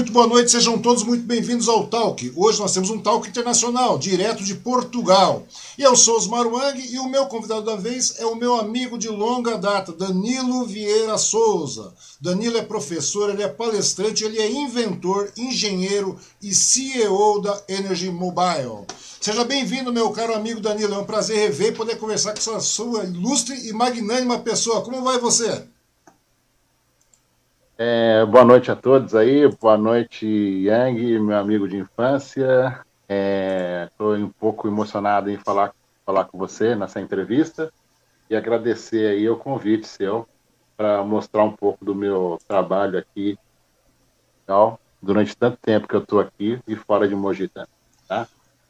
Muito boa noite, sejam todos muito bem-vindos ao Talk. Hoje nós temos um Talk internacional, direto de Portugal. E eu sou Osmar Wang e o meu convidado da vez é o meu amigo de longa data, Danilo Vieira Souza. Danilo é professor, ele é palestrante, ele é inventor, engenheiro e CEO da Energy Mobile. Seja bem-vindo, meu caro amigo Danilo. É um prazer rever e poder conversar com essa sua ilustre e magnânima pessoa. Como vai você? É, boa noite a todos aí, boa noite, Yang, meu amigo de infância. Estou é, um pouco emocionado em falar, falar com você nessa entrevista e agradecer aí o convite seu para mostrar um pouco do meu trabalho aqui tal, durante tanto tempo que eu estou aqui e fora de Mogi tá?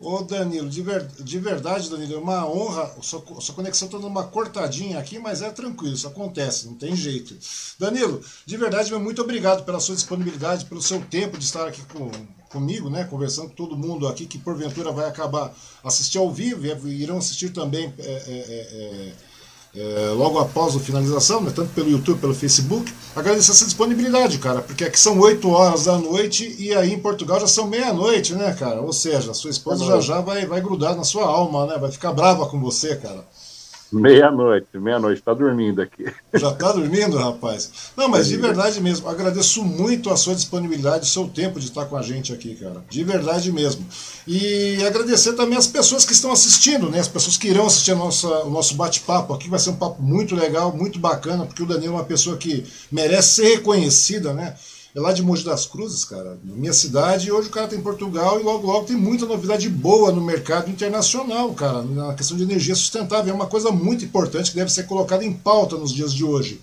Ô Danilo, de, ver, de verdade, Danilo, é uma honra. Sua, sua conexão está dando uma cortadinha aqui, mas é tranquilo, isso acontece, não tem jeito. Danilo, de verdade, muito obrigado pela sua disponibilidade, pelo seu tempo de estar aqui com, comigo, né, conversando com todo mundo aqui, que porventura vai acabar assistir ao vivo e irão assistir também. É, é, é, é é, logo após a finalização, né, tanto pelo YouTube, pelo Facebook. Agradecer essa disponibilidade, cara, porque aqui são 8 horas da noite e aí em Portugal já são meia-noite, né, cara? Ou seja, sua esposa já já vai, vai grudar na sua alma, né? Vai ficar brava com você, cara. Meia-noite, meia-noite, tá dormindo aqui. Já tá dormindo, rapaz? Não, mas de verdade mesmo, agradeço muito a sua disponibilidade, o seu tempo de estar com a gente aqui, cara. De verdade mesmo. E agradecer também as pessoas que estão assistindo, né? As pessoas que irão assistir a nossa, o nosso bate-papo aqui. Vai ser um papo muito legal, muito bacana, porque o Danilo é uma pessoa que merece ser reconhecida, né? É lá de Mogi das Cruzes, cara, minha cidade, e hoje o cara tem tá Portugal e logo logo tem muita novidade boa no mercado internacional, cara, na questão de energia sustentável. É uma coisa muito importante que deve ser colocada em pauta nos dias de hoje.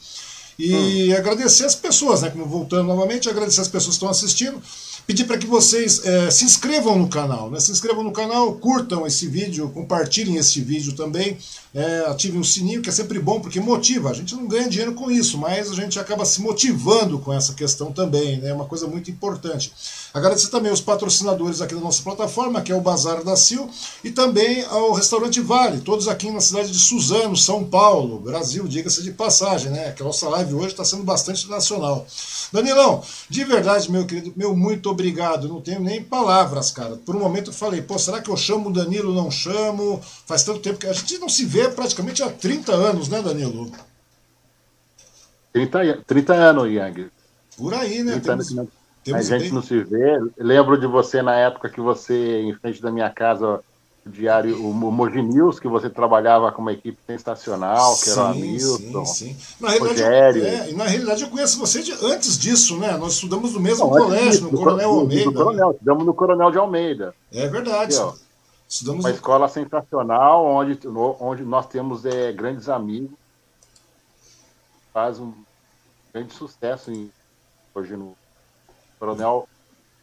E hum. agradecer as pessoas, né? Como voltando novamente, agradecer as pessoas que estão assistindo pedir para que vocês é, se inscrevam no canal, né? se inscrevam no canal, curtam esse vídeo, compartilhem esse vídeo também, é, ativem o sininho, que é sempre bom, porque motiva. A gente não ganha dinheiro com isso, mas a gente acaba se motivando com essa questão também, né? é uma coisa muito importante. Agradecer também os patrocinadores aqui da nossa plataforma, que é o Bazar da Sil, e também ao Restaurante Vale, todos aqui na cidade de Suzano, São Paulo, Brasil, diga-se de passagem, né? Que a nossa live hoje está sendo bastante nacional. Danilão, de verdade, meu querido, meu muito obrigado. Não tenho nem palavras, cara. Por um momento eu falei, pô, será que eu chamo o Danilo? Não chamo. Faz tanto tempo que a gente não se vê praticamente há 30 anos, né, Danilo? 30, 30 anos, Yang. Por aí, né? Temos, anos temos a gente bem... não se vê. Lembro de você na época que você, em frente da minha casa, o diário, o Mogi News, que você trabalhava com uma equipe sensacional, que sim, era o Hamilton, sim, sim. Na Rogério. É, na realidade, eu conheço você de, antes disso, né? Nós estudamos no mesmo não, colégio, disso, no Coronel do, Almeida. Do Coronel, estudamos no Coronel de Almeida. É verdade. Aqui, estudamos uma no... escola sensacional, onde, onde nós temos é, grandes amigos. Faz um grande sucesso em, hoje no Coronel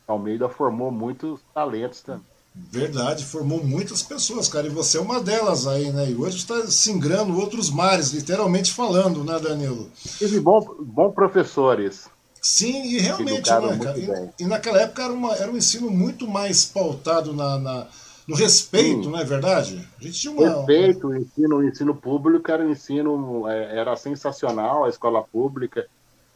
Almeida formou muitos talentos também. Verdade, formou muitas pessoas, cara, e você é uma delas aí, né? E hoje está singrando outros mares, literalmente falando, né, Danilo? Tive bom, bom professores. Sim, e realmente, né, cara? E, e, naquela época era, uma, era um ensino muito mais pautado na, na no respeito, Sim. não é verdade? A gente tinha uma... Respeito, o ensino, o ensino público era um ensino, é, era sensacional, a escola pública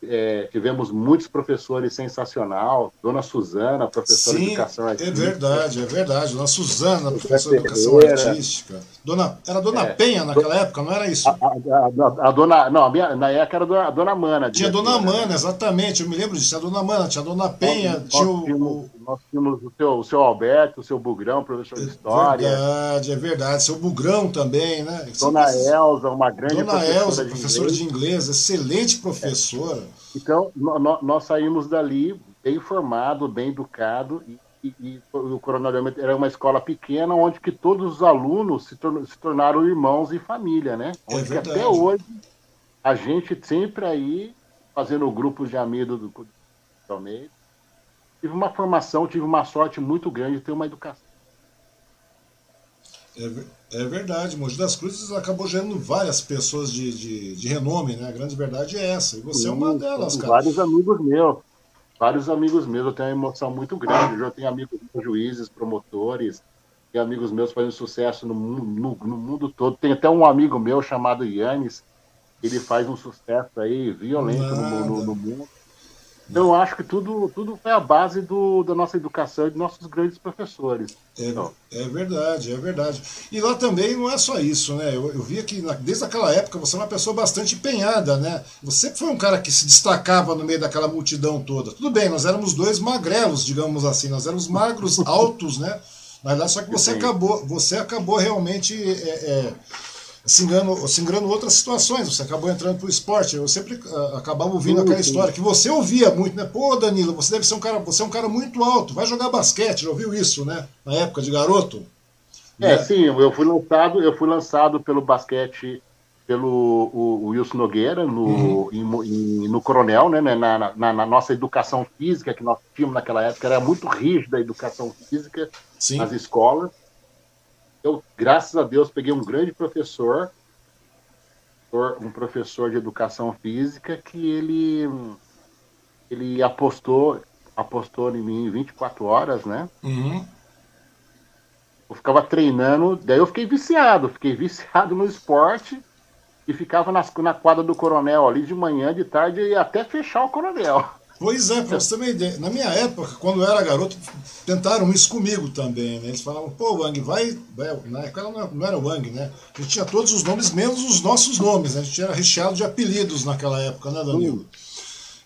é, tivemos muitos professores sensacional, Dona Suzana, professora Sim, de educação é artística. É verdade, é verdade. Dona Suzana, professora de educação artística. Dona, era Dona é, Penha naquela do, época, não era isso? A, a, a, a dona, não, minha, na época era a Dona, Mana. Tinha Dona Mana, exatamente, eu me lembro disso. Tinha a Dona Mana, tinha a Dona Penha, tinha nós o, Nós tínhamos o seu, o seu Alberto, o seu Bugrão, professor de é História. É verdade, é verdade. Seu Bugrão também, né? Dona Elza, uma grande Dona professora Elza, de professora inglês. de inglês, excelente professora. É. Então, nós saímos dali bem formado, bem educado e e, e o Coronel era uma escola pequena onde que todos os alunos se, se tornaram irmãos e família, né? É onde é até hoje a gente sempre aí fazendo grupos de amigos do, do Almeida. Tive uma formação, tive uma sorte muito grande de ter uma educação. É, é verdade, Mogi das Cruzes acabou gerando várias pessoas de, de, de renome, né? A grande verdade é essa. E você Sim, é uma delas, cara. Vários amigos meus vários amigos meus, eu tenho uma emoção muito grande. Eu já tenho amigos juízes, promotores, e amigos meus fazendo sucesso no mundo, no, no mundo todo. Tem até um amigo meu chamado Yannis, ele faz um sucesso aí violento no, no, no, mundo. Então, eu acho que tudo, tudo foi a base do, da nossa educação e dos nossos grandes professores. É, então. é verdade, é verdade. E lá também não é só isso, né? Eu, eu via que na, desde aquela época você é uma pessoa bastante empenhada, né? Você foi um cara que se destacava no meio daquela multidão toda. Tudo bem, nós éramos dois magrelos, digamos assim, nós éramos magros, altos, né? Mas lá só que você acabou, você acabou realmente é, é, singrando, singrando outras situações. Você acabou entrando pro esporte. Eu sempre uh, acabava ouvindo aquela história que você ouvia muito, né? Pô, Danilo, você deve ser um cara, você é um cara muito alto, vai jogar basquete, já ouviu isso, né? Na época de garoto. É, né? sim, eu fui lançado, eu fui lançado pelo basquete pelo o, o Wilson Nogueira no, uhum. em, no Coronel, né, na, na, na, nossa educação física que nós tínhamos naquela época, era muito rígida a educação física Sim. nas escolas eu, graças a Deus, peguei um grande professor, um professor de educação física, que ele, ele apostou, apostou em mim 24 horas, né? Uhum. Eu ficava treinando, daí eu fiquei viciado, fiquei viciado no esporte e ficava nas, na quadra do coronel ali de manhã, de tarde e até fechar o coronel. Pois é, pra você ter uma ideia. Na minha época, quando eu era garoto, tentaram isso comigo também, né? Eles falavam, pô, Wang, vai. vai. Na época não era Wang, né? A gente tinha todos os nomes, menos os nossos nomes, né? A gente era recheado de apelidos naquela época, né, Danilo?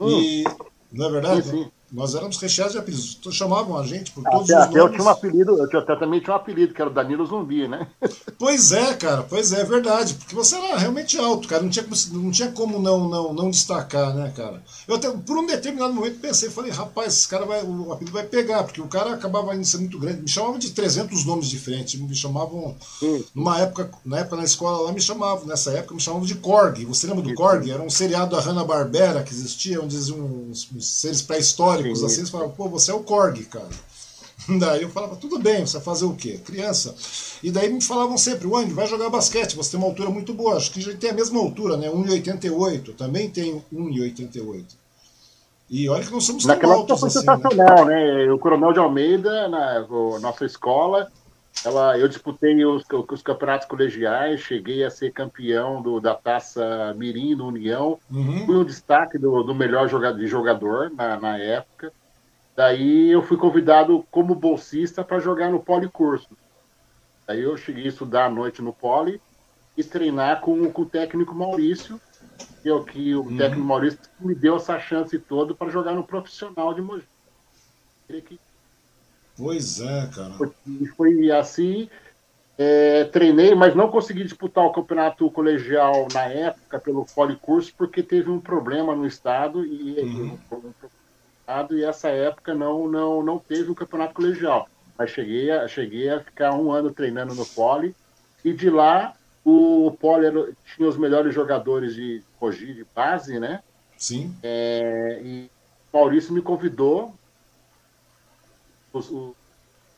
Hum. E. Não é verdade? Sim, sim. Nós éramos recheados de apelidos. Chamavam a gente por todos até, os nomes. Eu tinha um apelido, eu tinha, também tinha um apelido, que era o Danilo Zumbi, né? Pois é, cara, pois é, é verdade. Porque você era realmente alto, cara. Não tinha, não tinha como não, não, não destacar, né, cara? Eu até, por um determinado momento, pensei, falei, rapaz, esse cara vai, o apelido vai pegar, porque o cara acabava indo ser muito grande. Me chamavam de 300 nomes diferentes. Me chamavam, hum. numa época, na época na escola lá, me chamavam, nessa época, me chamavam de Korg. Você lembra do Korg? Era um seriado da Hanna-Barbera que existia, onde diziam uns, uns seres pré-históricos, assim, eles falavam, pô, você é o Korg, cara. Daí eu falava, tudo bem, você vai fazer o quê? Criança. E daí me falavam sempre, Wang, vai jogar basquete, você tem uma altura muito boa. Acho que já tem a mesma altura, né? 1,88. Também tem 1,88. E olha que não somos tão Naquela altos foi assim, sensacional, né? né? O Coronel de Almeida, na a nossa escola, ela, eu disputei os, os, campeonatos colegiais, cheguei a ser campeão do, da taça Mirim do União, uhum. fui um destaque do, do melhor jogador, de jogador na, na época. Daí eu fui convidado como bolsista para jogar no Policurso. Daí eu cheguei a estudar à noite no Poli e treinar com, com o técnico Maurício, que, é o, que o uhum. técnico Maurício me deu essa chance toda para jogar no profissional de Mogi. Pois é, cara. Foi, foi assim, é, treinei, mas não consegui disputar o campeonato colegial na época pelo Policurso, porque teve um problema no estado e uhum. um, e essa época não, não, não teve o campeonato colegial. Mas cheguei a, cheguei a ficar um ano treinando no Poli, e de lá o Poli era, tinha os melhores jogadores de Rogi, de base, né? Sim. É, e Maurício me convidou, os, os,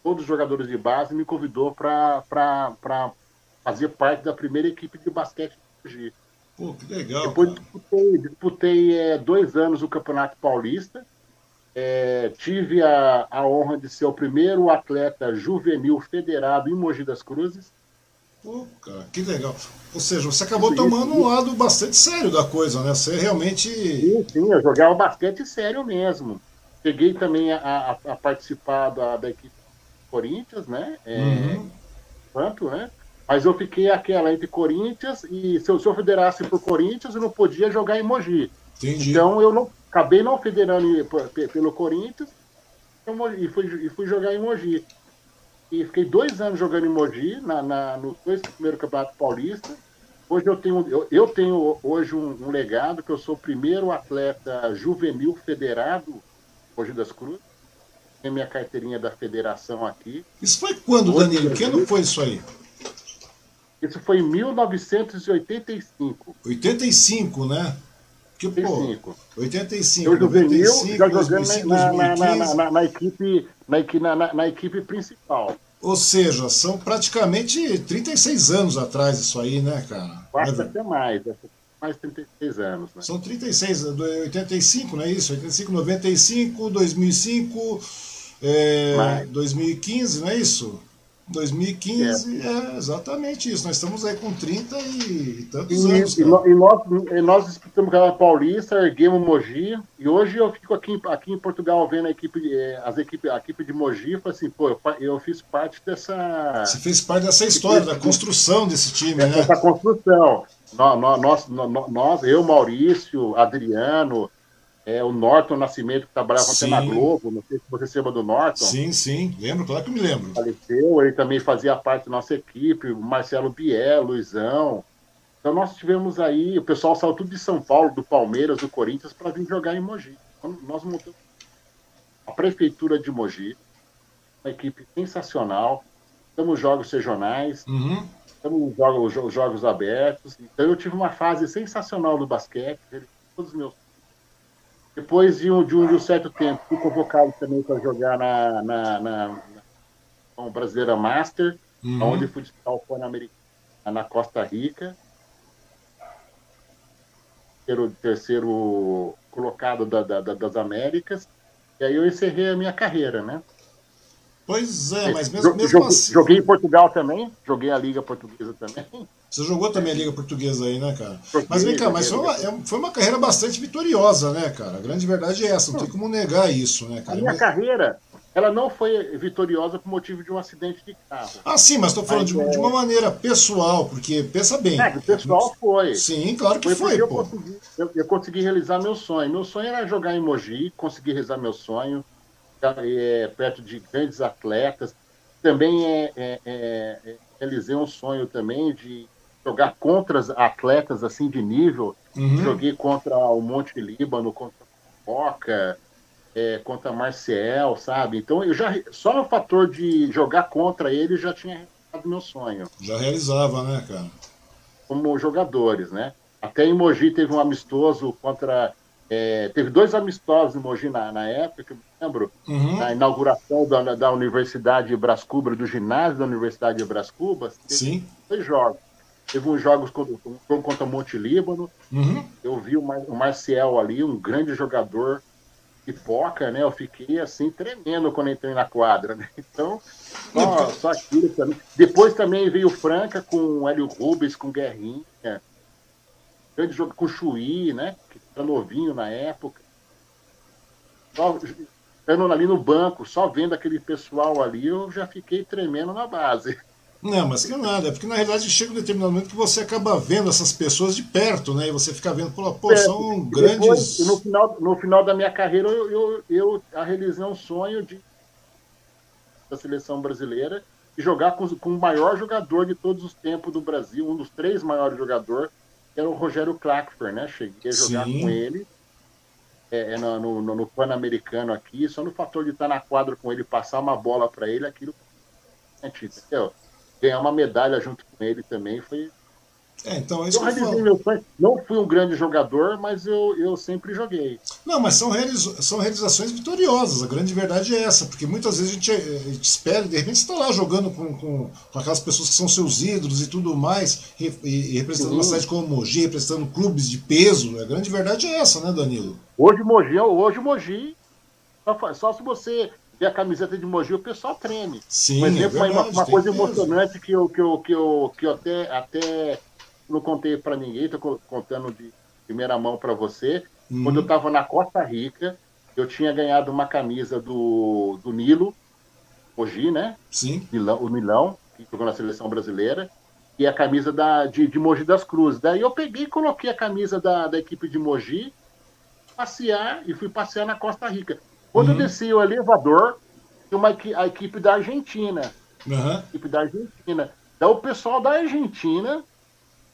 todos os jogadores de base me convidou para fazer parte da primeira equipe de basquete de Rogi. Pô, que legal. Depois cara. disputei, disputei é, dois anos o Campeonato Paulista é, tive a, a honra de ser o primeiro atleta juvenil federado em Mogi das Cruzes. Pô, cara, que legal. Ou seja, você acabou isso, tomando isso, um lado bastante sério da coisa, né? Você realmente. Sim, sim, eu jogava basquete sério mesmo. Cheguei também a, a, a participar da, da equipe Corinthians, né? É, uhum. Quanto, né? Mas eu fiquei aquela entre Corinthians e se eu, se eu federasse por Corinthians, eu não podia jogar em Mogi. Entendi. Então eu não acabei não federando pelo Corinthians e fui, e fui jogar em Mogi. E fiquei dois anos jogando em Mogi, na, na, nos dois primeiros campeonatos paulistas. Hoje eu tenho, eu, eu tenho hoje um, um, legado que eu sou o primeiro atleta juvenil federado Mogi das Cruzes. Tem minha carteirinha da federação aqui. Isso foi quando, hoje, Danilo? Que ano foi isso aí? Isso foi em 1985. 85, né? Que, pô, 85, eu juvenil, 95, já jogando na, na, na, na, na, equipe, na, na, na equipe principal. Ou seja, são praticamente 36 anos atrás isso aí, né, cara? Quase é, até mais, mais 36 anos. Né? São 36, 85, não é isso? 85, 95, 2005, é, 2015, não é isso? 2015, é. é. exatamente isso. Nós estamos aí com 30 e tantos e, anos. E, e, nós, e nós disputamos Campeonato Paulista, erguemos Mogi, e hoje eu fico aqui, aqui em Portugal vendo a equipe, é, as equipe, a equipe de Mogi e assim, pô, eu, eu, fiz parte dessa. Você fez parte dessa história, da construção desse time, né? Essa construção. Nós, nós, nós, eu, Maurício, Adriano, é, o Norton Nascimento, que trabalhava até na Globo, não sei se você se lembra do Norton. Sim, sim, lembro, claro que me lembro. Faleceu, ele também fazia parte da nossa equipe, o Marcelo Biel, Luizão. Então nós tivemos aí, o pessoal saiu tudo de São Paulo, do Palmeiras, do Corinthians, para vir jogar em Mogi. Então, nós montamos a prefeitura de Mogi, uma equipe sensacional, estamos jogos regionais, uhum. Estamos jogos, jogos abertos. Então eu tive uma fase sensacional no basquete, todos os meus depois de um, de um, de um certo tempo, fui convocado também para jogar na, na, na, na Brasileira Master, uhum. onde fui disputar o Pan-Americano na Costa Rica. Terceiro, terceiro colocado da, da, das Américas. E aí eu encerrei a minha carreira, né? Pois é, mas mesmo, mesmo joguei, assim. Joguei em Portugal também, joguei a Liga Portuguesa também. Você jogou também a Liga Portuguesa aí, né, cara? Mas vem cá, mas foi uma, é foi uma carreira bastante vitoriosa, né, cara? A grande verdade é essa, não tem como negar isso, né, cara? A minha mas... carreira, ela não foi vitoriosa por motivo de um acidente de carro. Ah, sim, mas estou falando de, é... de, uma maneira pessoal, porque pensa bem. É, pessoal foi. Sim, claro que foi, foi eu, consegui, eu, eu, consegui, realizar meu sonho. Meu sonho era jogar em Mogi, conseguir realizar meu sonho, é, perto de grandes atletas. Também é, é, é, é realizei um sonho também de jogar contra atletas assim de nível. Uhum. Joguei contra o Monte Líbano, contra o Boca, é, contra Marcel, sabe? Então eu já só o fator de jogar contra ele já tinha realizado meu sonho. Já realizava, né, cara? Como jogadores, né? Até em Mogi teve um amistoso contra. É, teve dois amistosos em Mogi na, na época, que lembro, uhum. na inauguração da, da Universidade de Brás Cubas, do ginásio da Universidade de Brás Cubas. Sim. Dois jogos. Teve uns jogos contra, contra Monte Líbano. Uhum. Eu vi o, Mar, o Marcial ali, um grande jogador pipoca, né? Eu fiquei assim tremendo quando entrei na quadra, né? Então, só, só aquilo também. Depois também veio Franca com o Hélio Rubens, com Guerrinha, grande jogo com o Chuí, né? Que era novinho na época. Só, estando ali no banco, só vendo aquele pessoal ali, eu já fiquei tremendo na base. Não, mas que nada, é porque na realidade chega um determinado momento que você acaba vendo essas pessoas de perto, né? E você fica vendo, pô, é, são grandes. Depois, no, final, no final da minha carreira, eu, eu, eu realizei um sonho de da seleção brasileira e jogar com, com o maior jogador de todos os tempos do Brasil, um dos três maiores jogadores, que era o Rogério Clackfer, né? Cheguei a jogar Sim. com ele é, é no, no, no Pan-Americano aqui, só no fator de estar na quadra com ele, passar uma bola para ele, aquilo. Entendeu? ganhar uma medalha junto com ele também foi. É, então, é isso eu que eu meu sonho. Não fui um grande jogador, mas eu, eu sempre joguei. Não, mas são, realiza são realizações vitoriosas. A grande verdade é essa, porque muitas vezes a gente, a gente espera, de repente você está lá jogando com, com, com, aquelas pessoas que são seus ídolos e tudo mais, e, e representando Sim. uma cidade como Mogi, representando clubes de peso. A grande verdade é essa, né, Danilo? Hoje Mogi, hoje Mogi, só, se você e a camiseta de Mogi, o pessoal treme. Sim, exemplo, é verdade, uma, uma coisa emocionante que eu, que eu, que eu, que eu até, até não contei para ninguém, estou contando de primeira mão para você. Uhum. Quando eu estava na Costa Rica, eu tinha ganhado uma camisa do, do Nilo, Mogi, né? Sim. Milão, o Milão, que jogou na seleção brasileira, e a camisa da, de, de Mogi das Cruzes. Daí eu peguei e coloquei a camisa da, da equipe de Mogi, passear, e fui passear na Costa Rica. Quando uhum. eu desci o elevador, uma, a equipe da Argentina. Uhum. A equipe da Argentina. Então o pessoal da Argentina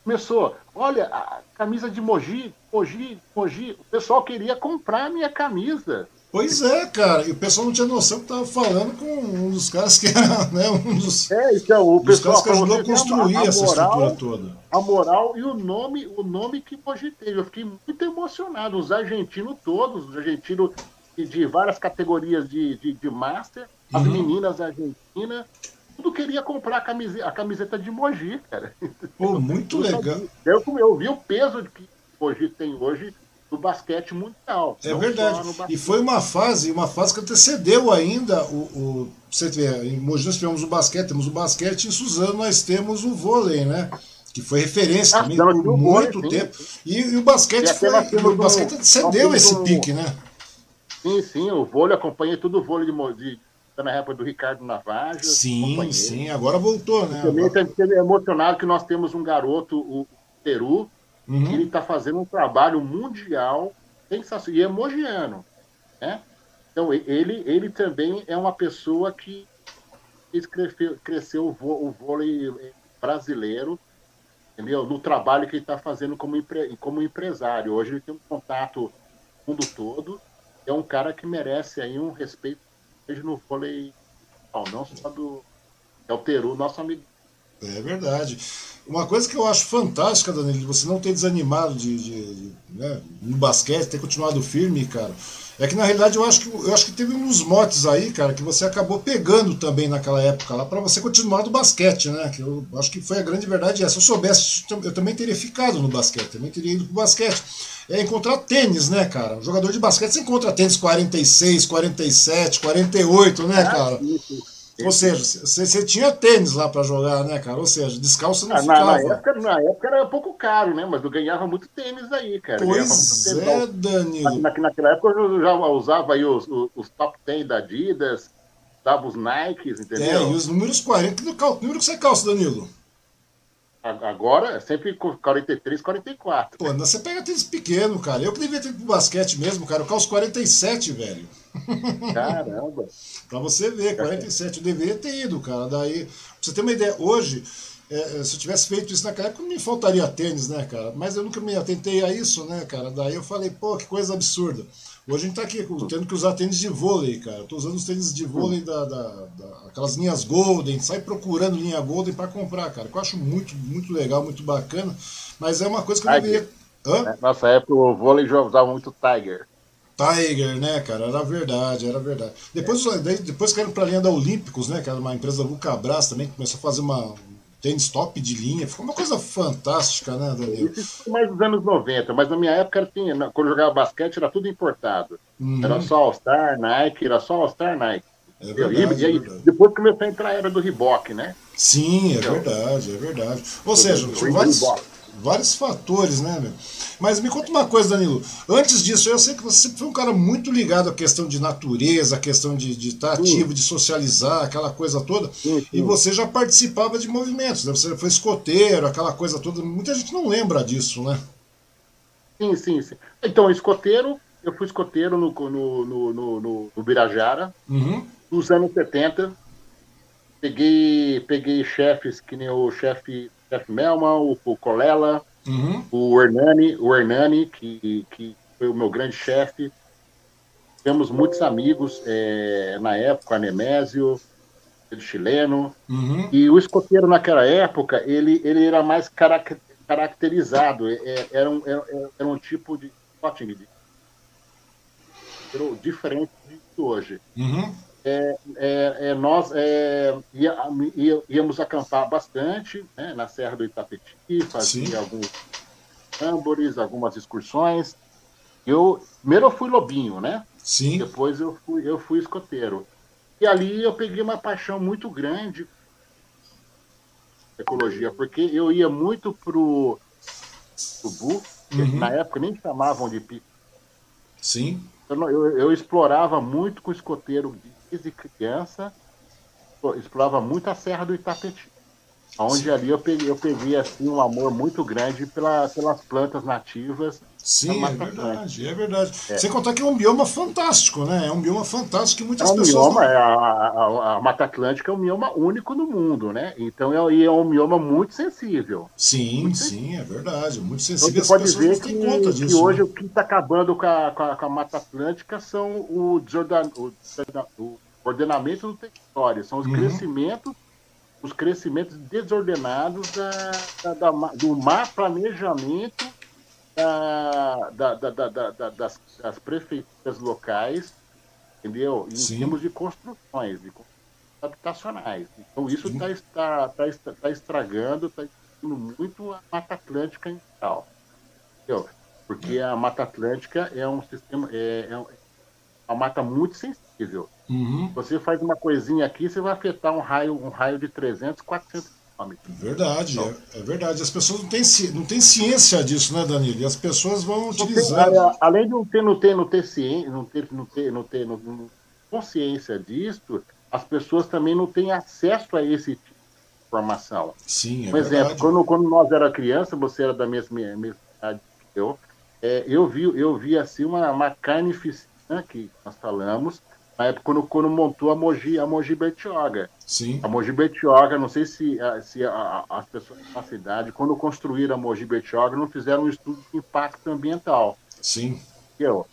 começou, olha, a camisa de Mogi, Mogi, Mogi. O pessoal queria comprar a minha camisa. Pois é, cara, e o pessoal não tinha noção que tava falando com um dos caras que era, né, um dos, é, então, o pessoal que ajudou a construir a, a essa moral, estrutura toda. A moral e o nome, o nome que Mogi teve. Eu fiquei muito emocionado. Os argentinos todos, os argentinos de várias categorias de, de, de master, as uhum. meninas argentinas, tudo queria comprar a camiseta, a camiseta de Mogi, cara. Pô, muito legal. Eu, eu vi o peso que Mogi tem hoje do basquete mundial. É verdade. E foi uma fase, uma fase que antecedeu ainda o. o você vê, em Mogi nós tivemos o basquete, temos o basquete, em Suzano nós temos o vôlei, né? Que foi referência ah, também por muito vôlei, tempo. E, e, o basquete e foi. O basquete antecedeu esse um, pique, né? Sim, sim, o vôlei, acompanhei tudo o vôlei de, de tá na época do Ricardo Navajo. Sim, sim, agora voltou, né? Também agora... emocionado que nós temos um garoto, o Peru, uhum. que ele está fazendo um trabalho mundial sensacional, e emojiano, né? Então, ele, ele também é uma pessoa que cresceu, cresceu o vôlei brasileiro, entendeu? No trabalho que ele está fazendo como, empre, como empresário. Hoje ele tem um contato com o mundo todo. É um cara que merece aí um respeito no vôlei, não só do é o Peru, nosso amigo. É verdade. Uma coisa que eu acho fantástica, Danilo, você não ter desanimado de, de, de né, no basquete, ter continuado firme, cara. É que na realidade eu acho que eu acho que teve uns motes aí, cara, que você acabou pegando também naquela época lá para você continuar do basquete, né? Que eu acho que foi a grande verdade essa. Se eu soubesse, eu também teria ficado no basquete, também teria ido pro basquete. É encontrar tênis, né, cara? Um jogador de basquete você encontra tênis 46, 47, 48, né, cara? Ou seja, você tinha tênis lá para jogar, né, cara? Ou seja, descalço não ah, ficava. Na época, na época era pouco caro, né? Mas eu ganhava muito tênis aí, cara. Pois tênis, é, Danilo. Na, naquela época eu já usava aí os, os, os top 10 da Adidas, dava os Nikes, entendeu? É, e os números 40. Que número que você calça, Danilo? Agora é sempre 43, 44. Pô, você pega tênis pequeno, cara. Eu que devia ter pro basquete mesmo, cara. Eu calço 47, velho. Caramba. pra você ver, 47. Eu deveria ter ido, cara. Daí, pra você ter uma ideia, hoje, é, é, se eu tivesse feito isso naquela época, não me faltaria tênis, né, cara? Mas eu nunca me atentei a isso, né, cara? Daí eu falei, pô, que coisa absurda. Hoje a gente tá aqui tendo que usar tênis de vôlei, cara. Eu tô usando os tênis de vôlei da, da, da aquelas linhas Golden, sai procurando linha Golden para comprar, cara. Que eu acho muito, muito legal, muito bacana. Mas é uma coisa que eu deveria. Hã? Nossa época o vôlei já usava muito Tiger. Tiger, né, cara? Era verdade, era verdade. Depois, depois caíram pra linha da Olímpicos, né? Que era uma empresa Lucabras também, que começou a fazer uma, tênis top de linha. Ficou uma coisa fantástica, né, Danilo? Isso foi mais dos anos 90, mas na minha época, tinha, quando eu jogava basquete, era tudo importado. Uhum. Era só All-Star, Nike, era só All-Star, Nike. É verdade, e, aí, é verdade. depois começou a entrar a era do Reebok, né? Sim, é verdade, é verdade. Ou seja, vários, vários fatores, né, meu? Mas me conta uma coisa, Danilo. Antes disso, eu sei que você sempre foi um cara muito ligado à questão de natureza, à questão de, estar ativo, de socializar, aquela coisa toda. Sim, sim. E você já participava de movimentos, né? Você foi escoteiro, aquela coisa toda. Muita gente não lembra disso, né? Sim, sim, sim. Então, escoteiro, eu fui escoteiro no, no, no, no, no Birajara, uhum. nos anos 70. Peguei, peguei chefes que nem o chefe chef Melman, o, o Colela, Uhum. O Hernani, o Hernani que, que foi o meu grande chefe. Temos muitos amigos é, na época, Nemésio, chileno. Uhum. E o escoteiro naquela época, ele, ele era mais caracterizado. É, é, era, um, era, era um tipo de diferente de hoje. Uhum. É, é, é, nós é, ia, ia, íamos acampar bastante né, na Serra do Itapetí, fazia Sim. alguns tambores, algumas excursões. Eu, primeiro eu fui lobinho, né? Sim. Depois eu fui, eu fui escoteiro. E ali eu peguei uma paixão muito grande ecologia, porque eu ia muito pro, pro Bu, que uhum. na época nem chamavam de pico. Sim. Eu, eu, eu explorava muito com escoteiro desde criança, explorava muito a Serra do Itapetí. Onde Sim. ali eu peguei, eu peguei assim, um amor muito grande pela, pelas plantas nativas. Sim, é verdade, é verdade. É. Sem contar que é um bioma fantástico, né? É um bioma fantástico que muitas é um pessoas. Bioma, não... É, a, a, a, Mata Atlântica é um bioma único no mundo, né? Então é, é um bioma muito sensível. Sim, muito sim, sensível. é verdade. Muito sensível. Então, você pode ver que, disso, que hoje né? o que está acabando com a, com a, com, a, Mata Atlântica são o, desordan... o, o ordenamento do território, são os uhum. crescimentos os crescimentos desordenados da, da, da, do má planejamento da, das, das, prefeituras locais, entendeu? Em Sim. termos de construções, de habitacionais. Então isso está está, tá, tá estragando, está estragando muito a Mata Atlântica em geral. Entendeu? porque a Mata Atlântica é um sistema, é, é uma mata muito sensível. Uhum. Você faz uma coisinha aqui, você vai afetar um raio, um raio de 300, 400 quilômetros. Verdade, então, é, é, verdade. As pessoas não têm, não têm ciência disso, né, Danilo? E as pessoas vão utilizar. Tem, além de não ter, não ter, não ter ciência, não ter, não ter, não ter, não ter consciência disso, as pessoas também não têm acesso a esse tipo de informação. Sim, é Por exemplo, verdade. quando, quando nós era criança, você era da mesma, mesma idade que eu, é, eu vi, eu vi assim uma, uma carnificina que nós falamos na época quando, quando montou a Mogi, a Mogi Bertioga. Sim. A Mogi Bertioga, não sei se, se a, as pessoas da cidade, quando construíram a Mogi Bertioga, não fizeram um estudo de impacto ambiental. Sim. Eu,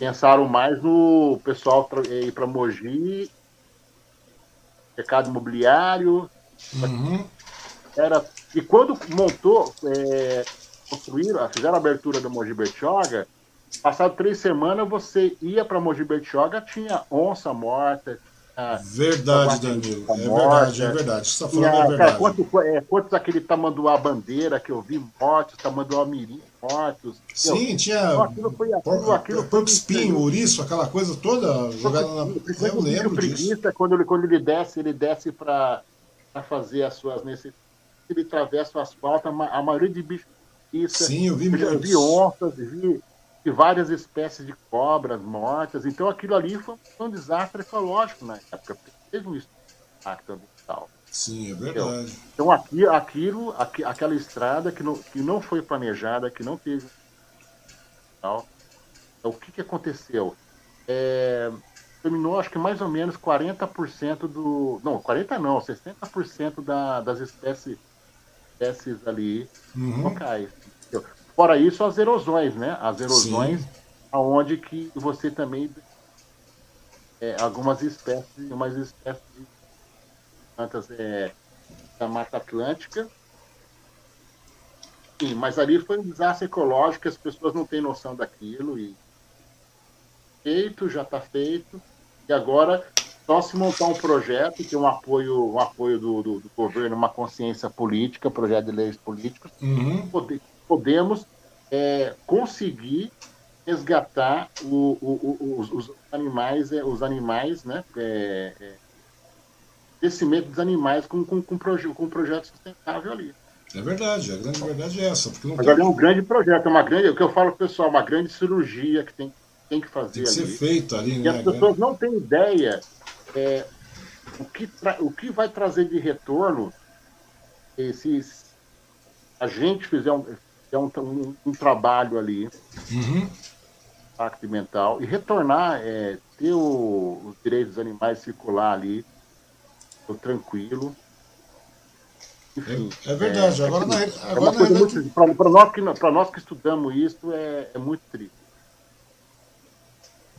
pensaram mais no pessoal ir para Mogi, mercado imobiliário. Uhum. Era, e quando montou, é, construíram, fizeram a abertura da Mogi Bertioga, passado três semanas você ia para Mogi Bertioga, tinha onça morta. Verdade, Danilo. É verdade, é verdade. Você está falando a verdade. Quantos, é, quantos aquele tamanduá bandeira que eu vi mortos, tamanduá mirim mortos. Sim, tinha então, aquilo foi, aquilo, aquilo foi espinho, ouriço, aquela coisa toda jogada na. Eu lembro preguiça, disso. Quando ele, quando ele desce, ele desce para fazer as suas necessidades. Ele atravessa o asfalto, a maioria de bichos isso. Sim, eu vi eu vi onças, vi, vi, várias espécies de cobras mortas. Então aquilo ali foi um desastre ecológico na época, teve um impacto ambiental. Sim, é verdade. Então aqui, aquilo, aqui, aquela estrada que não, que não foi planejada, que não teve. Então, o que, que aconteceu? É, terminou, acho que mais ou menos 40% do. Não, 40% não, 60% da, das espécies espécies ali uhum. locais. Fora isso, as erosões, né? As erosões, Sim. aonde que você também é, algumas espécies, umas espécies de plantas é, da Mata Atlântica. Sim, mas ali foi um desastre ecológico, as pessoas não têm noção daquilo e feito, já está feito. E agora só se montar um projeto, que um apoio, um apoio do, do, do governo, uma consciência política, projeto de leis políticos, uhum. pode, podemos é, conseguir resgatar o, o, o, os, os, animais, é, os animais, né? É, é, crescimento dos animais com, com, com, proje com um projeto sustentável ali. É verdade, a grande verdade é essa. Porque não Mas tem... ali é um grande projeto, é uma grande, o que eu falo pessoal, uma grande cirurgia que tem, tem que fazer tem que ali. ser feita ali, e né? as pessoas não têm ideia é, o, que o que vai trazer de retorno se a gente fizer um, fizer um, um, um trabalho ali, uhum. impacto mental, e retornar, é, ter o, os direitos dos animais circular ali, tranquilo. Enfim, é, é verdade. É, agora, na, é agora na para nós, que, nós que estudamos isso, é, é muito triste.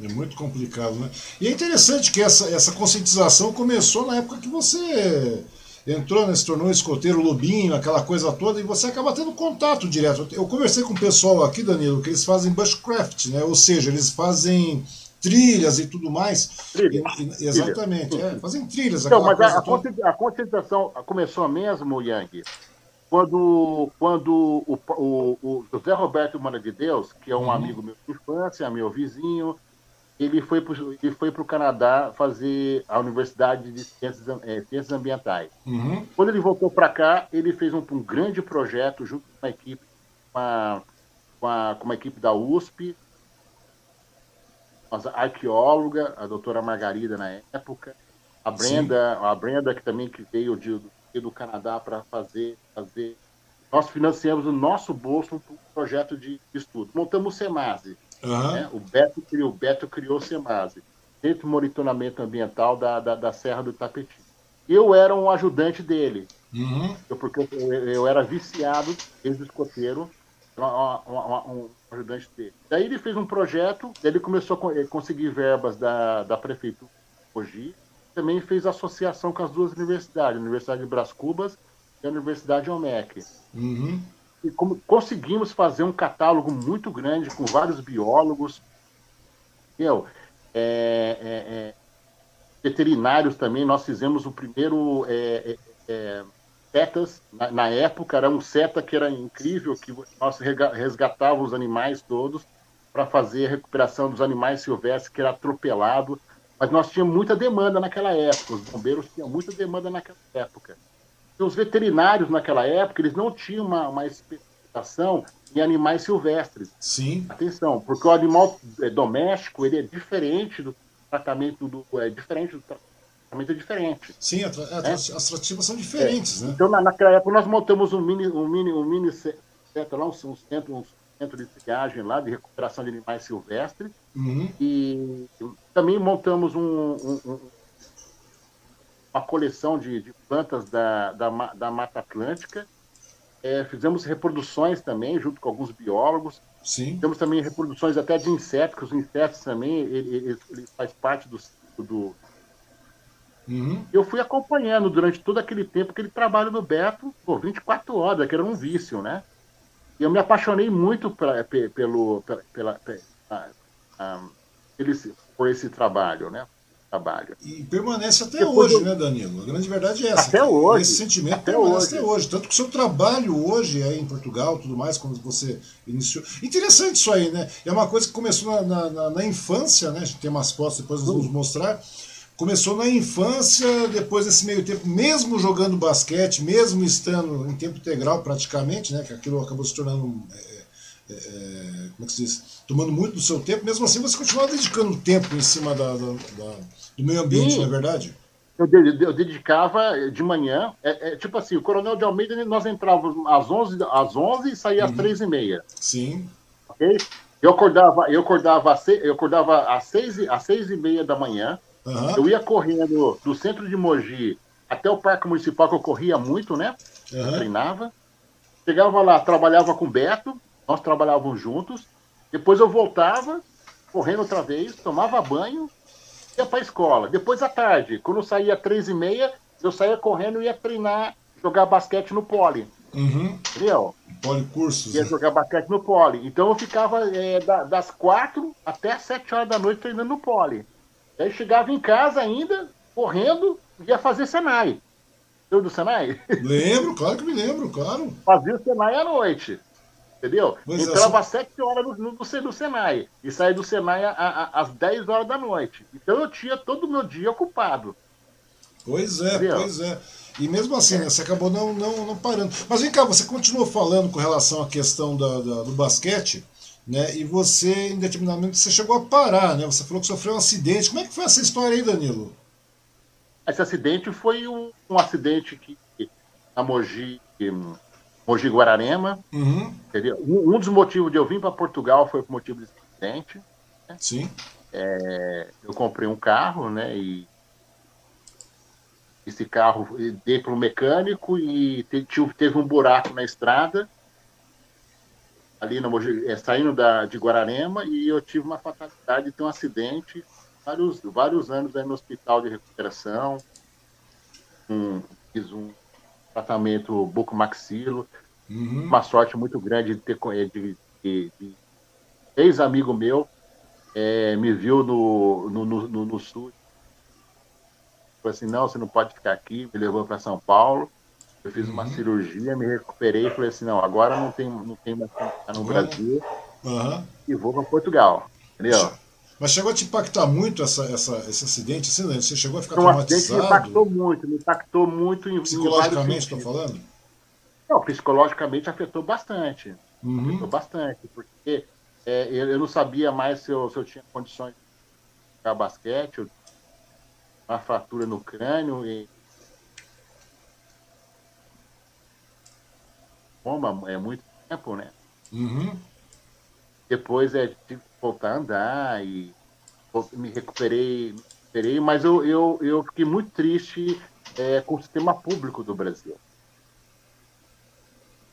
É muito complicado, né? E é interessante que essa, essa conscientização começou na época que você entrou, né, se tornou escoteiro lobinho, aquela coisa toda, e você acaba tendo contato direto. Eu conversei com o pessoal aqui, Danilo, que eles fazem bushcraft, né? Ou seja, eles fazem trilhas e tudo mais. Trilha. E, exatamente, trilha. É, fazem trilhas. Então, mas a, a, conscientização começou mesmo, Yang, quando, quando o, o, o José Roberto Mana de Deus, que é um uhum. amigo meu de infância, meu vizinho, ele foi para ele foi o Canadá fazer a Universidade de Ciências, é, Ciências Ambientais. Uhum. Quando ele voltou para cá, ele fez um, um, grande projeto junto com uma equipe, com a, com a, com uma equipe da USP, a arqueóloga, a doutora Margarida na época, a Brenda, Sim. a Brenda que também que veio de, do Canadá para fazer, fazer. Nós financiamos o nosso bolso um projeto de estudo. Montamos o SEMASE, Uhum. Né? O, Beto criou, o Beto criou o SEMASE, Centro de Monitoramento Ambiental da, da, da, Serra do Itapetí. Eu era um ajudante dele, uhum. eu, porque eu, eu, era viciado desde o escoteiro, um ajudante dele. Daí ele fez um projeto, ele começou a conseguir verbas da, da prefeitura hoje, também fez associação com as duas universidades, a Universidade de Bras Cubas e a Universidade OMEC. Uhum e como conseguimos fazer um catálogo muito grande com vários biólogos, eu, é, é, é, veterinários também. Nós fizemos o primeiro é, setas. Na, na, época era um seta que era incrível, que nós resgatávamos os animais todos para fazer a recuperação dos animais silvestres que era atropelado. Mas nós tínhamos muita demanda naquela época, os bombeiros tinham muita demanda naquela época. Os veterinários naquela época, eles não tinham uma, uma especialização em animais silvestres. Sim. Atenção, porque o animal é, doméstico, ele é diferente do tratamento do... É diferente do tratamento é diferente. Sim, a tra a tra é. as tratativas são diferentes, é. né? Então, na, naquela época, nós montamos um mini, um mini, um mini centro lá, um, um centro, um centro de triagem lá, de recuperação de animais silvestres. Uhum. E também montamos um, um, uma coleção de, de plantas da, da, da, Mata Atlântica. É, fizemos reproduções também, junto com alguns biólogos. Sim. Temos também reproduções até de insetos, que os insetos também, ele, ele, ele faz parte do, do Uhum. Eu fui acompanhando durante todo aquele tempo que ele trabalha no Beto, por 24 horas, que era um vício, né? Eu me apaixonei muito pra, pelo, pela, pela, pela, por esse trabalho, né? Trabalho. E permanece até Depois hoje, eu... né, Danilo? A grande verdade é essa. Até hoje. Esse sentimento até permanece hoje. até hoje. Tanto que o seu trabalho hoje é em Portugal tudo mais, quando você iniciou. Interessante isso aí, né? É uma coisa que começou na, na, na infância, né? A gente tem umas fotos, depois nós vamos mostrar começou na infância, depois desse meio tempo, mesmo jogando basquete, mesmo estando em tempo integral praticamente, né, que aquilo acabou se tornando, é, é, como é que se diz, tomando muito do seu tempo, mesmo assim você continuava dedicando tempo em cima da, da, da do meio ambiente, Sim. não é verdade? Eu, eu, dedicava de manhã, é, é, tipo assim, o Coronel de Almeida, nós entrávamos às 11, às 11 e saía às uhum. 3 e meia. Sim. Ok? Eu acordava, eu acordava, às, eu acordava às 6, às 6 e meia da manhã, Uhum. Eu ia correndo do centro de Mogi até o Parque Municipal, que eu corria muito, né? Uhum. Treinava. Chegava lá, trabalhava com o Beto, nós trabalhávamos juntos. Depois eu voltava, correndo outra vez, tomava banho, ia para a escola. Depois à tarde, quando eu saía às três e meia, eu saía correndo e ia treinar, jogar basquete no pole. Uhum. Entendeu? Policursos. Ia né? jogar basquete no pole. Então eu ficava é, das quatro até as sete horas da noite treinando no pole. Aí chegava em casa ainda, correndo, ia fazer Senai. Lembra do Senai? Lembro, claro que me lembro, claro. Fazia o Senai à noite. Entendeu? É, Entrava é, às 7 horas no, no, no, Senai. E saía do Senai a, a, às 10 horas da noite. Então eu tinha todo o meu dia ocupado. Pois é, Entendeu? pois é. E mesmo assim, né, você acabou não, não, não parando. Mas vem cá, você continuou falando com relação à questão da, da do basquete né? E você, em determinado momento, você chegou a parar, né? Você falou que sofreu um acidente. Como é que foi essa história aí, Danilo? Esse acidente foi um, um acidente que a Mogi, Mogi Guararema. Uhum. Um, um, dos motivos de eu vir para Portugal foi por motivo desse acidente. Né? Sim. É, eu comprei um carro, né? E esse carro dei para o mecânico e teve um buraco na estrada ali no é, saindo da, de Guararema e eu tive uma fatalidade de ter um acidente vários, vários anos aí no hospital de recuperação. Um, fiz um tratamento bucomaxilo. Uhum. Uma sorte muito grande de ter de, de, de ex-amigo meu é, me viu no, no, no, no sul. Falei assim, não, você não pode ficar aqui, me levou para São Paulo. Eu fiz uma uhum. cirurgia, me recuperei e falei assim, não, agora não tem, não tem mais ficar no Brasil uhum. e vou para Portugal. Entendeu? Mas chegou a te impactar muito essa, essa, esse acidente? Assim, você chegou a ficar um traumatizado? me impactou muito, me impactou muito em Psicologicamente, estou falando? Não, psicologicamente afetou bastante. Uhum. Afetou bastante, porque é, eu, eu, não sabia mais se eu, se eu tinha condições de jogar basquete, uma fratura no crânio e coma é muito tempo, né? Uhum. Depois é tive voltar a andar e me recuperei, recuperei mas eu, eu, eu fiquei muito triste é, com o sistema público do Brasil.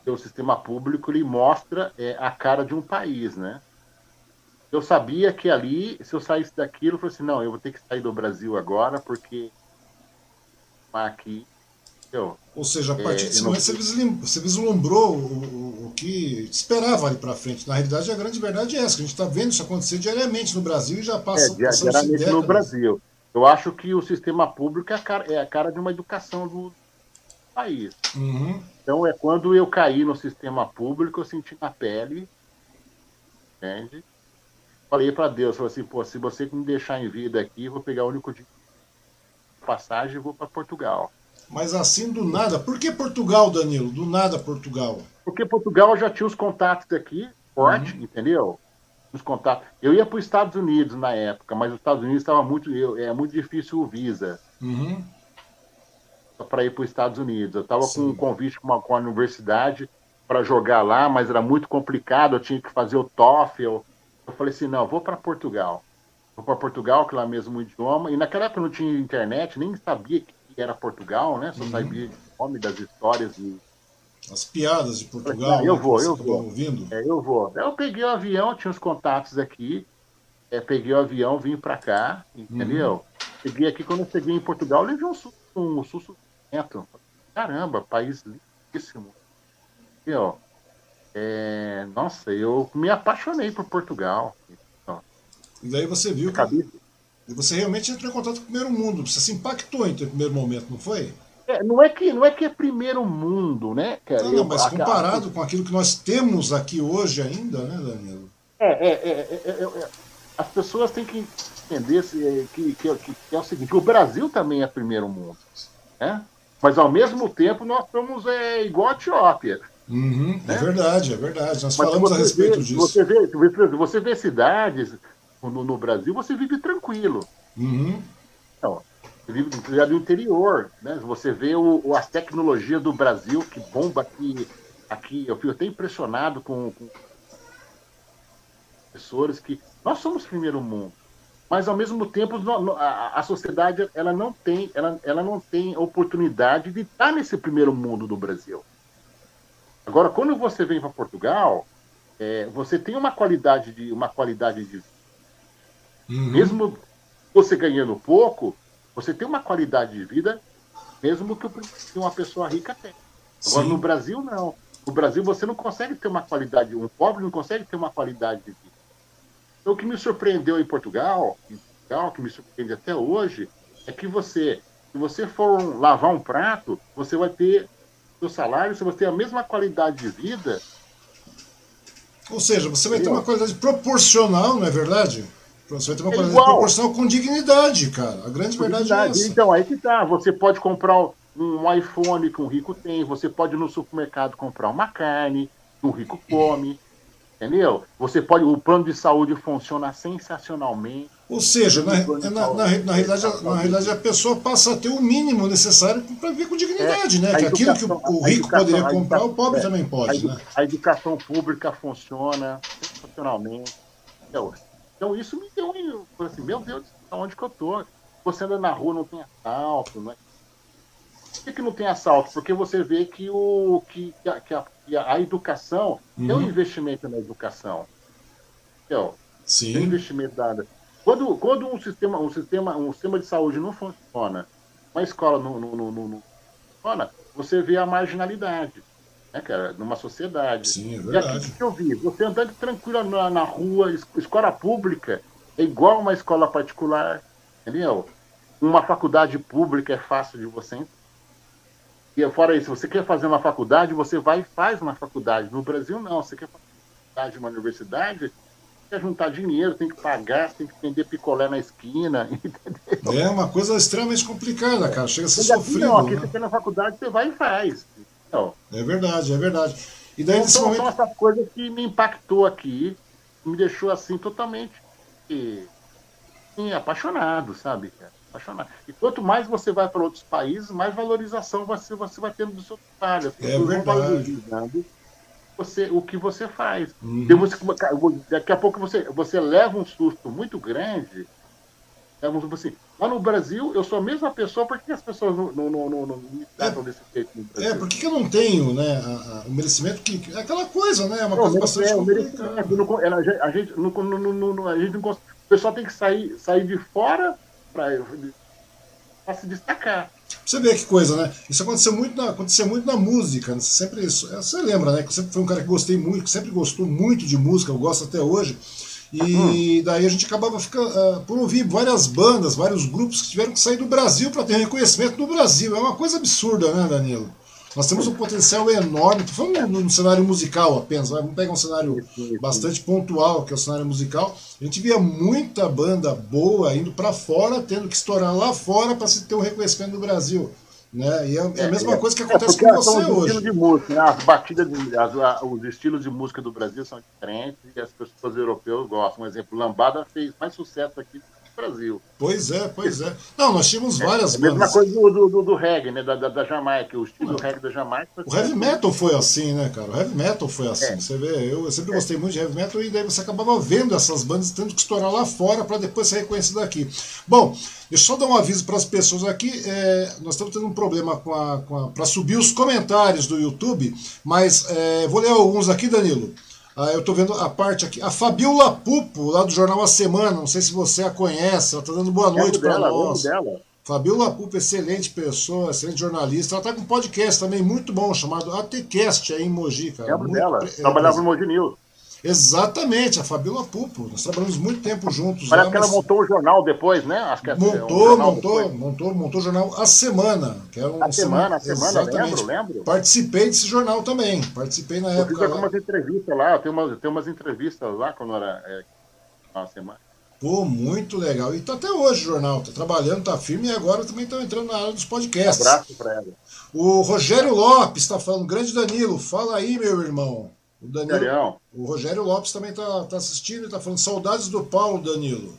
O sistema público ele mostra é, a cara de um país, né? Eu sabia que ali, se eu saísse daquilo, eu falei assim, não, eu vou ter que sair do Brasil agora, porque aqui Ou seja, a partir é, desse momento não... você vislumbrou o, o, o que esperava ali para frente. Na realidade, a grande verdade é essa, que a gente está vendo isso acontecer diariamente no Brasil e já passa. É, diariamente no Brasil. Eu acho que o sistema público é a cara, é a cara de uma educação do, país. Uhum. Então é quando eu caí no sistema público, eu senti na pele, entende? Falei para Deus, falei assim, pô, se você me deixar em vida aqui, eu vou pegar o único de passagem e vou para Portugal. Mas assim do nada, por que Portugal, Danilo? Do nada Portugal? Porque Portugal já tinha os contatos aqui, forte, uhum. entendeu? Os contatos. Eu ia para os Estados Unidos na época, mas os Estados Unidos estava muito, é muito difícil o visa. Uhum para ir para os Estados Unidos. Eu estava com um convite com, uma, com a universidade para jogar lá, mas era muito complicado, eu tinha que fazer o TOEFL. Eu falei assim, não, eu vou para Portugal. Vou para Portugal, que lá é o mesmo idioma. E naquela época não tinha internet, nem sabia que era Portugal, né? Só uhum. sabia o nome das histórias e as piadas de Portugal. eu né, vou, eu vou. Ouvindo. É, eu vou. Eu peguei o avião, tinha os contatos aqui. É, peguei o avião, vim para cá, entendeu? Uhum. Cheguei aqui, quando eu cheguei em Portugal, levei um susto, um susto Caramba, país lindíssimo. E, ó, é, nossa, eu me apaixonei por Portugal. E daí você viu que você realmente entrou em contato com o primeiro mundo. Você se impactou em primeiro momento, não foi? É, não, é que, não é que é primeiro mundo, né, cara? Não, não mas eu, comparado a... com aquilo que nós temos aqui hoje ainda, né, Danilo? É, é, é, é, é as pessoas têm que entender que, que, que, que, é o seguinte, o Brasil também é primeiro mundo. Né? Mas ao mesmo tempo nós somos é, igual a Etiópia. Uhum, é né? É verdade, é verdade. Nós Mas falamos a respeito vê, disso. Você vê, você vê cidades no, no Brasil, você vive tranquilo. Uhum. Então, você vive no interior. Né? Você vê o, as tecnologias do Brasil que bomba aqui. aqui. Eu fico até impressionado com, com professores que nós somos primeiro mundo mas ao mesmo tempo a, sociedade ela não tem ela, ela não tem oportunidade de estar nesse primeiro mundo do Brasil. Agora, quando você vem para Portugal, é, você tem uma qualidade de uma qualidade de uhum. mesmo você ganhando pouco, você tem uma qualidade de vida mesmo que uma pessoa rica tem. Agora Sim. no Brasil não. No Brasil você não consegue ter uma qualidade, um pobre não consegue ter uma qualidade de vida. Então, o que me surpreendeu em Portugal, em Portugal, que me surpreende até hoje, é que você, se você for lavar um prato, você vai ter o salário, você vai ter a mesma qualidade de vida. Ou seja, você vai ter uma qualidade proporcional, não é verdade? Você vai ter uma é proporcional com dignidade, cara. A grande verdade é essa. Então, aí que tá. Você pode comprar um iPhone que um rico tem, você pode ir no supermercado comprar uma carne que um rico come. Entendeu? Você pode. O plano de saúde funciona sensacionalmente. Ou seja, na, na, na, na, realidade, na realidade, a pessoa passa a ter o mínimo necessário para viver com dignidade, é, né? Que aquilo que o, o rico poderia comprar, o pobre é, também pode. A, né? a educação pública funciona sensacionalmente. Então, então isso me deu um. Assim, meu Deus, onde que eu tô? Você anda na rua, não tem assalto, não é por que, que não tem assalto? Porque você vê que, o, que, que, a, que a, que a educação uhum. tem um investimento na educação. Então, Sim. Tem investimento dado. Quando, quando um, sistema, um, sistema, um sistema de saúde não funciona, uma escola não, não, não, não funciona, você vê a marginalidade. Né, cara, numa sociedade. Sim, é verdade. E aqui que eu vi, você andando tranquilo na, na rua, escola pública é igual uma escola particular, entendeu? Uma faculdade pública é fácil de você entrar e fora isso, você quer fazer uma faculdade, você vai e faz uma faculdade. No Brasil, não. Você quer fazer uma universidade, quer juntar dinheiro, tem que pagar, tem que vender picolé na esquina, entendeu? É uma coisa extremamente complicada, cara. Chega a ser sofrido. Não, aqui né? você quer na faculdade, você vai e faz. Então, é verdade, é verdade. E daí, então, nesse momento... são essas coisas que me impactou aqui, me deixou assim totalmente e, e apaixonado, sabe, cara? apaixonar. E quanto mais você vai para outros países, mais valorização você, você vai tendo do seu trabalho. é verdade. Você, o que você faz. Uhum. Você, daqui a pouco você, você leva um susto muito grande. Vamos assim, lá no Brasil, eu sou a mesma pessoa, por que as pessoas não, não, não, não, me tratam é, desse jeito no Brasil? É, por que eu não tenho né, a, a, o merecimento que. É aquela coisa, né? É uma não, coisa bastante. É, o merecimento. Não, a gente não, não, a gente não, o pessoal tem que sair, sair de fora para se destacar. Você vê que coisa, né? Isso aconteceu muito na, aconteceu muito na música. Né? Você sempre isso. Você lembra, né? Que sempre foi um cara que gostei muito, que sempre gostou muito de música, eu gosto até hoje. E hum. daí a gente acabava ficando, uh, por ouvir várias bandas, vários grupos que tiveram que sair do Brasil para ter reconhecimento no Brasil. É uma coisa absurda, né, Danilo? Nós temos um potencial enorme, falando no cenário musical apenas, vamos pegar um cenário bastante pontual, que é o cenário musical. A gente via muita banda boa indo para fora, tendo que estourar lá fora para se ter um reconhecimento no Brasil. Né? E é, é a mesma é, coisa que acontece é com você hoje. De música, né? As batidas, de, as, os estilos de música do Brasil são diferentes e as pessoas europeias gostam. Um exemplo, Lambada fez mais sucesso aqui Brasil. Pois é, pois é. Não, nós tínhamos várias é, a mesma coisa do, do, do, reggae, né? Da, da, da Jamaica, o estilo do reggae da Jamaica. O heavy metal foi assim, né, cara? O heavy metal foi assim. É. Você vê, eu, eu sempre é. gostei muito de heavy metal e daí você acabava vendo essas bandas tendo que estourar lá fora para depois ser reconhecido aqui. Bom, deixa eu só dar um aviso para as pessoas aqui. É, nós estamos tendo um problema com a, com a para subir os comentários do YouTube, mas é, vou ler alguns aqui, Danilo. Ah, eu estou vendo a parte aqui. A Fabiola Pupo, lá do Jornal A Semana, não sei se você a conhece, ela está dando boa noite para nós. Dela. Fabiola Pupo, excelente pessoa, excelente jornalista. Ela está com um podcast também muito bom, chamado ATCast, aí em Mogi, cara. Lembro dela, trabalhava no Mogi News. Exatamente, a Fabiola Pupo. Nós trabalhamos muito tempo juntos. Parece lá, que ela montou o jornal depois, né? Acho que é montou, um montou, depois. montou, montou o jornal A Semana. Que é um a Semana, a Semana, exatamente. lembro, lembro. Participei desse jornal também. Participei na eu época. Fiz algumas lá. entrevistas lá, tem umas, tem umas entrevistas lá quando era é, uma semana. Pô, muito legal. E tá até hoje o jornal, tá trabalhando, tá firme e agora também estão entrando na área dos podcasts. Um abraço para ela. O Rogério Lopes está falando, grande Danilo, fala aí, meu irmão. O, Danilo, o Rogério Lopes também está tá assistindo e está falando saudades do Paulo, Danilo.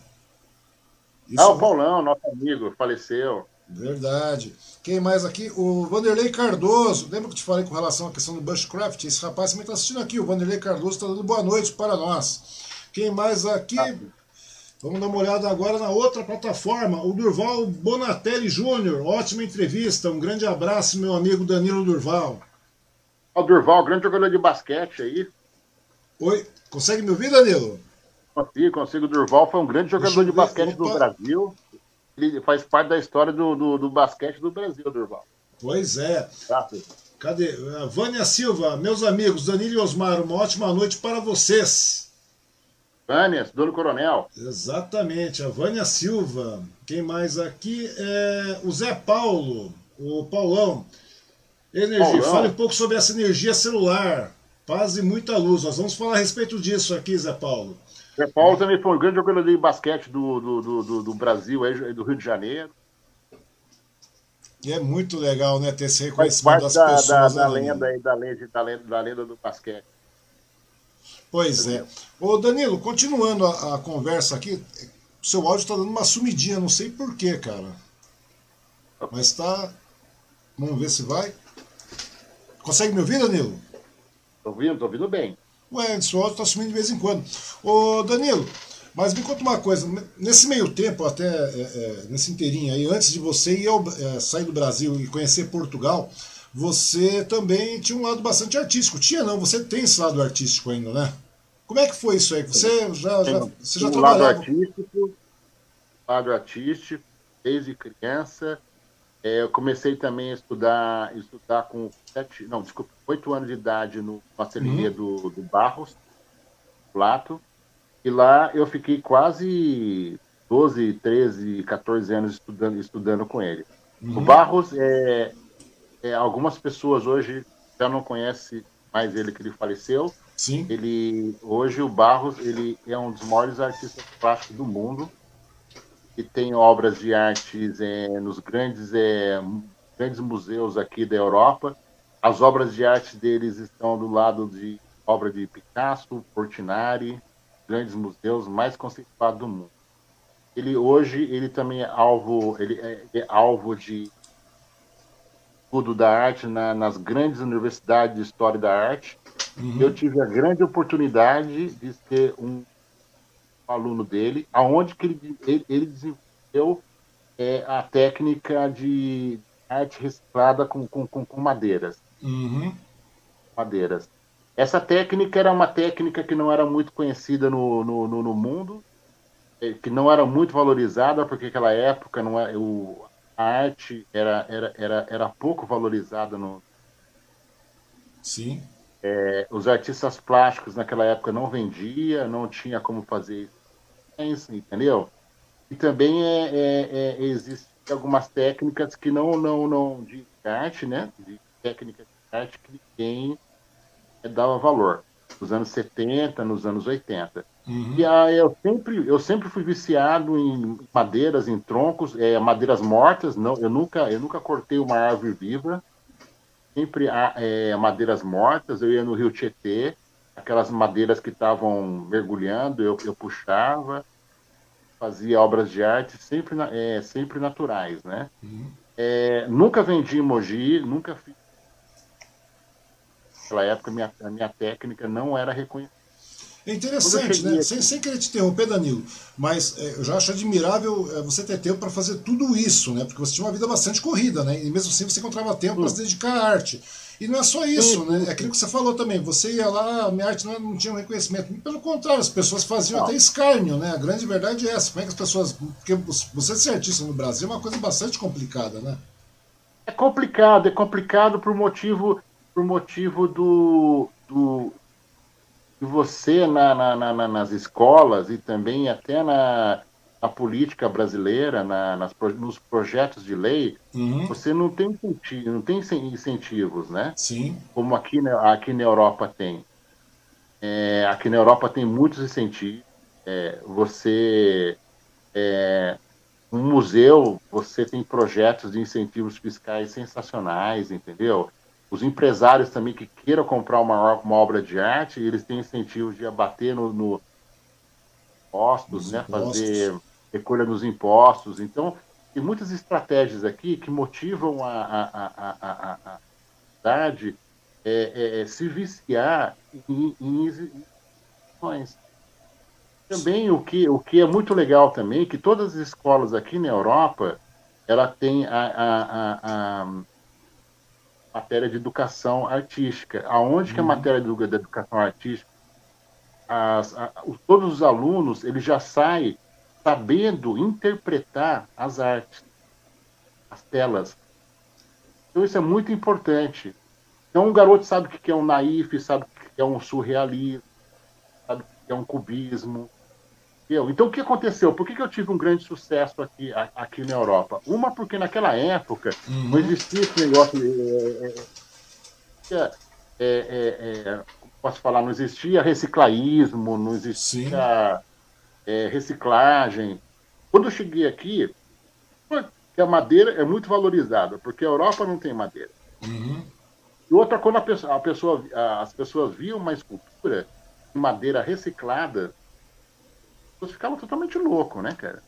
Isso... Ah, o Paulão, nosso amigo, faleceu. Verdade. Quem mais aqui? O Vanderlei Cardoso. Lembra que eu te falei com relação à questão do Bushcraft? Esse rapaz também está assistindo aqui. O Vanderlei Cardoso está dando boa noite para nós. Quem mais aqui? Ah. Vamos dar uma olhada agora na outra plataforma. O Durval Bonatelli Júnior. Ótima entrevista. Um grande abraço, meu amigo Danilo Durval. O Durval, grande jogador de basquete aí. Oi, consegue me ouvir, Danilo? Consigo, consigo. Durval foi um grande jogador de basquete Opa. do Brasil. Ele faz parte da história do, do, do basquete do Brasil, Durval. Pois é. Tá, Cadê? Vânia Silva, meus amigos, Danilo e Osmar, uma ótima noite para vocês. Vânia, dono coronel. Exatamente, a Vânia Silva. Quem mais aqui é o Zé Paulo, o Paulão. Energia, fale um pouco sobre essa energia celular. Paz e muita luz. Nós vamos falar a respeito disso aqui, Zé Paulo. Zé Paulo também foi um grande jogador de basquete do, do, do, do Brasil, do Rio de Janeiro. E é muito legal, né, ter esse reconhecimento das da, pessoas. Da, da, lenda, da, lenda, da, lenda, da lenda do basquete. Pois é. Ô Danilo, continuando a, a conversa aqui, seu áudio está dando uma sumidinha, não sei porquê, cara. Mas tá. Vamos ver se vai. Consegue me ouvir, Danilo? Tô ouvindo, tô ouvindo bem. Ué, seu áudio tá sumindo de vez em quando. Ô, Danilo, mas me conta uma coisa, nesse meio tempo, até é, é, nesse inteirinho aí, antes de você ir ao, é, sair do Brasil e conhecer Portugal, você também tinha um lado bastante artístico. Tinha não, você tem esse lado artístico ainda, né? Como é que foi isso aí? Você já, já, você já um trabalhava... lado artístico, lado artístico, desde criança, eu comecei também a estudar, estudar com sete, não, desculpa, oito anos de idade no ateliê uhum. do, do Barros, Plato. E lá eu fiquei quase 12, 13, 14 anos estudando, estudando com ele. Uhum. O Barros, é, é, algumas pessoas hoje já não conhecem mais ele, que ele faleceu. Sim. Ele, hoje o Barros ele é um dos maiores artistas plásticos do mundo que tem obras de artes é, nos grandes, é, grandes museus aqui da Europa. As obras de arte deles estão do lado de obra de Picasso, Portinari, grandes museus mais conceituados do mundo. Ele hoje ele também é alvo, ele é, é alvo de estudo da arte na, nas grandes universidades de história da arte. Uhum. Eu tive a grande oportunidade de ser um aluno dele, aonde que ele, ele, ele desenvolveu é, a técnica de arte reciclada com, com, com madeiras. Uhum. Madeiras. Essa técnica era uma técnica que não era muito conhecida no, no, no, no mundo, é, que não era muito valorizada, porque naquela época não é, o, a arte era, era, era, era pouco valorizada no. Sim. É, os artistas plásticos naquela época não vendia, não tinha como fazer isso entendeu? E também é, é, é, existem algumas técnicas que não, não, não de arte, né? De técnica de arte que ninguém dava valor. Nos anos 70, nos anos 80. Uhum. E aí eu sempre, eu sempre fui viciado em madeiras, em troncos, é, madeiras mortas. Não, eu nunca, eu nunca cortei uma árvore viva. Sempre é, madeiras mortas. Eu ia no Rio Tietê, aquelas madeiras que estavam mergulhando, eu, eu puxava, fazia obras de arte sempre, é, sempre naturais, né? Uhum. É, nunca vendi emoji, nunca fiz. Naquela época, minha, a minha técnica não era reconhecida. É interessante, né? Sem, sem querer te interromper, Danilo, mas é, eu já acho admirável é, você ter tempo para fazer tudo isso, né? Porque você tinha uma vida bastante corrida, né? E mesmo assim você encontrava tempo para se dedicar à arte. E não é só isso, né? É aquilo que você falou também. Você ia lá, a minha arte não, não tinha um reconhecimento. Pelo contrário, as pessoas faziam não. até escárnio, né? A grande verdade é essa. Como é que as pessoas. Porque você ser artista no Brasil é uma coisa bastante complicada, né? É complicado, é complicado por motivo, por motivo do, do de você na, na, na, nas escolas e também até na, a política brasileira, na, nas, nos projetos de lei, uhum. você não tem, não tem incentivos, né? Sim. Como aqui, aqui na Europa tem. É, aqui na Europa tem muitos incentivos. É, você, é, um museu, você tem projetos de incentivos fiscais sensacionais, entendeu? Os empresários também que queiram comprar uma, uma obra de arte, eles têm incentivos de abater no, no impostos, né? Impostos. Fazer recolha nos impostos. Então, tem muitas estratégias aqui que motivam a, a, a, a, cidade é, é, é, se viciar em, em. Também o que, o que é muito legal também, que todas as escolas aqui na Europa, ela tem a, a, a, a matéria de educação artística. Aonde uhum. que a uhum. matéria de, de educação artística, as, a, todos os alunos, eles já saem sabendo interpretar as artes, as telas. Então isso é muito importante. Então um garoto sabe o que é um naif, sabe o que é um surrealismo, sabe o que é um cubismo. Então o que aconteceu? Por que, que eu tive um grande sucesso aqui, aqui na Europa? Uma, porque naquela época uhum. não existia esse negócio. É, é, é, é posso falar, não existia reciclaísmo, não existia é, reciclagem. Quando eu cheguei aqui, a madeira é muito valorizada, porque a Europa não tem madeira. Uhum. E outra, quando a pessoa, a pessoa, as pessoas viam uma escultura de madeira reciclada, eles ficavam totalmente louco, né, cara?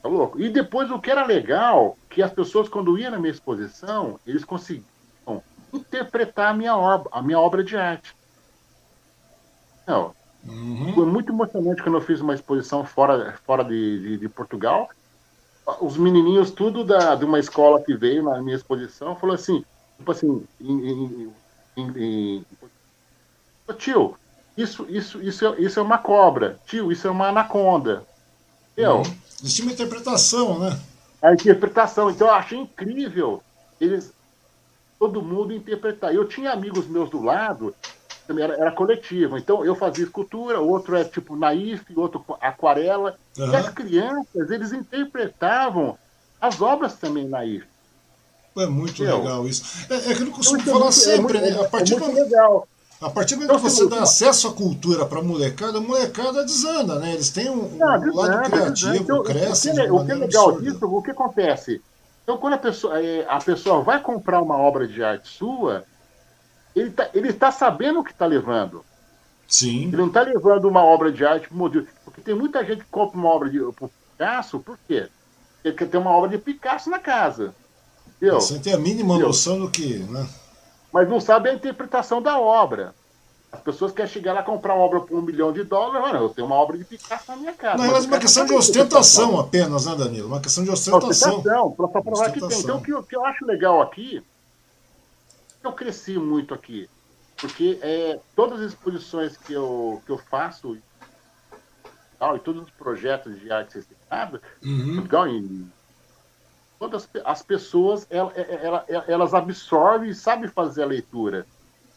Tá louco. E depois, o que era legal, que as pessoas, quando iam na minha exposição, eles conseguiam interpretar a minha obra, a minha obra de arte. Não, Uhum. Foi muito emocionante quando eu fiz uma exposição fora, fora de, de, de Portugal. Os menininhos, tudo da, de uma escola que veio na minha exposição, falou assim, tipo assim, em, em, em, tio, isso, isso, isso, é, isso é uma cobra, tio, isso é uma anaconda. Entendeu? Uhum. Existe uma interpretação, né? A interpretação. Então eu achei incrível eles todo mundo interpretar. Eu tinha amigos meus do lado também era, era coletivo. Então eu fazia escultura, outro é tipo naif, outro aquarela. Uhum. E as crianças, eles interpretavam as obras também naif. É muito legal isso. É, é que eu costumo então, falar é sempre, né? A partir é muito legal. A partir do momento que você dá acesso à cultura para a molecada, a molecada desanda, né? Eles têm um, um desanda, lado criativo, então, crescem. O que, o que é legal absurda. disso, o que acontece? Então, quando a pessoa, é, a pessoa vai comprar uma obra de arte sua, ele está ele tá sabendo o que está levando. Sim. Ele não está levando uma obra de arte modelo. Porque tem muita gente que compra uma obra de Picasso, por quê? Ele quer ter uma obra de Picasso na casa. Entendeu? Você tem a mínima entendeu? noção do que. Né? Mas não sabe a interpretação da obra. As pessoas querem chegar lá e comprar uma obra por um milhão de dólares, mano, eu tenho uma obra de Picasso na minha casa. Não, é uma questão de ostentação apenas, né, Danilo? Uma questão de ostentação. Ostentação, para provar que tem. Então, o que, o que eu acho legal aqui eu cresci muito aqui? Porque é, todas as exposições que eu, que eu faço e todos os projetos de arte reciclada, uhum. todas as pessoas elas, elas, elas absorvem e sabem fazer a leitura.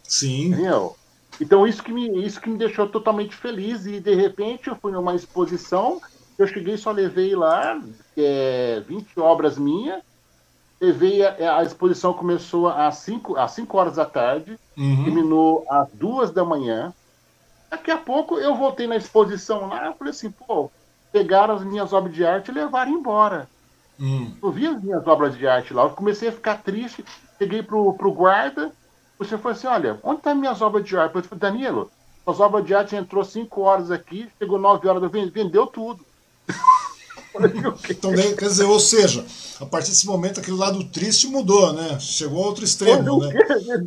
Sim. Entendeu? Então isso que, me, isso que me deixou totalmente feliz e de repente eu fui numa exposição, eu cheguei só levei lá é, 20 obras minhas, levei a, a, exposição começou às 5 às cinco horas da tarde, uhum. terminou às duas da manhã. Daqui a pouco eu voltei na exposição lá, eu falei assim, pô, pegaram as minhas obras de arte e levaram embora. Hum. Eu vi as minhas obras de arte lá, eu comecei a ficar triste, peguei pro, pro guarda, você falou assim, olha, onde estão tá minhas obras de arte? Eu falei, Danilo, as obras de arte entrou 5 horas aqui, chegou 9 horas, vendeu tudo. Então, quer dizer, ou seja, a partir desse momento aquele lado triste mudou, né? Chegou a outro extremo, né?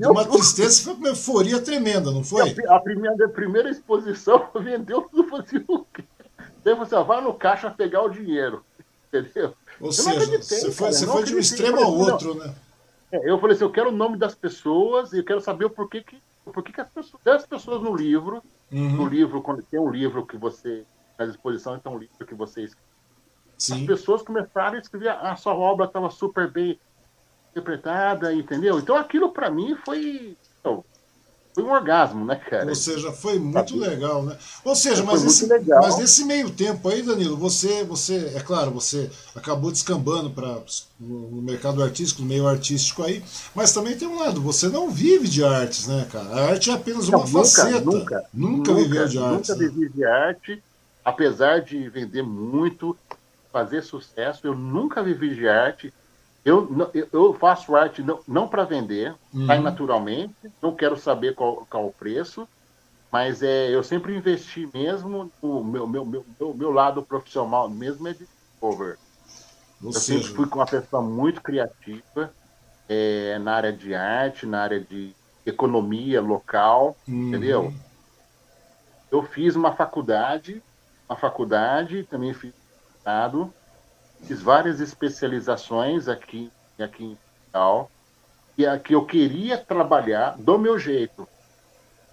Uma tristeza foi uma euforia tremenda, não foi? A, a, primeira, a primeira exposição vendeu tudo, fazia o quê? Daí você vai no caixa pegar o dinheiro, entendeu? Ou eu seja, você foi, você foi de um extremo ao outro, não. né? É, eu falei assim, eu quero o nome das pessoas e eu quero saber o porquê que, porquê que as pessoas, as pessoas no livro, uhum. no livro, quando tem um livro que você, na exposição, tem um livro que você escreve Sim. As pessoas começaram a escrever, a sua obra estava super bem interpretada, entendeu? Então aquilo para mim foi, foi um orgasmo, né, cara? Ou seja, foi muito Sabe? legal, né? Ou seja, mas, esse, mas nesse meio tempo aí, Danilo, você, você, é claro, você acabou descambando para no mercado artístico, no meio artístico aí, mas também tem um lado, você não vive de artes, né, cara? A arte é apenas uma não, faceta. Nunca, nunca, nunca, viveu de arte. Nunca né? vivi de arte, apesar de vender muito, fazer sucesso. Eu nunca vivi de arte. Eu, eu faço arte não, não para vender, uhum. sai naturalmente. Não quero saber qual, qual o preço, mas é, eu sempre investi mesmo no meu, meu, meu, meu, meu lado profissional, mesmo é de cover. eu seja... sempre fui com uma pessoa muito criativa é, na área de arte, na área de economia local, uhum. entendeu? Eu fiz uma faculdade, uma faculdade, também fiz Estado, fiz várias especializações aqui, aqui em Portugal, e aqui eu queria trabalhar do meu jeito.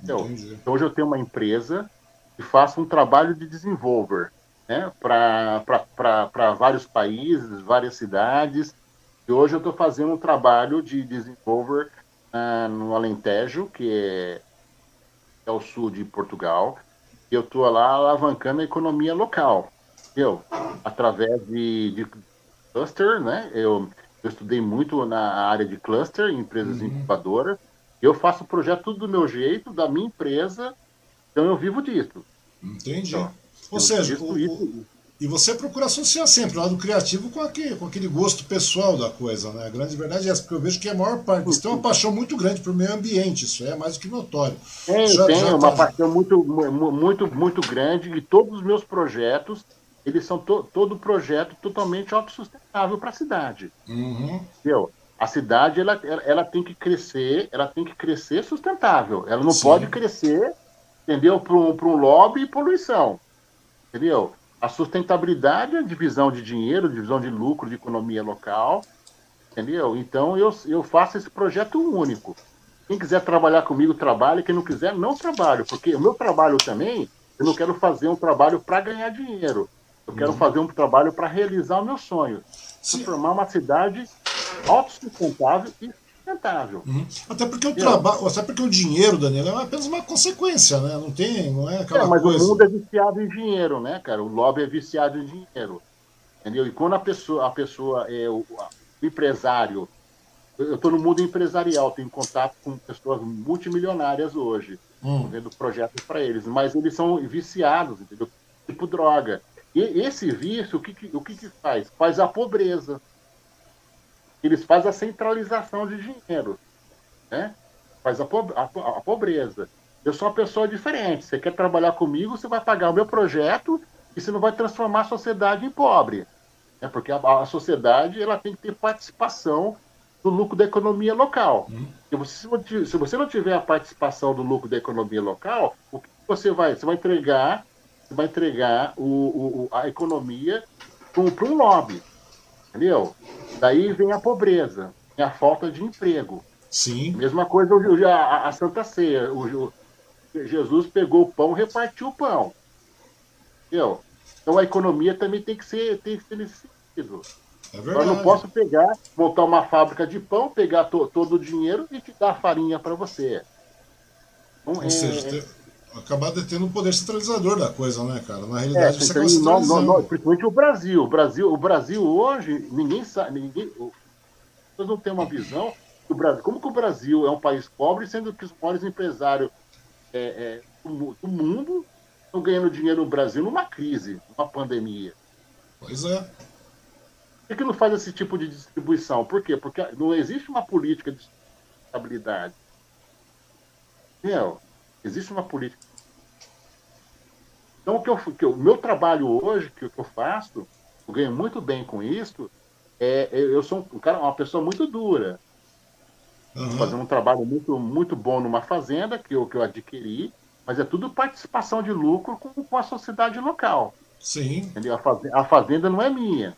Então, então, hoje eu tenho uma empresa e faço um trabalho de desenvolver né, para vários países, várias cidades. E hoje eu estou fazendo um trabalho de desenvolver uh, no Alentejo, que é, é o sul de Portugal. E eu estou lá alavancando a economia local eu, através de, de cluster, né? Eu, eu estudei muito na área de cluster, empresas uhum. incubadoras. Eu faço o projeto tudo do meu jeito, da minha empresa, então eu vivo disso. Entendi. Então, Ou seja, o, o, e você procura associar sempre o lado criativo com aquele, com aquele gosto pessoal da coisa, né? A grande verdade é essa, porque eu vejo que a maior parte. Você tem uma paixão muito grande para o meio ambiente, isso é mais do que notório. Tem, já, tem já uma tá... paixão muito, muito, muito grande e todos os meus projetos eles são to, todo projeto totalmente autossustentável para a cidade. Uhum. Entendeu? A cidade ela, ela, tem que crescer, ela tem que crescer sustentável. Ela não Sim. pode crescer, entendeu? Para um, um lobby e poluição. Entendeu? A sustentabilidade é a divisão de dinheiro, divisão de lucro, de economia local. Entendeu? Então eu, eu faço esse projeto único. Quem quiser trabalhar comigo, trabalhe. Quem não quiser, não trabalho. Porque o meu trabalho também, eu não quero fazer um trabalho para ganhar dinheiro. Eu quero uhum. fazer um trabalho para realizar o meu sonho. Transformar uma cidade autossustentável e sustentável. Uhum. Até porque o trabalho, até porque o dinheiro, Daniel, é apenas uma consequência, né? Não tem, não é aquela é, mas coisa. o mundo é viciado em dinheiro, né, cara? O lobby é viciado em dinheiro. Entendeu? E quando a pessoa, a pessoa é o, o empresário, eu estou no mundo empresarial, tenho contato com pessoas multimilionárias hoje, hum. vendo projetos para eles, mas eles são viciados, entendeu? Tipo droga. E esse vício, o que, que o que, que faz? Faz a pobreza. Eles fazem a centralização de dinheiro. Né? Faz a, po a, a pobreza. Eu sou uma pessoa diferente. Você quer trabalhar comigo, você vai pagar o meu projeto e você não vai transformar a sociedade em pobre. Né? Porque a, a sociedade ela tem que ter participação do lucro da economia local. Hum. Se, você, se você não tiver a participação do lucro da economia local, o que você vai? Você vai entregar vai entregar o, o, a economia para um lobby. Entendeu? Daí vem a pobreza, vem a falta de emprego. Sim. Mesma coisa a, a Santa Ceia. O, Jesus pegou o pão e repartiu o pão. Entendeu? Então a economia também tem que ser, tem que ser nesse sentido. É Eu não posso pegar, montar uma fábrica de pão, pegar to, todo o dinheiro e te dar farinha para você. Então, Ou é, seja, acabar detendo o poder centralizador da coisa, né, cara? Na realidade, é, você acaba centralizando. No, no, principalmente o Brasil. O Brasil, o Brasil hoje, ninguém sabe. Ninguém, pessoas não têm uma visão do Brasil. Como que o Brasil é um país pobre, sendo que os maiores empresários é, é, do, do mundo estão ganhando dinheiro no Brasil numa crise, numa pandemia. Pois é. Por que, que não faz esse tipo de distribuição? Por quê? Porque não existe uma política de estabilidade. Meu, existe uma política. Então, o que eu, que o meu trabalho hoje, que, que eu faço, eu ganho muito bem com isso, é, eu sou um cara, uma pessoa muito dura. Uhum. Fazendo um trabalho muito, muito bom numa fazenda que eu, que eu adquiri, mas é tudo participação de lucro com, com a sociedade local. Sim. Entendeu? A, fazenda, a fazenda não é minha.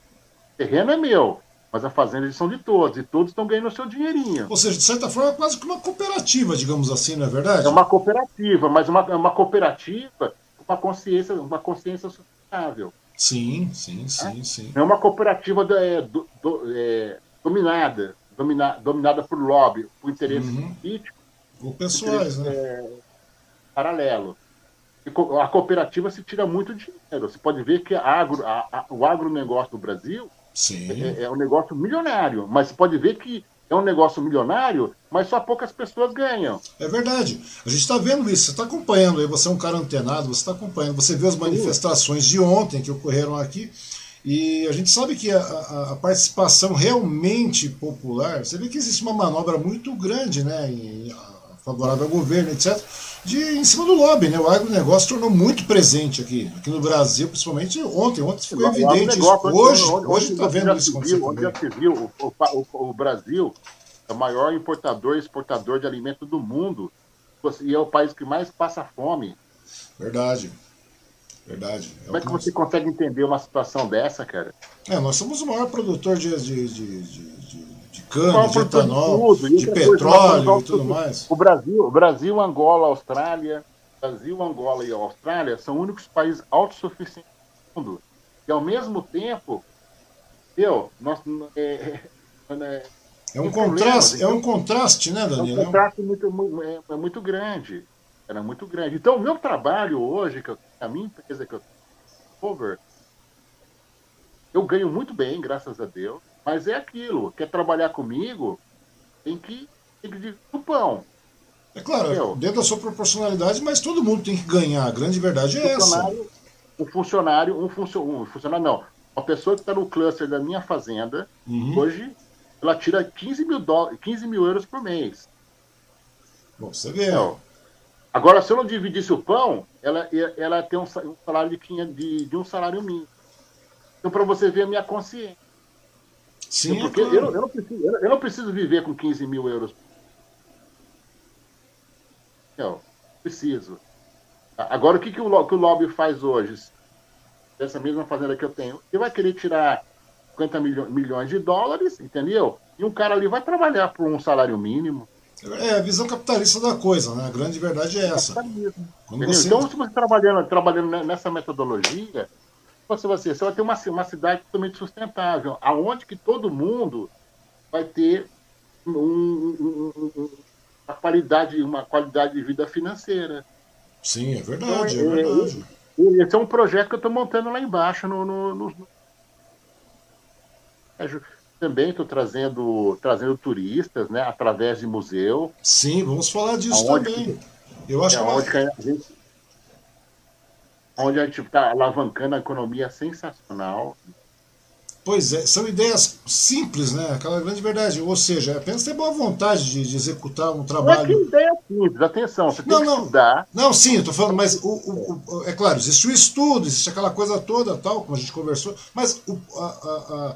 O terreno é meu. Mas a fazenda eles são de todos, e todos estão ganhando o seu dinheirinho. Ou seja, de certa forma, é quase que uma cooperativa, digamos assim, não é verdade? É uma cooperativa, mas uma, uma cooperativa com uma consciência, uma consciência sustentável. Sim, sim, sim, é? sim. É uma cooperativa é, do, do, é, dominada, domina, dominada por lobby, por interesse uhum. político. Ou pessoais, né? É, paralelo. A cooperativa se tira muito dinheiro. Você pode ver que a agro, a, a, o agronegócio do Brasil é, é, um negócio milionário, mas você pode ver que é um negócio milionário, mas só poucas pessoas ganham. É verdade. A gente está vendo isso. Você está acompanhando aí, você é um cara antenado, você está acompanhando. Você vê as manifestações de ontem que ocorreram aqui. E a gente sabe que a, a, a, participação realmente popular, você vê que existe uma manobra muito grande, né, em, favorável ao governo, etc., de, em cima do lobby, né? O agronegócio tornou muito presente aqui, aqui no Brasil, principalmente ontem. Ontem ficou evidente isso. Hoje, hoje está vendo isso acontecer. Onde já se viu, o, o, o, Brasil é o maior importador e exportador de alimento do mundo e é o país que mais passa fome. Verdade. Verdade. É Como é que você consegue entender uma situação dessa, cara? É, nós somos o maior produtor de, de, de, de, de cana, de etanol, de, de petróleo coisa, e tudo mais. O Brasil, o Brasil, Angola, Austrália, Brasil, Angola e Austrália são os únicos países autossuficientes do mundo. E ao mesmo tempo, eu, nós, é, é, é um contraste, é um contraste, né, Daniel? É um contraste muito, muito, é, é muito grande era muito grande. Então, o meu trabalho hoje, que eu, a minha empresa que eu over, eu ganho muito bem, graças a Deus, mas é aquilo, quer trabalhar comigo, tem que, tem que o pão. É claro, Entendeu? dentro da sua proporcionalidade, mas todo mundo tem que ganhar. A grande verdade é essa. Um funcionário, um, funcio, um funcionário, não. Uma pessoa que está no cluster da minha fazenda, uhum. hoje, ela tira 15 mil, do, 15 mil euros por mês. Bom, você vê. Então, Agora, se eu não dividisse o pão, ela, ela tem um salário de, de, de um salário mínimo. Então, para você ver a minha consciência. Sim, Porque eu, eu, não preciso, eu, não preciso viver com 15 mil euros. Não, preciso. Agora, o que, que, o, que o lobby faz hoje? Dessa mesma fazenda que eu tenho. Ele vai querer tirar 50 milhões de dólares, entendeu? E um cara ali vai trabalhar por um salário mínimo. É a visão capitalista da coisa, né? A grande verdade é essa. Você... Então, se você trabalhando, trabalhando nessa metodologia, você vai, você vai ter uma, uma cidade totalmente sustentável, aonde que todo mundo vai ter um, um, um, uma, qualidade, uma qualidade de vida financeira. Sim, é verdade, então, é, é verdade. Esse é um projeto que eu estou montando lá embaixo no, no, no... É, também estou trazendo, trazendo turistas, né, através de museu. Sim, vamos falar disso também. Que, Eu acho é, que, onde, a gente, onde a gente está alavancando a economia sensacional. Pois é, são ideias simples, né? Aquela grande verdade. Ou seja, é apenas ter boa vontade de, de executar um trabalho. Não é que ideia simples, atenção, você tem não, que não, estudar. Não, sim, eu tô falando, mas o, o, o, é claro, existe o estudo, existe aquela coisa toda, tal, como a gente conversou, mas o, a, a, a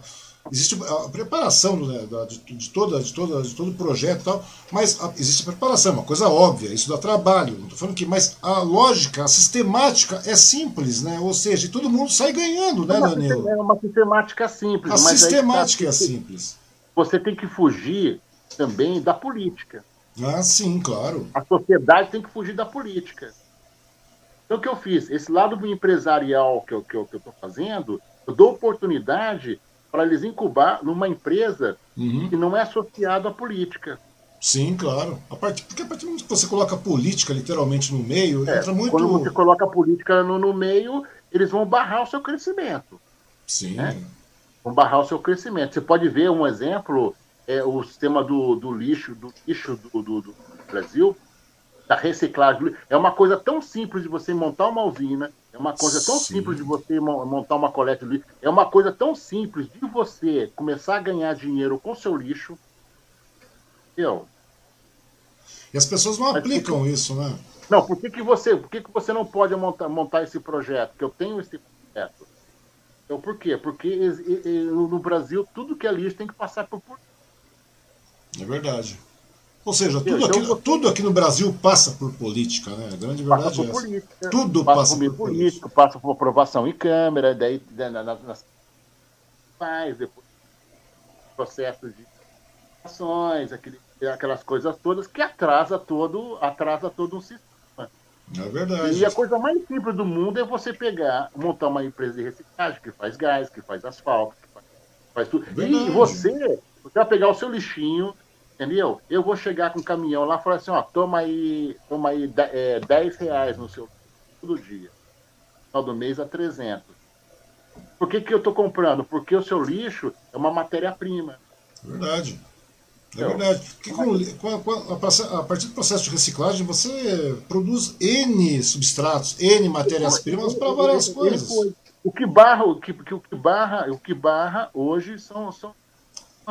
Existe a preparação né, de, de, toda, de, toda, de todo o projeto e tal, mas a, existe a preparação, uma coisa óbvia, isso dá trabalho. Não estou falando que, mas a lógica, a sistemática é simples, né? Ou seja, todo mundo sai ganhando, né, Danilo? É uma sistemática simples. A sistemática tá, é simples. Você tem que fugir também da política. Ah, sim, claro. A sociedade tem que fugir da política. Então, o que eu fiz? Esse lado empresarial que eu estou que eu, que eu fazendo, eu dou oportunidade para eles incubar numa empresa uhum. que não é associada à política. Sim, claro. A part... Porque a partir do momento que você coloca a política literalmente no meio, é, entra muito. Quando você coloca a política no, no meio, eles vão barrar o seu crescimento. Sim. Né? Vão barrar o seu crescimento. Você pode ver um exemplo é, o sistema do, do lixo, do lixo do, do, do Brasil, da reciclagem. É uma coisa tão simples de você montar uma usina, é uma coisa tão Sim. simples de você montar uma coleta de lixo, é uma coisa tão simples de você começar a ganhar dinheiro com seu lixo. Eu. E as pessoas não aplicam isso, né? Não, por que, que você, por que, que você não pode montar, montar esse projeto? Que eu tenho esse projeto. Então, por quê? Porque no Brasil tudo que é lixo tem que passar por É verdade. Ou seja, tudo, aqui, tudo aqui no Brasil passa por política, né? A grande verdade passa por é política. Tudo passa, passa por, por político, passa por aprovação em Câmara, daí na, na, nas faz, depois processo de ações, aquele, aquelas coisas todas que atrasa todo, atrasa todo um sistema. É verdade. E a coisa mais simples do mundo é você pegar, montar uma empresa de reciclagem que faz gás, que faz asfalto, que faz, faz tudo. Verdade. E você, você vai pegar o seu lixinho, entendeu? Eu vou chegar com um caminhão lá e falar assim, ó, toma aí, toma aí é, 10 reais no seu todo dia. No final do mês a 300. Por que, que eu estou comprando? Porque o seu lixo é uma matéria-prima. Verdade. É verdade. Porque com, com, a, a, partir do processo de reciclagem, você produz N substratos, N matérias-primas para várias coisas. O que barra, o que, o que barra, o que barra hoje são, são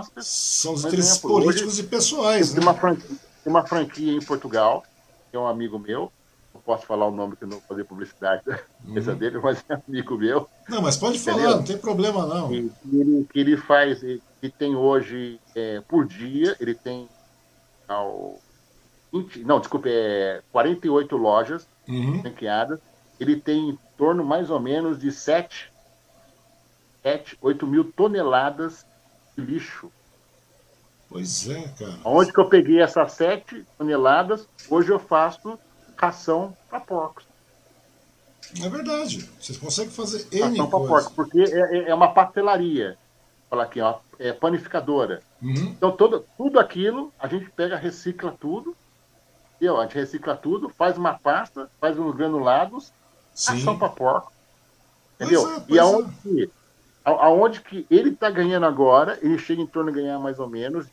pessoas. São os interesses políticos hoje, e pessoais. Tem, né? uma franquia, tem uma franquia em Portugal, que é um amigo meu, não posso falar o nome que não vou fazer publicidade da uhum. dele, mas é amigo meu. Não, mas pode Entendeu? falar, não tem problema não. Que, ele, que ele faz, ele tem hoje, é, por dia, ele tem ao, 20, não, desculpe, é 48 lojas uhum. franqueadas. Ele tem em torno mais ou menos de 7, 7 8 mil toneladas lixo. Pois é, cara. Onde que eu peguei essas 7 toneladas, hoje eu faço ração para porcos. É verdade. Vocês conseguem fazer N ração para porcos, porque é, é, é uma pastelaria. Fala aqui, ó, é panificadora. Uhum. Então, todo, tudo aquilo, a gente pega, recicla tudo. Entendeu? A gente recicla tudo, faz uma pasta, faz uns granulados, Sim. ração para porco. Entendeu? É, e aonde, é. Aonde que ele está ganhando agora, ele chega em torno de ganhar mais ou menos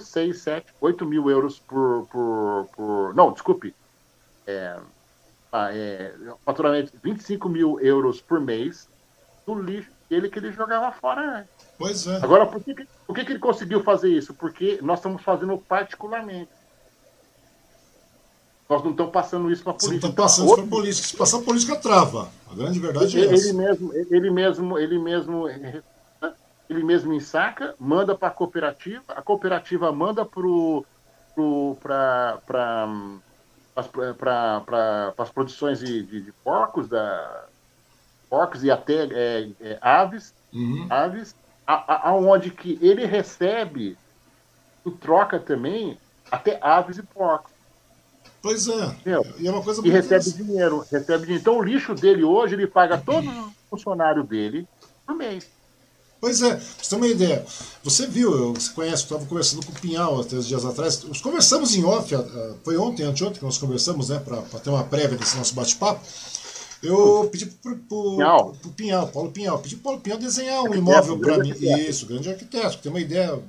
6, 7, 8 mil euros por, por, por. Não, desculpe é, ah, é, faturamento 25 mil euros por mês do lixo dele que ele jogava fora antes. Pois é. Agora, por que, por que, que ele conseguiu fazer isso? Porque nós estamos fazendo particularmente. Nós não estamos passando isso para a polícia. Não estamos passando isso para a polícia. Se passar a polícia, trava. A grande verdade ele, é essa. Ele mesmo, ele mesmo, ele mesmo, ele mesmo ensaca, manda para a cooperativa, a cooperativa manda para para as produções de, de, de, porcos, da, porcos e até é, é, aves, uhum. aves, aonde que ele recebe, em troca também, até aves e porcos. Pois é. Entendeu? E é uma coisa E recebe dinheiro, recebe dinheiro. Então o lixo dele hoje, ele paga todos os funcionários dele por mês. Pois é, pra você ter uma ideia. Você viu, você conhece, estava conversando com o Pinhal até uns dias atrás. Nós conversamos em off, foi ontem, anteontem que nós conversamos, né, para ter uma prévia desse nosso bate-papo. Eu pedi pro, pro, Pinhal. pro Pinhal, Paulo Pinhal, pedi pro Paulo Pinhal desenhar um imóvel para mim. Arquiteto. Isso, grande arquiteto, tem uma ideia,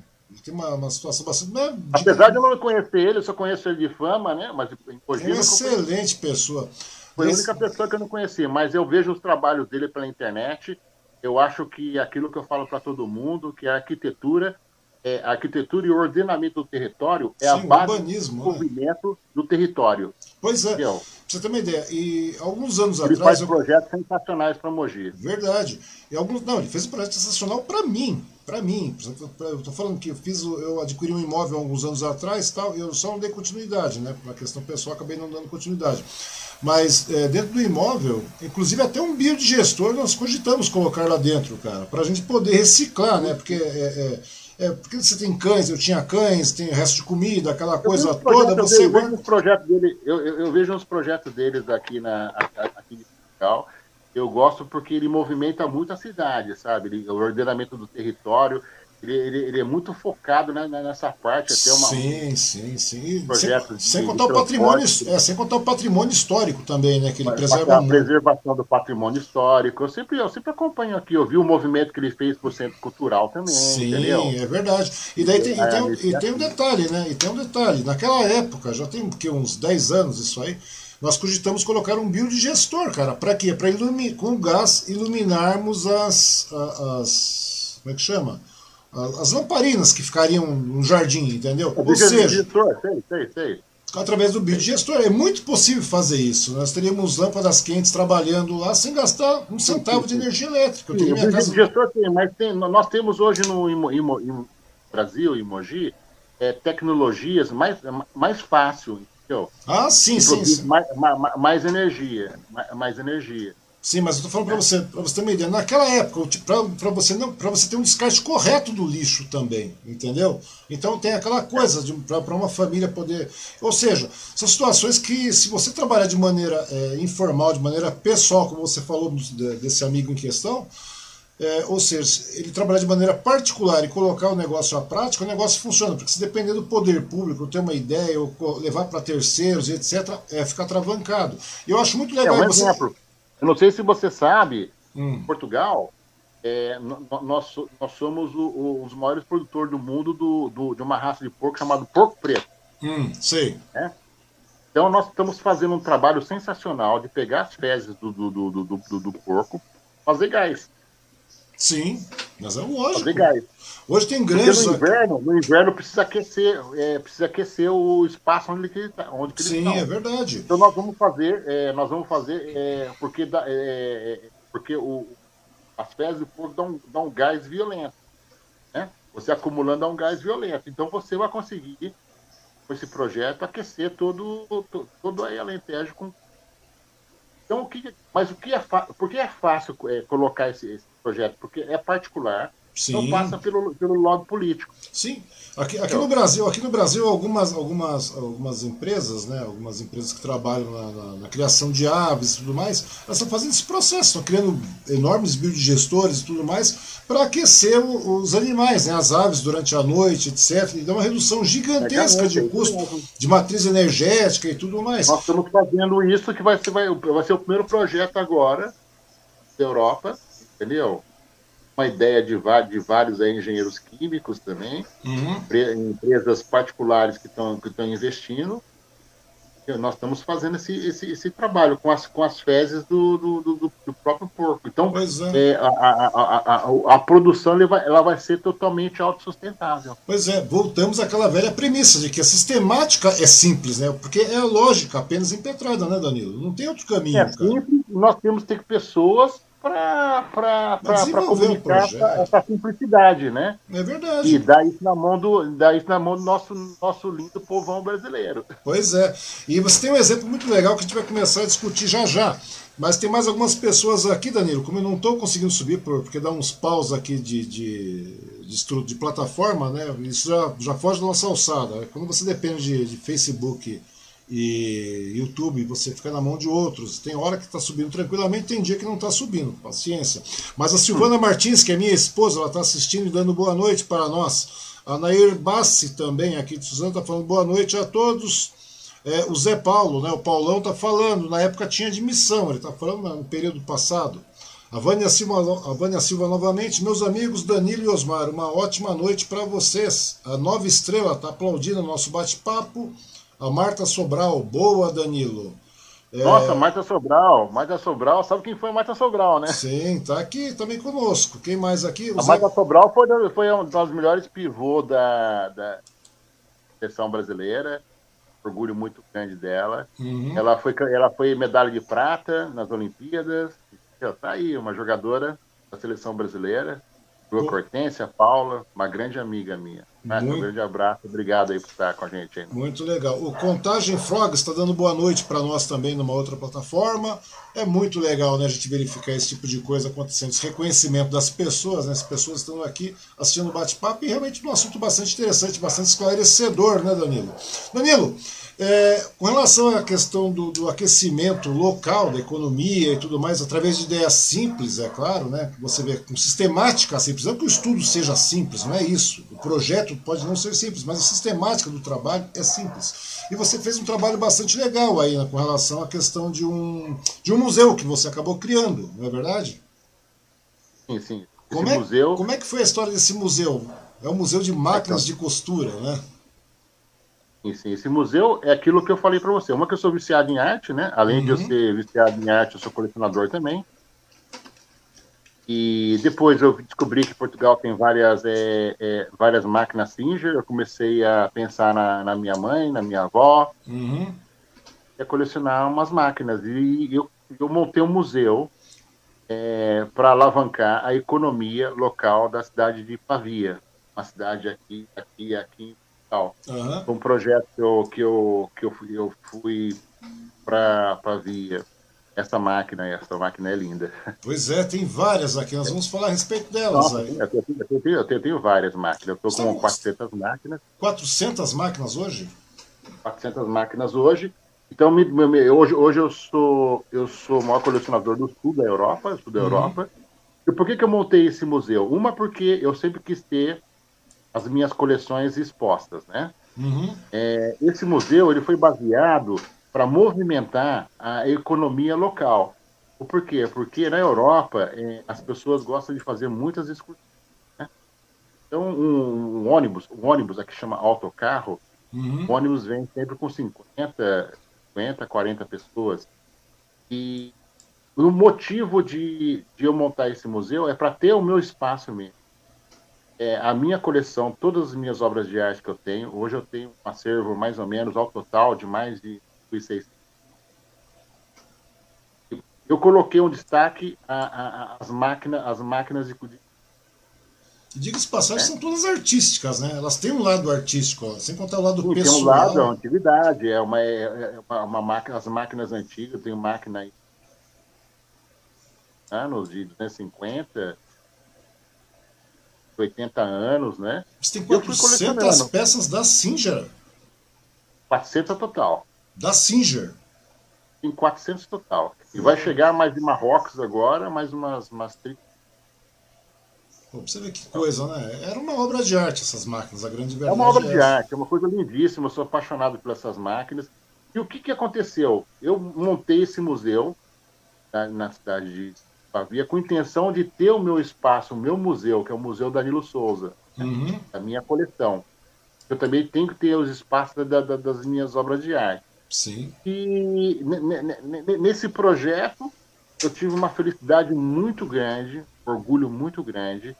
tem uma, uma situação bastante. Né, Apesar de eu não conhecer ele, eu só conheço ele de fama, né? Mas É uma excelente pessoa. Foi a única pessoa que eu não conhecia, mas eu vejo os trabalhos dele pela internet eu acho que aquilo que eu falo para todo mundo, que a arquitetura, é, a arquitetura e o ordenamento do território é Sim, a base do né? desenvolvimento né? do território. Pois é. Entendeu? Você ter uma ideia, e alguns anos ele atrás. Ele faz eu... projetos sensacionais para Mogi. Verdade. E alguns, não, ele fez um projeto sensacional para mim. Para mim. Eu estou falando que eu fiz, eu adquiri um imóvel alguns anos atrás tal, eu só não dei continuidade, né? Por uma questão pessoal, acabei não dando continuidade. Mas é, dentro do imóvel, inclusive até um biodigestor nós cogitamos colocar lá dentro, cara, para a gente poder reciclar, né? Porque, é, é, é, porque você tem cães, eu tinha cães, tem resto de comida, aquela coisa toda. Você eu, vejo uns projetos dele, eu, eu, eu, vejo uns projetos deles aqui, na, aqui em Portugal. Eu gosto porque ele movimenta muito a cidade, sabe? Ele, o ordenamento do território, ele, ele, ele, é muito focado né, nessa parte. Até uma, sim, sim, sim. Sem, sem contar o patrimônio, é, sem contar o patrimônio histórico também, né? Que ele preserva a preservação do patrimônio histórico. Eu sempre, eu sempre acompanho aqui, eu vi o movimento que ele fez para o Centro Cultural também. Sim, entendeu? é verdade. E daí tem, é, e tem, e tem um detalhe, né? E tem um detalhe. Naquela época, já tem que, uns 10 anos isso aí, nós cogitamos colocar um biodigestor, cara. Para quê? Para com gás iluminarmos as, as. Como é que chama? as lamparinas que ficariam no jardim, entendeu? Ou seja, sei, sei, sei. através do biodigestor. É muito possível fazer isso. Nós teríamos lâmpadas quentes trabalhando lá sem gastar um centavo de energia elétrica. Eu o biodigestor tem, mas tem, nós temos hoje no Imo, Imo, Imo, Brasil, em Mogi, é, tecnologias mais, mais fácil, Ah, sim, sim. sim. Mais, mais, mais energia, mais, mais energia. Sim, mas eu estou falando para você, para você ter uma ideia. Naquela época, para você não, para você ter um descarte correto do lixo também, entendeu? Então tem aquela coisa para uma família poder, ou seja, são situações que se você trabalhar de maneira é, informal, de maneira pessoal, como você falou desse amigo em questão, é, ou seja, ele trabalhar de maneira particular e colocar o negócio à prática, o negócio funciona, porque se depender do poder público, ter uma ideia, ou levar para terceiros, etc., é ficar travancado. Eu acho muito legal. É um você... exemplo eu não sei se você sabe, hum. Portugal, é, nós, nós somos os maiores produtores do mundo do, do, de uma raça de porco chamado porco preto. Hum, sei. É? Então nós estamos fazendo um trabalho sensacional de pegar as fezes do, do, do, do, do porco, fazer gás. Sim, mas é lógico. Fazer gás. Hoje tem grandes. no inverno, no inverno precisa aquecer, é, precisa aquecer o espaço onde ele está. Onde Sim, estão. é verdade. Então nós vamos fazer, é, nós vamos fazer, é, porque, dá, é, é, porque o, as fezes do porco dão, dão um gás violento. Né? Você acumulando dá um gás violento. Então você vai conseguir, com esse projeto, aquecer todo, todo, todo aí Alentejo com. Então, o que, mas o que é, por que é fácil é, colocar esse, esse projeto? Porque é particular Sim. Não passa pelo, pelo lado político. Sim. Aqui, aqui então, no Brasil, aqui no Brasil algumas, algumas, algumas empresas, né, algumas empresas que trabalham na, na, na criação de aves e tudo mais, elas estão fazendo esse processo, estão criando enormes biodigestores e tudo mais para aquecer o, os animais, né, as aves durante a noite, etc. E dá uma redução gigantesca de custo de matriz energética e tudo mais. Nós estamos fazendo isso que vai ser, vai, vai ser o primeiro projeto agora da Europa, entendeu? uma ideia de, de vários engenheiros químicos também, uhum. empresas particulares que estão que investindo. Nós estamos fazendo esse, esse, esse, trabalho com as, com as fezes do, do, do, do próprio porco. Então, é. É, a, a, a, a, produção ela vai, ela vai ser totalmente autossustentável. Pois é, voltamos àquela velha premissa de que a sistemática é simples, né? Porque é lógica apenas impetrada, né, Danilo? Não tem outro caminho. É simples, nós temos que ter pessoas para comunicar essa, essa, simplicidade, né? É verdade. E dar isso na mão do, dar isso na mão do nosso, nosso lindo povão brasileiro. Pois é. E você tem um exemplo muito legal que a gente vai começar a discutir já já. Mas tem mais algumas pessoas aqui, Danilo, como eu não estou conseguindo subir, porque dá uns paus aqui de, de, de, de, plataforma, né? Isso já, já foge da nossa alçada. Quando você depende de, de Facebook e YouTube você fica na mão de outros. Tem hora que está subindo tranquilamente, tem dia que não está subindo, paciência. Mas a Silvana Martins, que é minha esposa, ela está assistindo e dando boa noite para nós. A Nair Bassi também, aqui de Suzano, está falando boa noite a todos. É, o Zé Paulo, né, o Paulão, está falando, na época tinha admissão, ele está falando no período passado. A Vânia, Silva, a Vânia Silva novamente, meus amigos Danilo e Osmar, uma ótima noite para vocês. A Nova Estrela está aplaudindo o nosso bate-papo. A Marta Sobral, boa, Danilo. É... Nossa, Marta Sobral, Marta Sobral, sabe quem foi a Marta Sobral, né? Sim, tá aqui também conosco. Quem mais aqui? O a Zé... Marta Sobral foi, foi um dos melhores pivôs da, da seleção brasileira. Orgulho muito grande dela. Uhum. Ela, foi, ela foi medalha de prata nas Olimpíadas. Tá aí, uma jogadora da seleção brasileira. Rua Cortência, Paula, uma grande amiga minha. Muito... Um grande abraço, obrigado aí por estar com a gente aí. Muito legal. O Contagem Frog está dando boa noite para nós também numa outra plataforma. É muito legal né, a gente verificar esse tipo de coisa acontecendo, esse reconhecimento das pessoas, né, as pessoas estão aqui assistindo o bate-papo e realmente um assunto bastante interessante, bastante esclarecedor, né, Danilo? Danilo, é, com relação à questão do, do, aquecimento local da economia e tudo mais, através de ideias simples, é claro, né? Você vê com sistemática simples, não que o estudo seja simples, não é isso. O projeto pode não ser simples, mas a sistemática do trabalho é simples. E você fez um trabalho bastante legal aí né, com relação à questão de um, de um museu que você acabou criando, não é verdade? Sim, sim. como é, museu... como é que foi a história desse museu? É um museu de máquinas é, então. de costura, né? Sim. Esse museu é aquilo que eu falei para você. Uma que eu sou viciado em arte, né? Além uhum. de eu uhum. ser viciado em arte, eu sou colecionador também. E depois eu descobri que Portugal tem várias, é, é, várias máquinas Singer. Eu comecei a pensar na, na minha mãe, na minha avó, uhum. a colecionar umas máquinas. E eu, eu montei um museu é, para alavancar a economia local da cidade de Pavia, uma cidade aqui, aqui, aqui tal. Uhum. Um projeto que eu, que eu, que eu fui, eu fui para Via. Essa máquina, essa máquina é linda. Pois é, tem várias aqui, nós vamos falar a respeito delas. Nossa, aí. Eu, tenho, eu, tenho, eu, tenho, várias máquinas, eu estou com 400 máquinas. 400 máquinas hoje? 400 máquinas hoje. Então, me, me, hoje, hoje eu sou eu sou o maior colecionador do sul da Europa, sul da uhum. Europa. E por que, que eu montei esse museu? Uma, porque eu sempre quis ter as minhas coleções expostas, né? Uhum. É, esse museu ele foi baseado para movimentar a economia local. O porquê? Porque na Europa é, as pessoas gostam de fazer muitas excursões. Né? Então um, um, ônibus, um ônibus aqui chama autocarro, uhum. o ônibus vem sempre com 50, 50, 40 pessoas. E o motivo de, de eu montar esse museu é para ter o meu espaço mesmo é, a minha coleção, todas as minhas obras de arte que eu tenho, hoje eu tenho um acervo mais ou menos ao total de mais de 600. Eu coloquei um destaque às máquinas, as máquinas de Diga-se passagem, é. são todas artísticas, né? Elas têm um lado artístico, sem contar o lado Sim, pessoal. Tem um lado, é uma antiguidade, é uma, é, é uma, uma máquina, as máquinas antigas, eu tenho máquina aí, anos de 250, 80 anos, né? Você tem 400 peças da Singer. 400 total. Da Singer. Tem 400 total. E vai chegar mais de Marrocos agora, mais umas, umas 30. Pô, pra você ver que coisa, né? Era uma obra de arte essas máquinas, a grande verdade. É uma obra é de arte, é uma coisa lindíssima, eu sou apaixonado por essas máquinas. E o que, que aconteceu? Eu montei esse museu na, na cidade de havia com intenção de ter o meu espaço, o meu museu, que é o Museu Danilo Souza, uhum. a minha coleção. Eu também tenho que ter os espaços da, da, das minhas obras de arte. Sim. E nesse projeto eu tive uma felicidade muito grande, orgulho muito grande,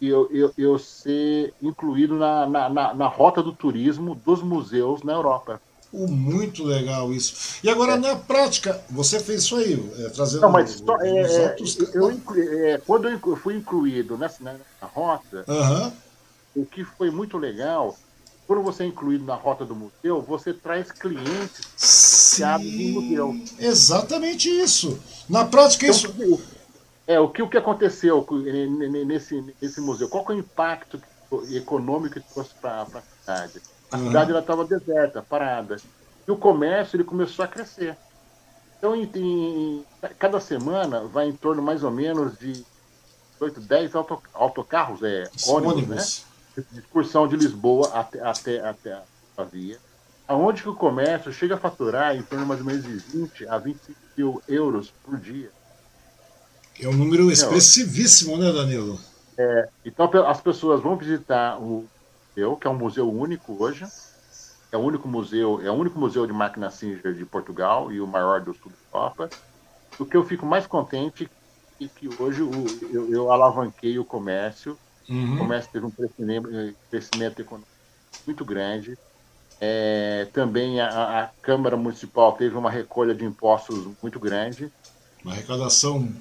e eu, eu, eu ser incluído na, na, na, na rota do turismo dos museus na Europa. Oh, muito legal isso. E agora, é. na prática, você fez isso aí, é, trazendo Não, mas só, é, é outros... eu, é, quando eu fui incluído nessa, nessa rota, uhum. o que foi muito legal, quando você é incluído na rota do museu, você traz clientes associados no museu. Exatamente isso. Na prática, então, isso. É, o que, o que aconteceu nesse, nesse museu? Qual é o impacto econômico que trouxe para a cidade? A uhum. cidade estava deserta, parada. E o comércio ele começou a crescer. Então, em, em, cada semana vai em torno mais ou menos de 8, 10 auto, autocarros, é, ônibus, ônibus, né? De excursão de Lisboa até, até, até a via. Aonde que o comércio chega a faturar em torno mais ou menos de 20 a 25 mil euros por dia. É um número expressivíssimo, né, Danilo? É, então as pessoas vão visitar o museu, que é um museu único hoje. É o único museu, é o único museu de máquina Singer de Portugal e o maior do sul da Europa. O que eu fico mais contente é que hoje o, eu, eu, alavanquei o comércio. Uhum. O comércio teve um crescimento, crescimento econômico muito grande. É, também a, a, Câmara Municipal teve uma recolha de impostos muito grande. Uma arrecadação.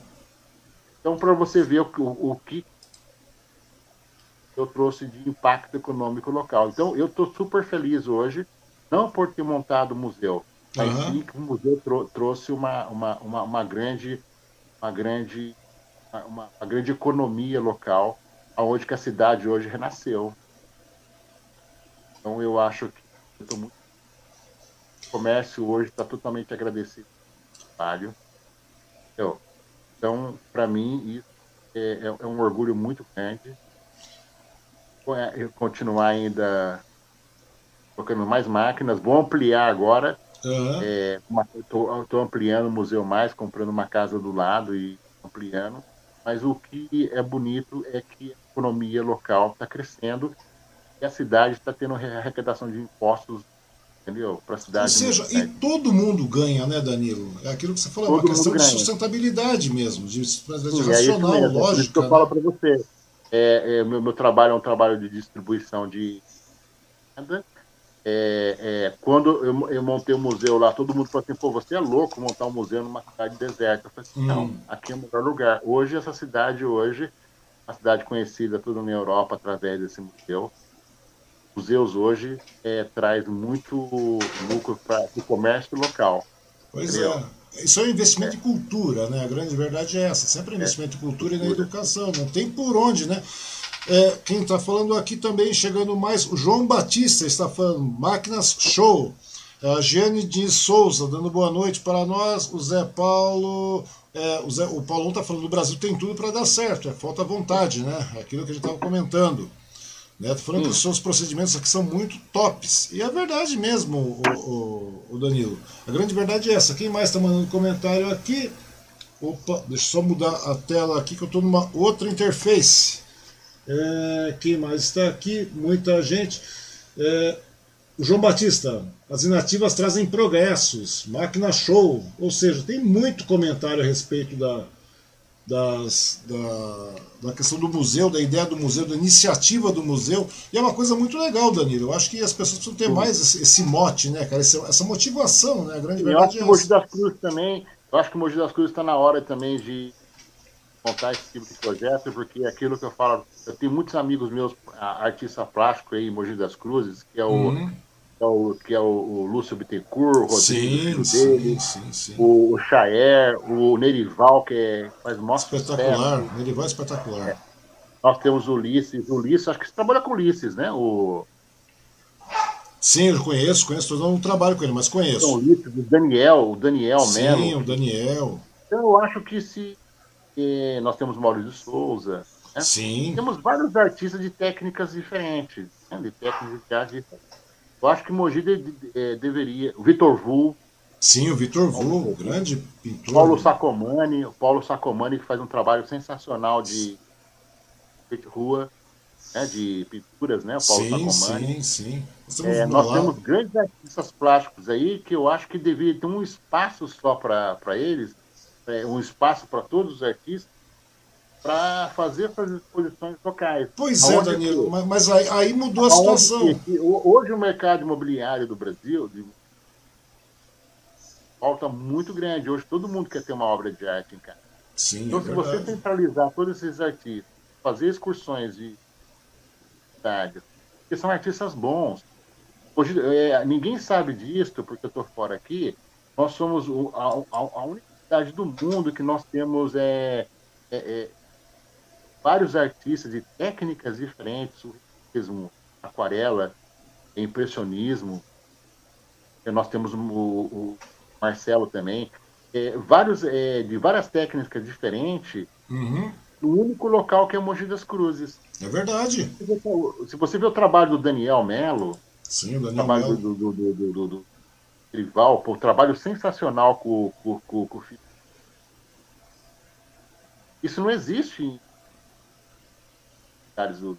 Então, para você ver o, o, o que eu trouxe de impacto econômico local. Então, eu estou super feliz hoje, não por ter montado o museu, mas uhum. sim que o museu trou trouxe uma, uma, uma, uma, grande, uma, grande, uma, uma grande economia local, aonde que a cidade hoje renasceu. Então, eu acho que eu muito... o comércio hoje está totalmente agradecido trabalho. Então, para mim, isso é, é, é, um orgulho muito grande. Continuar ainda colocando mais máquinas. Vou ampliar agora. Estou uhum. é, ampliando o museu mais, comprando uma casa do lado e ampliando. Mas o que é bonito é que a economia local está crescendo e a cidade está tendo arrecadação de impostos entendeu? Para a cidade. Ou seja, e todo mundo ganha, né, Danilo? É aquilo que você falou, todo é uma questão de sustentabilidade mesmo, de, de Sim, racional, é lógica. É isso que eu falo para você. É, é, meu, meu trabalho é um trabalho de distribuição de. É, é, quando eu, eu, montei o um museu lá, todo mundo falou assim, pô, você é louco montar um museu numa cidade deserta. Eu falei assim, hum. não, aqui é o melhor lugar. Hoje, essa cidade, hoje, uma cidade conhecida tudo na Europa através desse museu, museus hoje é, traz muito lucro para o comércio local. Pois entendeu? é. Isso é um investimento é. em cultura, né? A grande verdade é essa. Sempre é investimento em cultura e na educação. Não tem por onde, né? É, quem está falando aqui também, chegando mais, o João Batista está falando, Máquinas Show. A Giane de Souza, dando boa noite para nós. O Zé Paulo. É, o, Zé, o Paulão está falando, o Brasil tem tudo para dar certo, é falta vontade, né? Aquilo que a gente estava comentando. Né? Tô falando hum. que os seus procedimentos aqui são muito tops. E é verdade mesmo, o, o, o Danilo. A grande verdade é essa. Quem mais está mandando comentário aqui? Opa, deixa eu só mudar a tela aqui que eu estou numa outra interface. É, quem mais está aqui? Muita gente. É, o João Batista, as inativas trazem progressos, máquina show. Ou seja, tem muito comentário a respeito da, das, da, da questão do museu, da ideia do museu, da iniciativa do museu. E é uma coisa muito legal, Danilo. Eu acho que as pessoas precisam ter mais esse, esse mote, né, cara? Essa, essa motivação, né? A grande eu acho que o Mogi das Cruzes também. Eu acho que o Mogi das Cruzes está na hora também de montar esse tipo de projeto, porque é aquilo que eu falo, eu tenho muitos amigos meus, artista plástico aí em Mogi das Cruzes, que é o. Uhum é o, que é o, o Lúcio Bittencourt, o Rodrigo sim, dele, sim, sim, o, o Chaer, o Nerival, que é, faz mostra Espetacular, sucesso. Nerival é espetacular. É. Nós temos o Ulisses, o Ulisses, acho que você trabalha com o Ulisses, né? O... Sim, eu conheço, conheço, não trabalho com ele, mas conheço. Então, o Ulisses, o Daniel, o Daniel Sim, Melo. Sim, o Daniel. Então eu acho que se eh, nós temos Maurício Souza, né? Sim. temos vários artistas de técnicas diferentes, né? de técnicas de arte eu acho que Mogi de, de, é, deveria. O Vitor Vu. Sim, o Vitor Vu, grande pintor. Paulo Sacomani, o Paulo Sacomani que faz um trabalho sensacional de, de rua, né, de pinturas, né? O Paulo sim, Sacomani. Sim, sim. É, nós temos grandes artistas plásticos aí que eu acho que deveria ter um espaço só para eles, é, um espaço para todos os artistas, para fazer essas exposições locais. Pois é, Danilo, que, mas, aí, aí, mudou a situação. Que, hoje o mercado imobiliário do Brasil de, falta muito grande. Hoje todo mundo quer ter uma obra de arte em casa. Sim, então, é se você centralizar todos esses artistas, fazer excursões de cidade, que são artistas bons. Hoje, é, ninguém sabe disso, porque eu estou fora aqui. Nós somos a, a, a única cidade do mundo que nós temos é, é, é vários artistas de técnicas diferentes, surrealismo, aquarela, impressionismo. Nós temos o, o Marcelo também. É, vários, é, de várias técnicas diferentes, uhum. no único local que é Mogi das Cruzes. É verdade. Se você vê o trabalho do Daniel Melo, Sim, o Daniel trabalho Melo. do, do, do, do, do, do Trival, trabalho sensacional com, com, com, com o Isso não existe do.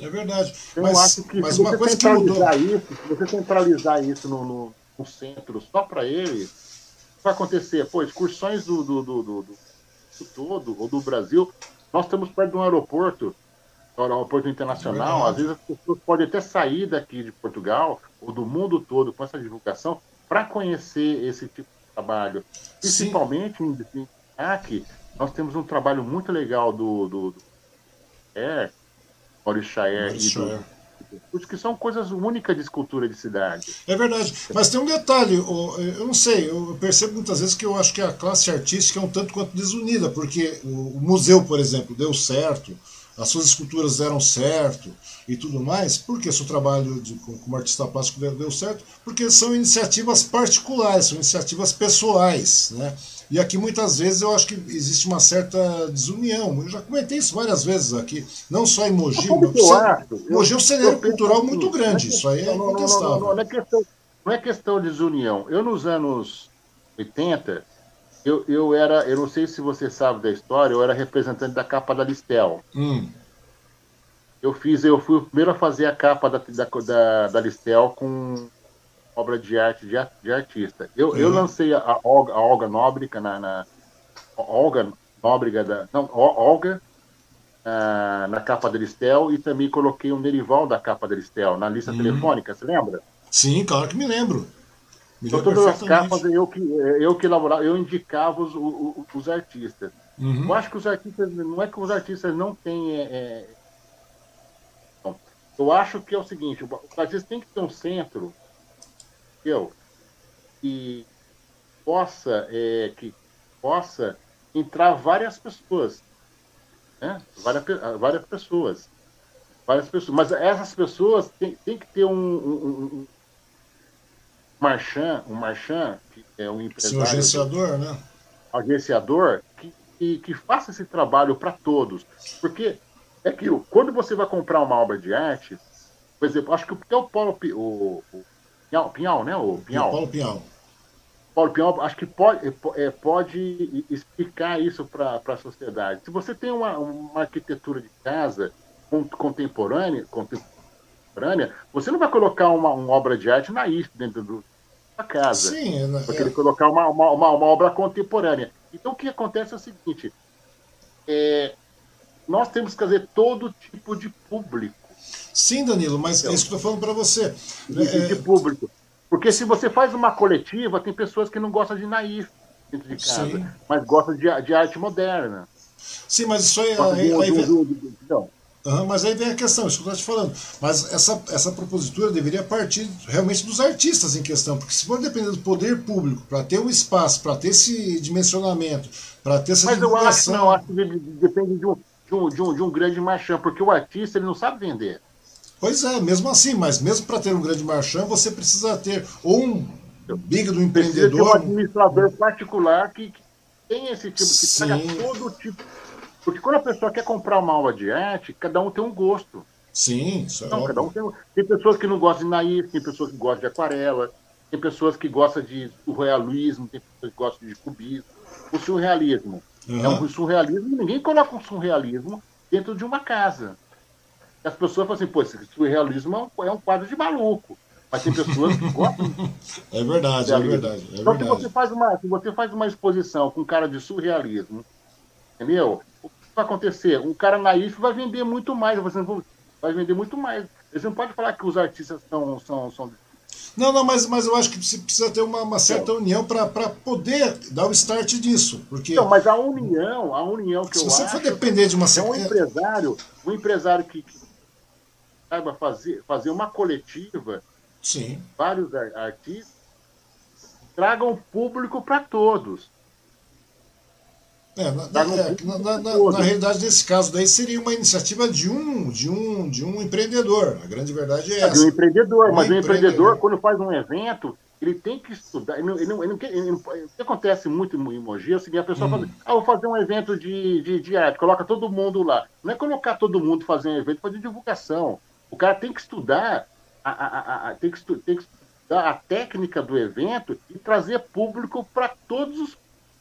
É verdade. Eu mas, acho que mas se uma coisa que mudou. Isso, se você centralizar isso no, no, no centro só para ele, vai acontecer? Pô, excursões do, do, do, do, do todo, ou do Brasil, nós estamos perto de um aeroporto, um aeroporto internacional, é às vezes as pessoas podem até sair daqui de Portugal, ou do mundo todo, com essa divulgação, para conhecer esse tipo de trabalho. Principalmente Sim. em destaque, nós temos um trabalho muito legal do, do, do é, Maurice Chaer e do que são coisas únicas de escultura de cidade. É verdade. Mas tem um detalhe, eu não sei, eu percebo muitas vezes que eu acho que a classe artística é um tanto quanto desunida, porque o museu, por exemplo, deu certo, as suas esculturas deram certo e tudo mais, porque seu trabalho de, como artista plástico deu certo, porque são iniciativas particulares, são iniciativas pessoais, né? E aqui muitas vezes eu acho que existe uma certa desunião. Eu já comentei isso várias vezes aqui, não só em Mogi. Mogi é um cenário cultural muito grande, isso aí é não, incontestável. Não, não, não, é questão, não é questão de desunião. Eu nos anos 80, eu, eu era, eu não sei se você sabe da história, eu era representante da capa da Listel. Hum. Eu fiz, eu fui o primeiro a fazer a capa da, da, da, da Listel com obra de arte de, de artista. Eu, uhum. eu lancei a Olga, a Olga Nóbrega na, na Olga Nóbrega da não Olga uh, na capa da Listel e também coloquei um Derival da capa da Listel na lista uhum. telefônica, você lembra? Sim, claro que me lembro. Então, todas as capas eu que eu que elaborava, eu indicava os, os, os artistas. Uhum. Eu acho que os artistas não é que os artistas não têm é, é eu acho que é o seguinte, o artista tem que ter um centro eu, que possa, é, que possa entrar várias pessoas, né? várias, várias pessoas, várias pessoas, mas essas pessoas têm, têm que ter um, um, um marchand, um marchand, que é um empresário... Sim, agenciador, né? Agenciador, que, que, que faça esse trabalho para todos, porque é que quando você vai comprar uma obra de arte, por exemplo, acho que até o Paulo, o, o Pinhal, Pinhal né? O Pinhal. Paulo Pinhal. Paulo Pinhal, acho que pode, é, é pode explicar isso para a sociedade. Se você tem uma, uma arquitetura de casa contemporânea, contemporânea, você não vai colocar uma, uma obra de arte naísta dentro do, da casa. Sim, é, vai querer colocar uma, uma, uma, uma, obra contemporânea. Então, o que acontece é o seguinte: é, nós temos que fazer todo tipo de público. Sim, Danilo, mas é isso que eu estou falando para você. De, é... de, público. Porque se você faz uma coletiva, tem pessoas que não gostam de naif dentro de casa, Sim. mas gostam de, de, arte moderna. Sim, mas isso aí. aí vem... uhum, mas aí vem a questão, isso que eu estou te falando. Mas essa, essa propositura deveria partir realmente dos artistas em questão, porque se for depender do poder público para ter um espaço, para ter esse dimensionamento, para ter essa Mas eu acho não, acho que depende de um, de um, de um, de um grande marchand, porque o artista ele não sabe vender. Pois é, mesmo assim, mas mesmo para ter um grande marchand, você precisa ter ou um big do empreendedor. Um administrador particular que, que tem esse tipo, que Sim. todo tipo. Porque quando a pessoa quer comprar uma aula de arte, cada um tem um gosto. Sim, isso é cada um tem, tem pessoas que não gostam de naif, tem pessoas que gostam de aquarela, tem pessoas que gostam de surrealismo, tem pessoas que gostam de cubismo. O surrealismo. Uhum. É um surrealismo, ninguém coloca um surrealismo dentro de uma casa as pessoas falam assim, pô, esse surrealismo é, é um quadro de maluco. Mas tem pessoas que gostam. é verdade, é verdade. É então, verdade. se você, faz uma, se você faz uma exposição com cara de surrealismo, entendeu? Vai acontecer? Um cara naif vai vender muito mais. Você vai vender muito mais. Você não pode falar que os artistas são, são, são não, não, mas, mas eu acho que precisa ter uma, uma certa união para poder dar o start disso. Porque... Não, mas a união, a união que se eu você for depender de uma é um empresário, um empresário que, que saiba fazer, fazer uma coletiva, Sim. vários artistas, tragam público para todos. É, na, na, é, na, na, na, realidade, nesse caso daí seria uma iniciativa de um, de um, de um empreendedor. A grande verdade é, essa. De um empreendedor, um mas o um empreendedor, quando faz um evento, ele tem que estudar. Ele, ele, ele, ele, o que acontece muito em Mogi é o seguinte: a pessoa hum. fala, ah, vou fazer um evento de, de, de arte, coloca todo mundo lá. Não é colocar todo mundo fazer um evento, fazer divulgação. O cara tem que estudar, a, a, a, tem, que tem que estudar a técnica do evento e trazer público para todos os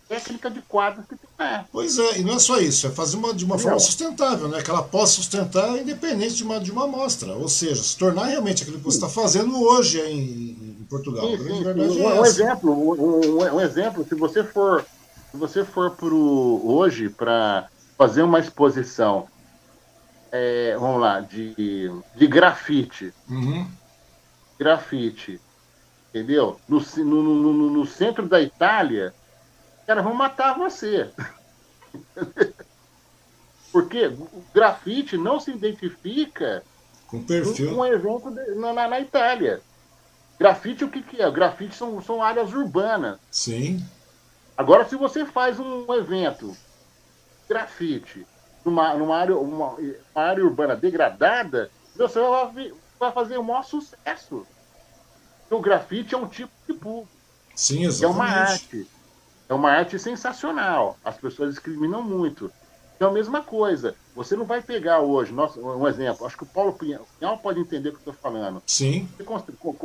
técnicas de quadros que tem lá. Pois é, e não é só isso, é fazer uma, de uma forma sustentável, né? Que ela possa sustentar independente de uma, de uma amostra. Ou seja, se tornar realmente aquilo que você está fazendo hoje em, em Portugal. Sim, sim, sim. Um, é um exemplo, um, um, exemplo, se você for, se você for pro, hoje para fazer uma exposição é, vamos lá, de, de grafite. Uhum. Grafite. Entendeu? No, no, no, no, centro da Itália, cara, vão matar você. Porque o grafite não se identifica com perfil. com um evento de, na, na, Itália. Grafite, o que, que é? Grafite são, são áreas urbanas. Sim. Agora, se você faz um evento grafite numa, numa, área, uma, uma área urbana degradada, você vai, vai fazer o maior sucesso. O grafite é um tipo de público. Sim, exatamente. É uma arte. É uma arte sensacional. As pessoas discriminam muito. Então, a mesma coisa. Você não vai pegar hoje, nossa, um exemplo, acho que o Paulo Pinhal pode entender o que eu estou falando. Sim. Você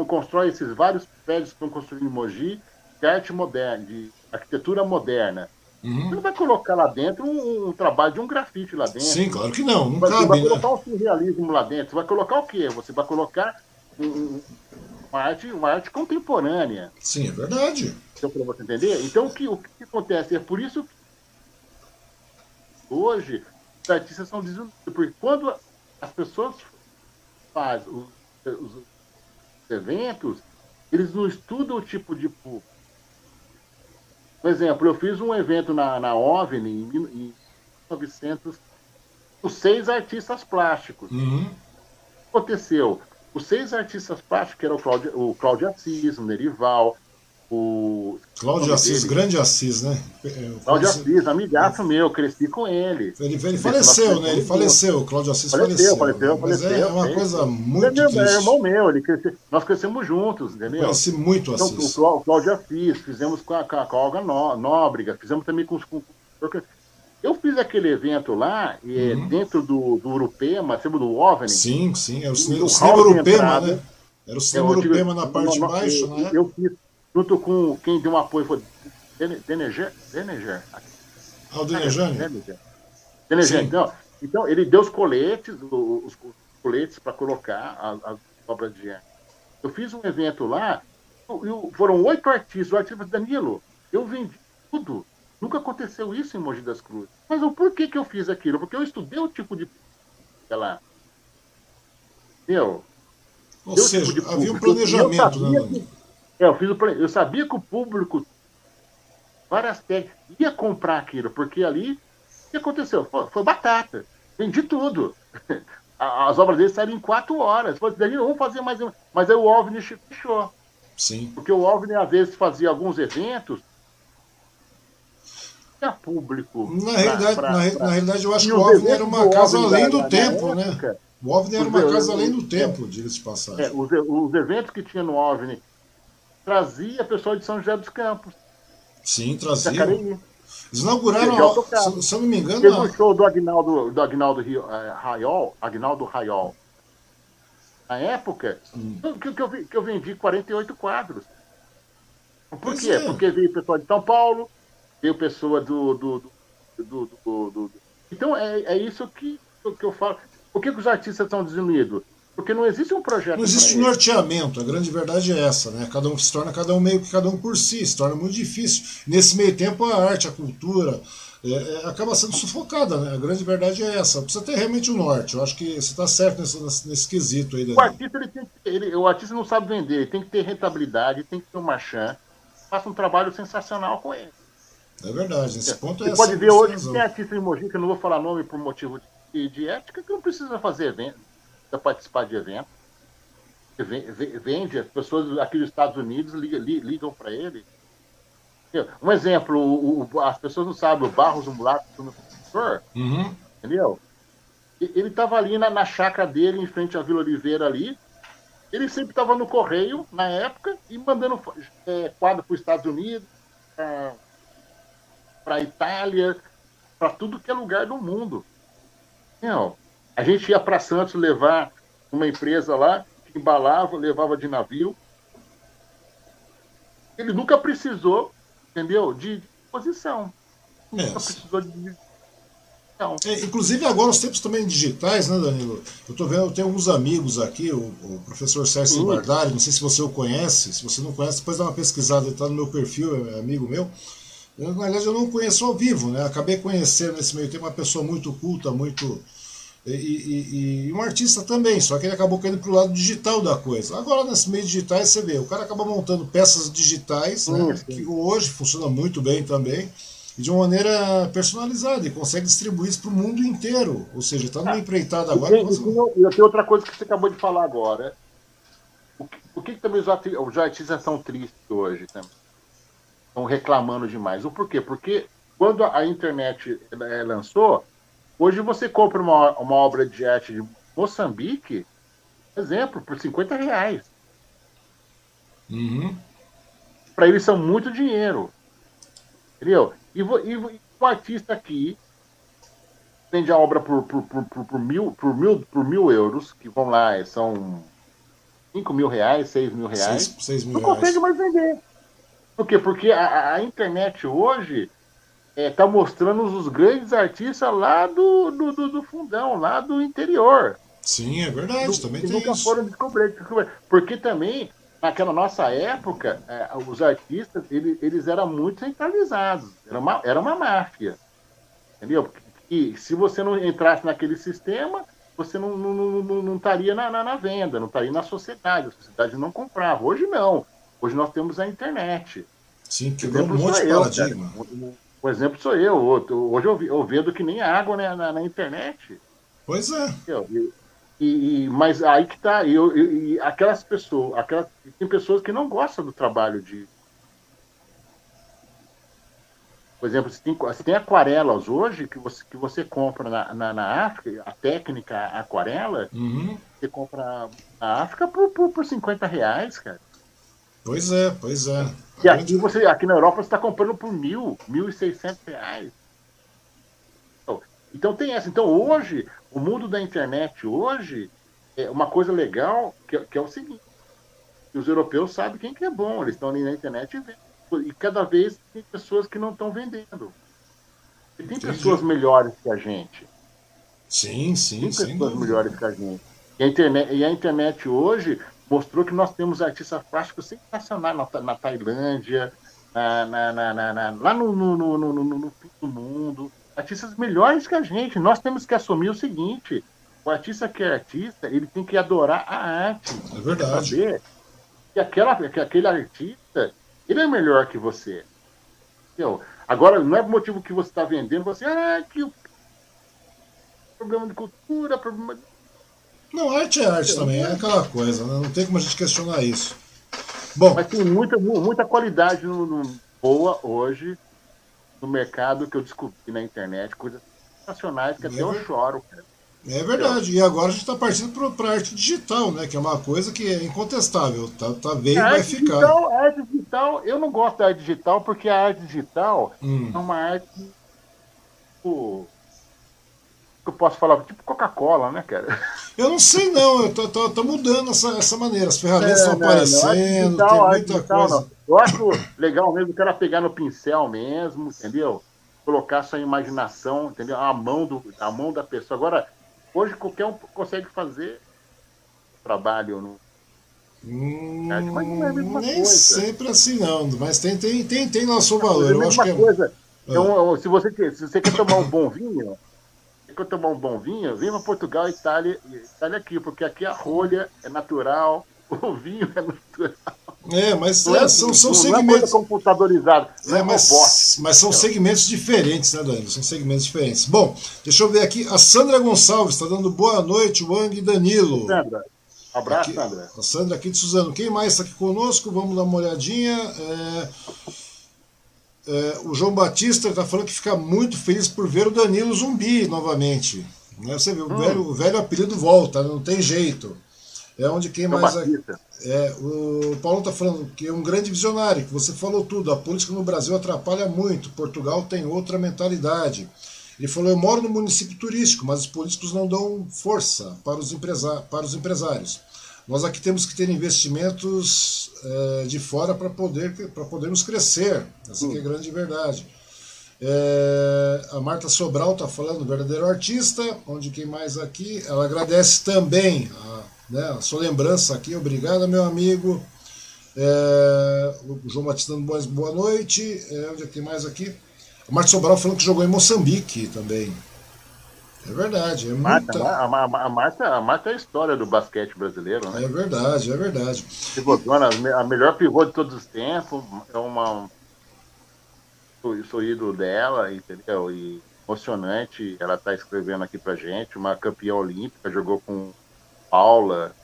constrói esses vários prédios que estão construindo em Mogi de arte moderna, de arquitetura moderna. Uhum. Você não vai colocar lá dentro um, um, trabalho de um grafite lá dentro. Sim, claro que não. Não você cabe, vai né? colocar um surrealismo lá dentro. Você vai colocar o quê? Você vai colocar um, uma, arte, uma arte contemporânea. Sim, é verdade. Então, para você entender? Então, o que, o que acontece? É por isso que hoje os artistas são desiludidos. Porque quando as pessoas fazem os, os, eventos, eles não estudam o tipo de público. Por exemplo, eu fiz um evento na, na OVNI em, em 1900 com seis artistas plásticos. Uhum. O que aconteceu? Os seis artistas plásticos, que eram o Cláudio, o Cláudio Assis, o Nerival, o. Cláudio Assis, dele. grande Assis, né? Cláudio Assis, amigaço meu, cresci com ele. Ele, ele faleceu, né? Ele faleceu, o Cláudio Assis faleceu. Faleceu, faleceu, Mas faleceu. é uma é, coisa muito é, triste. É irmão meu, ele cresceu, nós crescemos juntos, entendeu? Eu conheci muito então, Assis. O Cláudio Assis, fizemos com a, com a Olga Nóbrega, fizemos também com os. Eu fiz aquele evento lá, e uhum. dentro do, do Urupema, sempre do OVNI. Sim, sim, era o cinema, o cinema Urupema, né? Era o cinema é, Urupema na parte de baixo, eu, né? Eu fiz, junto com quem deu um apoio, foi Deneger. Deneger. Ah? Deneger. Deneger, então, então, ele deu os coletes, os, coletes para colocar as, as obras de arte. Eu fiz um evento lá, eu, foram oito artistas, o artista Danilo, eu vendi tudo Nunca aconteceu isso em Mogi das Cruzes. Mas o porquê que eu fiz aquilo? Porque eu estudei o tipo de. Ela. Meu. Ou seja, tipo havia um planejamento, né? Que, é, eu, fiz o, eu sabia que o público, várias técnicas, ia comprar aquilo, porque ali. O que aconteceu? Foi, foi batata. Vendi tudo. As obras dele saíram em quatro horas. Falei, daí vamos fazer mais uma. Mas aí o OVNI fechou. Sim. Porque o OVNI, às vezes, fazia alguns eventos tinha público. Na realidade, pra, pra, na, pra... na, realidade eu acho que o OVNI era uma casa além do tempo, né? O OVNI era uma casa além do tempo, diga-se de passagem. É, os, os, eventos que tinha no OVNI trazia pessoal de São José dos Campos. Sim, trazia. Eles inauguraram, se, se eu não me engano. Teve um show do Agnaldo, do Agnaldo uh, Raiol, Agnaldo Raiol. Na época, hum. que, que, eu, que eu vendi 48 quadros. Por pois quê? É. Porque veio pessoal de São Paulo, veio pessoa do. do, do, do, do então é, é isso que, que eu falo. Por que, que os artistas estão desunidos? Porque não existe um projeto. Não existe norteamento, a grande verdade é essa, né? Cada um se torna cada um meio que cada um por si, se torna muito difícil. Nesse meio tempo a arte, a cultura, é, é, acaba sendo sufocada, né? A grande verdade é essa. Precisa ter realmente um norte. Eu acho que você está certo nesse, nesse, quesito aí. O artista, ele tem que, ele, o artista não sabe vender, ele tem que ter rentabilidade, tem que ter um marchand. Faça um trabalho sensacional com ele. É verdade, esse ponto é Você pode ver hoje que tem artista em Mogi, que eu não vou falar nome por motivo de, de ética, que não precisa fazer evento, precisa participar de evento. Vende, as pessoas aqui dos Estados Unidos ligam, ligam para ele. Um exemplo, o, o, as pessoas não sabem, o Barros, o Mulato, o professor, uhum. entendeu? Ele estava ali na, na chácara dele, em frente à Vila Oliveira ali. Ele sempre estava no correio, na época, e mandando é, quadro para os Estados Unidos, para a Itália, para tudo que é lugar do mundo. Não, a gente ia para Santos levar uma empresa lá, que embalava, levava de navio. Ele nunca precisou, entendeu, de posição. Nunca precisou de é, inclusive agora os tempos também digitais, né, Danilo? Eu tô vendo, eu tenho alguns amigos aqui, o, o professor Sérgio Bardari, não sei se você o conhece, se você não conhece, depois dá uma pesquisada, ele está no meu perfil, é amigo meu. Eu, na verdade, eu não conheço ao vivo, né? Acabei conhecendo nesse meio tempo uma pessoa muito culta, muito. E, e, e, um artista também, só que ele acabou caindo para o lado digital da coisa. Agora, nesse meio digitais, você vê, o cara acaba montando peças digitais, né, que hoje funciona muito bem também. e de uma maneira personalizada e consegue distribuir isso para o mundo inteiro. Ou seja, está numa empreitada agora. E tem, e tem outra coisa que você acabou de falar agora. O que, o que também os artistas são tristes hoje? Também? Estão reclamando demais. O porquê? Porque quando a internet é, lançou, hoje você compra uma, uma obra de arte de Moçambique, exemplo, por 50 reais. Uhum. Para eles são muito dinheiro. Entendeu? E, e, e o artista aqui vende a obra por, por, por, por, mil, por, mil, por mil euros, que vão lá, são 5 mil reais, 6 mil reais. 6, 6 mil não reais. consegue mais vender. Por quê? Porque a, a internet hoje é, tá mostrando os grandes artistas lá do, do, do, do, fundão, lá do interior. Sim, é verdade, do, também tem nunca isso. foram descobertos. Porque também, naquela nossa época, é, os artistas, eles, eles eram muito centralizados. Era uma, era uma máfia. Entendeu? E se você não entrasse naquele sistema, você não, não, não, não estaria na, na, na, venda, não estaria na sociedade. A sociedade não comprava. Hoje não. Hoje nós temos a internet. Sim, quebrou um monte de paradigma. Eu, por exemplo, sou eu. Hoje eu, eu vendo que nem água né, na, na internet. Pois é. E, e, mas aí que tá. E, e, aquelas pessoas, aquelas, tem pessoas que não gostam do trabalho de. Por exemplo, se tem, se tem aquarelas hoje que você, que você compra na, na, na África, a técnica aquarela, uhum. você compra na África por, por, por 50 reais, cara. Pois é, pois é. E aqui, você, aqui na Europa você está comprando por mil, mil e seiscentos reais. Então, então tem essa. Então hoje, o mundo da internet hoje é uma coisa legal que, que é o seguinte. Os europeus sabem quem que é bom, eles estão ali na internet e vendem. E cada vez tem pessoas que não estão vendendo. E tem Entendi. pessoas melhores que a gente. Sim, sim, Tem pessoas melhores que a gente. E a internet, e a internet hoje mostrou que nós temos artistas plásticos sensacionais na, na Tailândia, na, na, lá no, no, no, no, fim do mundo. Artistas melhores que a gente. Nós temos que assumir o seguinte: o artista que é artista, ele tem que adorar a arte. É verdade. Saber que, aquela, que aquele artista, ele é melhor que você. Entendeu? Agora, não é motivo que você está vendendo, você, ah, que problema de cultura, problema de não, arte é arte também, é aquela coisa, né? não tem como a gente questionar isso. Bom, Mas tem muita, muita qualidade no, no, boa hoje no mercado que eu descobri na internet, coisas sensacionais que é até eu choro, cara. É verdade, e agora a gente está partindo para a arte digital, né? Que é uma coisa que é incontestável, tá, tá veio e vai ficar. Digital, a arte digital, eu não gosto da arte digital porque a arte digital hum. é uma arte tipo, que eu posso falar? Tipo Coca-Cola, né, cara? Eu não sei não, eu tô, tô, tô mudando essa, essa maneira, as ferramentas estão é, aparecendo, digital, tem muita digital, coisa. Não. Eu acho legal mesmo o cara pegar no pincel mesmo, entendeu? Colocar sua imaginação, entendeu? A mão, do, a mão da pessoa. Agora, hoje qualquer um consegue fazer trabalho no. Hum, mas não é mesma nem coisa. sempre assim não, mas tem, tem, tem, tem nosso valor. É a mesma eu acho coisa. Que é... Então, se você, se você quer tomar um bom vinho, quer tomar um bom vinho, vem para Portugal, Itália, Itália aqui, porque aqui a rolha é natural, o vinho é natural. É, mas é, são, são não segmentos. Não é computadorizado, não é, é mas, mas são segmentos diferentes, né, Danilo? São segmentos diferentes. Bom, deixa eu ver aqui. A Sandra Gonçalves está dando boa noite, Wang e Danilo. Sandra. Abraço, aqui, Sandra. A Sandra aqui de Suzano. Quem mais está aqui conosco? Vamos dar uma olhadinha. É... É, o João Batista está falando que fica muito feliz por ver o Danilo zumbi novamente. Né? Você vê, o, hum. velho, o velho apelido volta, não tem jeito. É onde quem João mais. Batista. É, o Paulo está falando que é um grande visionário, que você falou tudo. A política no Brasil atrapalha muito. Portugal tem outra mentalidade. Ele falou: Eu moro no município turístico, mas os políticos não dão força para os, empresa para os empresários. Nós aqui temos que ter investimentos é, de fora para poder, podermos crescer. Essa é a grande verdade. É, a Marta Sobral está falando, verdadeiro artista, onde quem mais aqui? Ela agradece também a, né, a sua lembrança aqui. Obrigado, meu amigo. É, o João Batista boas, boa noite. É, onde é que tem mais aqui? A Marta Sobral falando que jogou em Moçambique também. É verdade. É muita... a, a, a, Marta, a Marta é a história do basquete brasileiro, né? É verdade, é verdade. Pivotona, a melhor pivô de todos os tempos, é uma. eu sou ídolo dela, entendeu? E emocionante, ela está escrevendo aqui pra gente, uma campeã olímpica, jogou com Paula,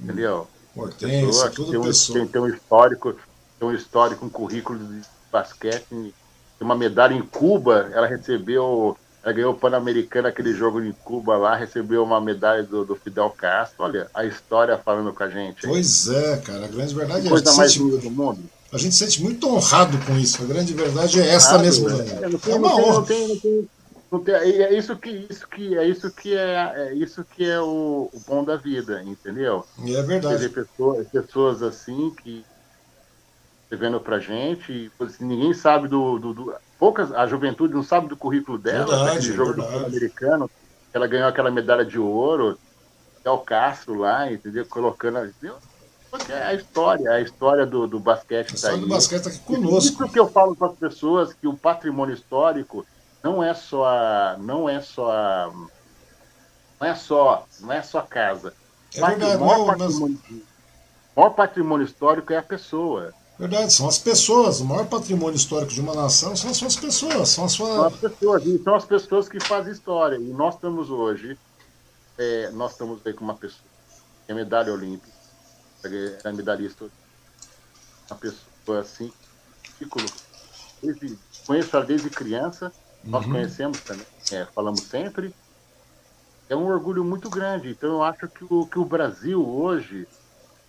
entendeu? Hortência, tudo tem um, pessoa. Tem, tem, um histórico, tem um histórico, um currículo de basquete, tem uma medalha em Cuba, ela recebeu, ela ganhou o Pan-Americano, aquele jogo em Cuba lá, recebeu uma medalha do, do, Fidel Castro, olha, a história falando com a gente. Pois é, cara, a grande verdade é coisa mais linda do mundo. A gente se sente muito honrado com isso. A grande verdade é essa mesmo. É, não tem, é uma honra. Não tem, não tem, não tem, é isso que isso que é isso que é, é isso que é o, o bom da vida, entendeu? E é verdade. pessoas, pessoas assim que escrevendo pra gente, assim, ninguém sabe do, do, do, poucas a juventude não sabe do currículo dela, verdade, aquele jogo verdade. do americano, ela ganhou aquela medalha de ouro, é o Castro lá, entendeu? Colocando, entendeu? Porque é a história, a história do, do basquete. A história tá do basquete está aqui conosco. Isso que eu falo para as pessoas, que o patrimônio histórico não é só a, não é só a, não é só, não é só casa. É verdade, o maior, patrimônio, mas... maior patrimônio histórico é a pessoa. Verdade, são as pessoas. O maior patrimônio histórico de uma nação são as suas pessoas. São as, suas... são as pessoas, e são as pessoas que fazem história. E nós estamos hoje, é, nós estamos aí com uma pessoa que é medalha olímpica, era medalhista, uma pessoa assim, desde, conheço ela desde criança, nós uhum. conhecemos também, é, falamos sempre. É um orgulho muito grande. Então eu acho que o, que o Brasil hoje,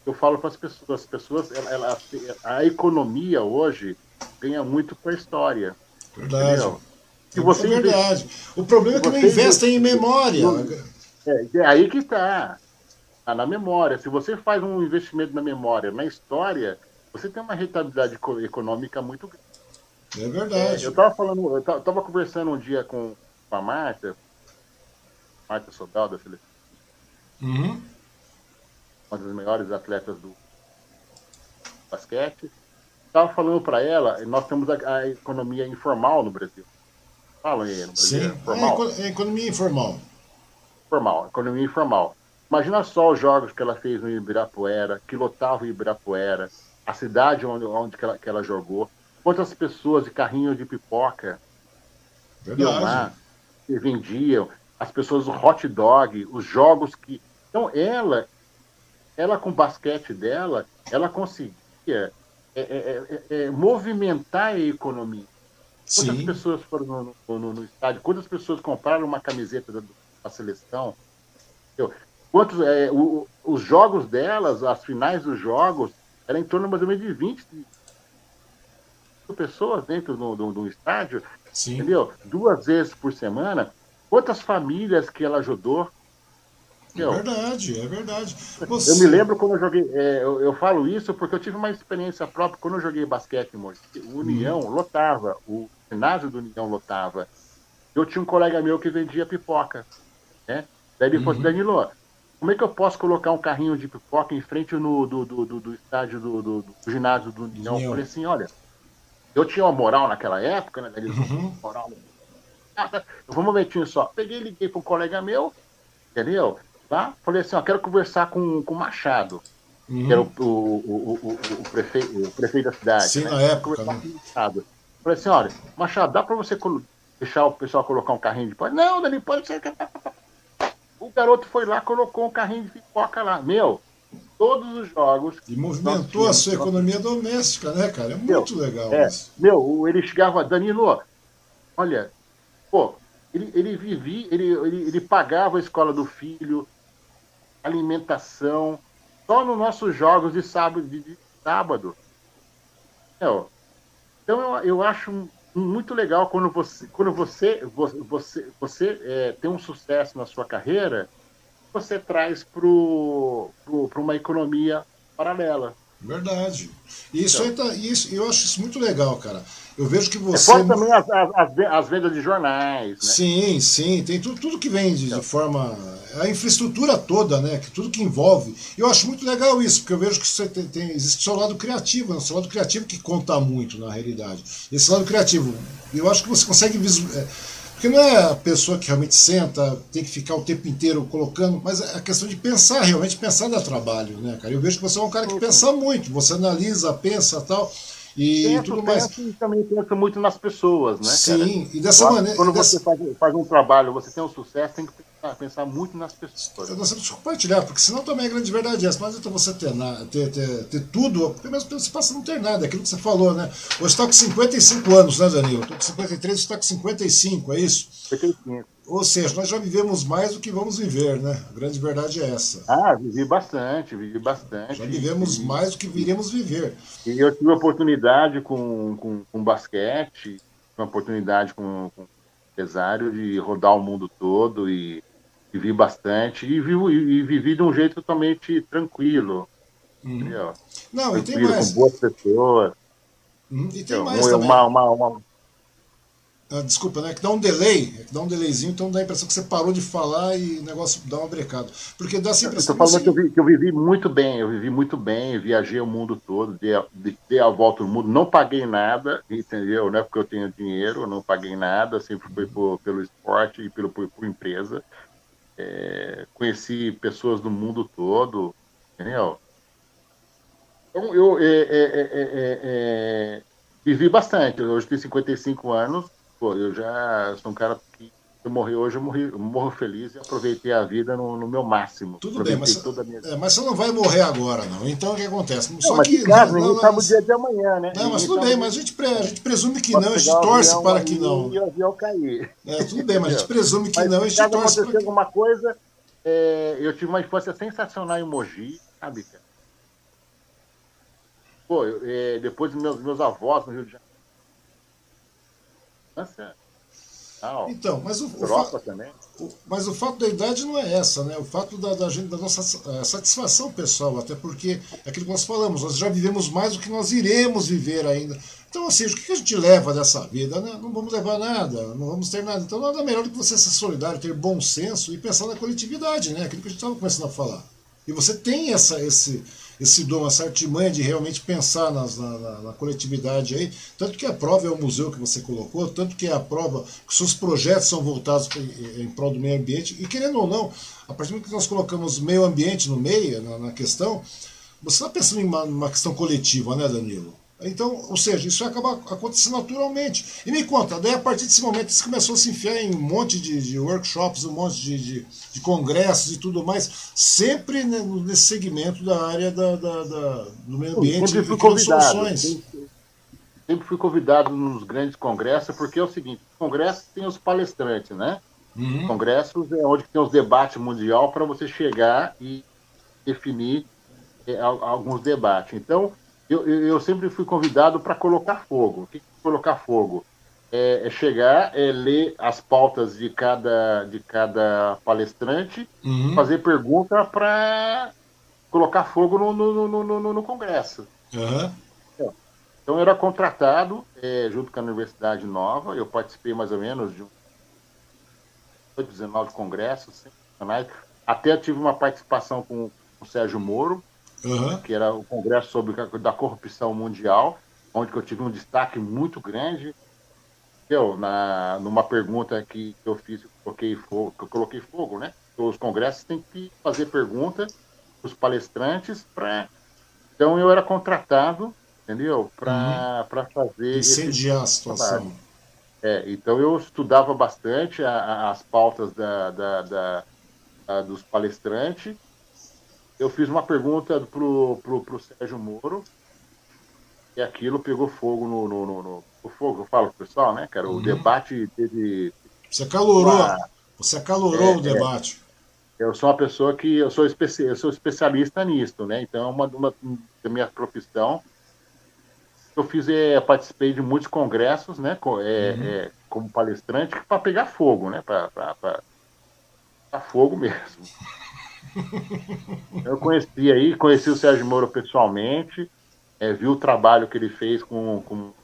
eu falo para as pessoas, as pessoas, ela, a economia hoje ganha muito com a história. Verdade. Entendeu? Se você é verdade. O problema é que não investem em memória. É, é aí que está. Tá na memória. Se você faz um investimento na memória, na história, você tem uma rentabilidade econômica muito grande. É verdade. É, eu estava falando, eu estava conversando um dia com a Marta, Marta Sobral da seleção. Uhum. Uma das melhores atletas do basquete. Estava falando para ela, nós temos a, a, economia informal no Brasil. Falam aí no Brasil. Sim, formal. É, economia informal. Formal, economia informal. Imagina só os jogos que ela fez no Ibirapuera, que lotava o Ibirapuera, a cidade onde, onde que ela, que ela jogou, quantas pessoas de carrinho de pipoca iam lá, que vendiam, as pessoas do hot dog, os jogos que. Então ela, ela com o basquete dela, ela conseguia é, é, é, é movimentar a economia. Quantas Sim. pessoas foram no, no, no, estádio? Quantas pessoas compraram uma camiseta da, da seleção? Quantos, é, o, os jogos delas, as finais dos jogos, era em torno mais ou menos de 20 pessoas dentro do, do, do estádio, Sim. entendeu? Duas vezes por semana. Quantas famílias que ela ajudou? É verdade, é verdade. Você... Eu me lembro quando eu joguei. É, eu, eu, falo isso porque eu tive uma experiência própria quando eu joguei basquete, o União hum. lotava, o ginásio do União lotava. Eu tinha um colega meu que vendia pipoca. Né? Daí ele uhum. falou assim, Danilo, como é que eu posso colocar um carrinho de pipoca em frente no, do, do, do, do estádio do, do, do, ginásio do União? Eu falei assim, olha, eu tinha uma moral naquela época, né? Eles uhum. moral. Ah, tá. Eu vou um momentinho só. Peguei e liguei para um colega meu, entendeu? Falei assim, ó, quero conversar com, com o Machado, uhum. que era o, o, o, o, o, prefeito, o prefeito da cidade. Sim, né? na época. Né? Machado. Falei assim, olha, Machado, dá para você deixar o pessoal colocar um carrinho de pode? Não, Dani, pode ser. O garoto foi lá, colocou um carrinho de pipoca lá. Meu, todos os jogos. E movimentou a sua economia doméstica, né, cara? É muito meu, legal é, isso. Meu, ele chegava, Danilo, olha, pô, ele, ele vivia, ele, ele, ele pagava a escola do filho, alimentação, só nos nossos jogos de sábado. De, de sábado. Meu, então eu, eu acho muito legal quando você, quando você, você, você é, tem um sucesso na sua carreira, você traz para uma economia paralela. Verdade. Isso, então, tá, isso eu acho isso muito legal, cara. Eu vejo que você. Fora também as, as, as, vendas de jornais. Né? Sim, sim. Tem tudo, tudo que vende então. de forma. A infraestrutura toda, né? Que tudo que envolve. Eu acho muito legal isso, porque eu vejo que você tem, tem existe o seu lado criativo, né? o seu lado criativo que conta muito na realidade. Esse lado criativo. Eu acho que você consegue visualizar. Porque não é a pessoa que realmente senta, tem que ficar o tempo inteiro colocando, mas é a questão de pensar, realmente pensar dá trabalho, né, cara? Eu vejo que você é um cara que pensa muito, você analisa, pensa tal. E penso, tudo mais. Penso, também penso muito nas pessoas, né? Sim, cara? e dessa maneira. Quando dessa... você faz, faz, um trabalho, você tem um sucesso, tem que pensar, pensar muito nas pessoas. Nós temos que compartilhar, porque senão também a grande verdade é essa. Não adianta você ter, ter, ter, ter tudo, porque mesmo você passa a não ter nada, é aquilo que você falou, né? Hoje está com 55 anos, né, Danilo? Estou com 53, você está com 55, é isso? 55. Ou seja, nós já vivemos mais do que vamos viver, né? A grande verdade é essa. Ah, vivi bastante, vivi bastante. Já vivemos e, mais do que viremos viver. E eu tive oportunidade com, com, com basquete, uma oportunidade com, com empresário de rodar o mundo todo e vivi bastante e, vivo, e, e vivi de um jeito totalmente tranquilo. Uhum. Não, tranquilo, e tem mais. Com boas pessoas. Uhum. E tem mais uma, também. Uma, uma, uma, ah, desculpa, né? Que dá um delay, é que dá um delayzinho, então dá a impressão que você parou de falar e o negócio dá uma brecada. Porque dá essa impressão. Eu tô falando que, eu, vi, que eu vivi muito bem, eu vivi muito bem, viajei o mundo todo, dei a, dei a volta ao mundo, não paguei nada, entendeu? Não é porque eu tenho dinheiro, não paguei nada, sempre foi por, pelo esporte e pelo, por, por empresa. É, conheci pessoas do mundo todo, entendeu? Então, eu é, é, é, é vivi bastante. Hoje tenho 55 anos, pô, eu já sou um cara que eu morri hoje, eu, morri, eu morro feliz e aproveitei a vida no, no meu máximo. Tudo bem, mas, minha... é, mas você não vai morrer agora, não. Então o que acontece? Não, Só mas que. Caso, não, não, sabe o dia de amanhã, né? Não, mas tudo bem, mas a gente, pre, a gente presume que não, a gente torce para que não. E o avião cair. É, tudo bem, mas a gente presume que mas, não, a gente torce para que alguma coisa, é, eu tive uma infância sensacional em Mogi, sabe, cara? Pô, eu, é, depois meus, meus avós no Rio de Janeiro. Infância então, mas o, o, fa o, mas o fato da idade não é essa, né? O fato da, da, gente, da nossa é, satisfação pessoal, até porque é aquilo que nós falamos, nós já vivemos mais do que nós iremos viver ainda. Então, assim, o que a gente leva dessa vida? Né? Não vamos levar nada, não vamos ter nada. Então, nada melhor do que você ser solidário, ter bom senso e pensar na coletividade, né? Aquilo que a gente estava começando a falar. E você tem essa, esse, esse dom, essa artimanha de realmente pensar nas, na, na, na, coletividade aí. Tanto que a prova é o museu que você colocou, tanto que a prova, que seus projetos são voltados em, em prol do meio ambiente. E querendo ou não, a partir do que nós colocamos meio ambiente no meio, na, na questão, você está pensando em uma, uma questão coletiva, né, Danilo? Então, ou seja, isso acaba acontecendo naturalmente. E me conta, daí a partir desse momento você começou a se enfiar em um monte de, de workshops, um monte de, de, de, congressos e tudo mais, sempre nesse segmento da área da, da, da do meio ambiente sempre fui convidado, soluções. Sempre, sempre fui convidado nos grandes congressos, porque é o seguinte, congressos tem os palestrantes, né? Uhum. Congressos é onde tem os debates mundial para você chegar e definir é, alguns debates. Então, eu, eu sempre fui convidado para colocar fogo. O que é colocar fogo? É, é, chegar, é ler as pautas de cada, de cada palestrante, uhum. fazer pergunta para colocar fogo no, no, no, no, no Congresso. Uhum. Então eu era contratado é, junto com a Universidade Nova, eu participei mais ou menos de 19 congressos, até tive uma participação com o Sérgio Moro, uhum. que era o Congresso sobre da Corrupção Mundial, onde eu tive um destaque muito grande. Eu, na, numa pergunta que eu fiz, eu coloquei fogo, eu coloquei fogo, né? Os congressos têm que fazer pergunta os palestrantes para. Então eu era contratado, entendeu? Para uhum. fazer. Incendiar a situação. É, então eu estudava bastante a, a, as pautas da, da, da, dos palestrantes eu fiz uma pergunta pro, pro, pro Sérgio Moro e aquilo pegou fogo no, no, no, no o fogo, eu falo pro pessoal, né, cara? O uhum. debate teve. Você acalorou, uma... você acalorou é, o é. debate. É, eu sou uma pessoa que eu sou, especi... eu sou especialista nisso, né? Então, uma, uma da minha profissão, eu fiz, é, participei de muitos congressos, né? Com, é, uhum. é, como palestrante para pegar fogo, né? Para fogo mesmo. Eu conheci aí, conheci o Sérgio Moro pessoalmente, é, vi o trabalho que ele fez com, com o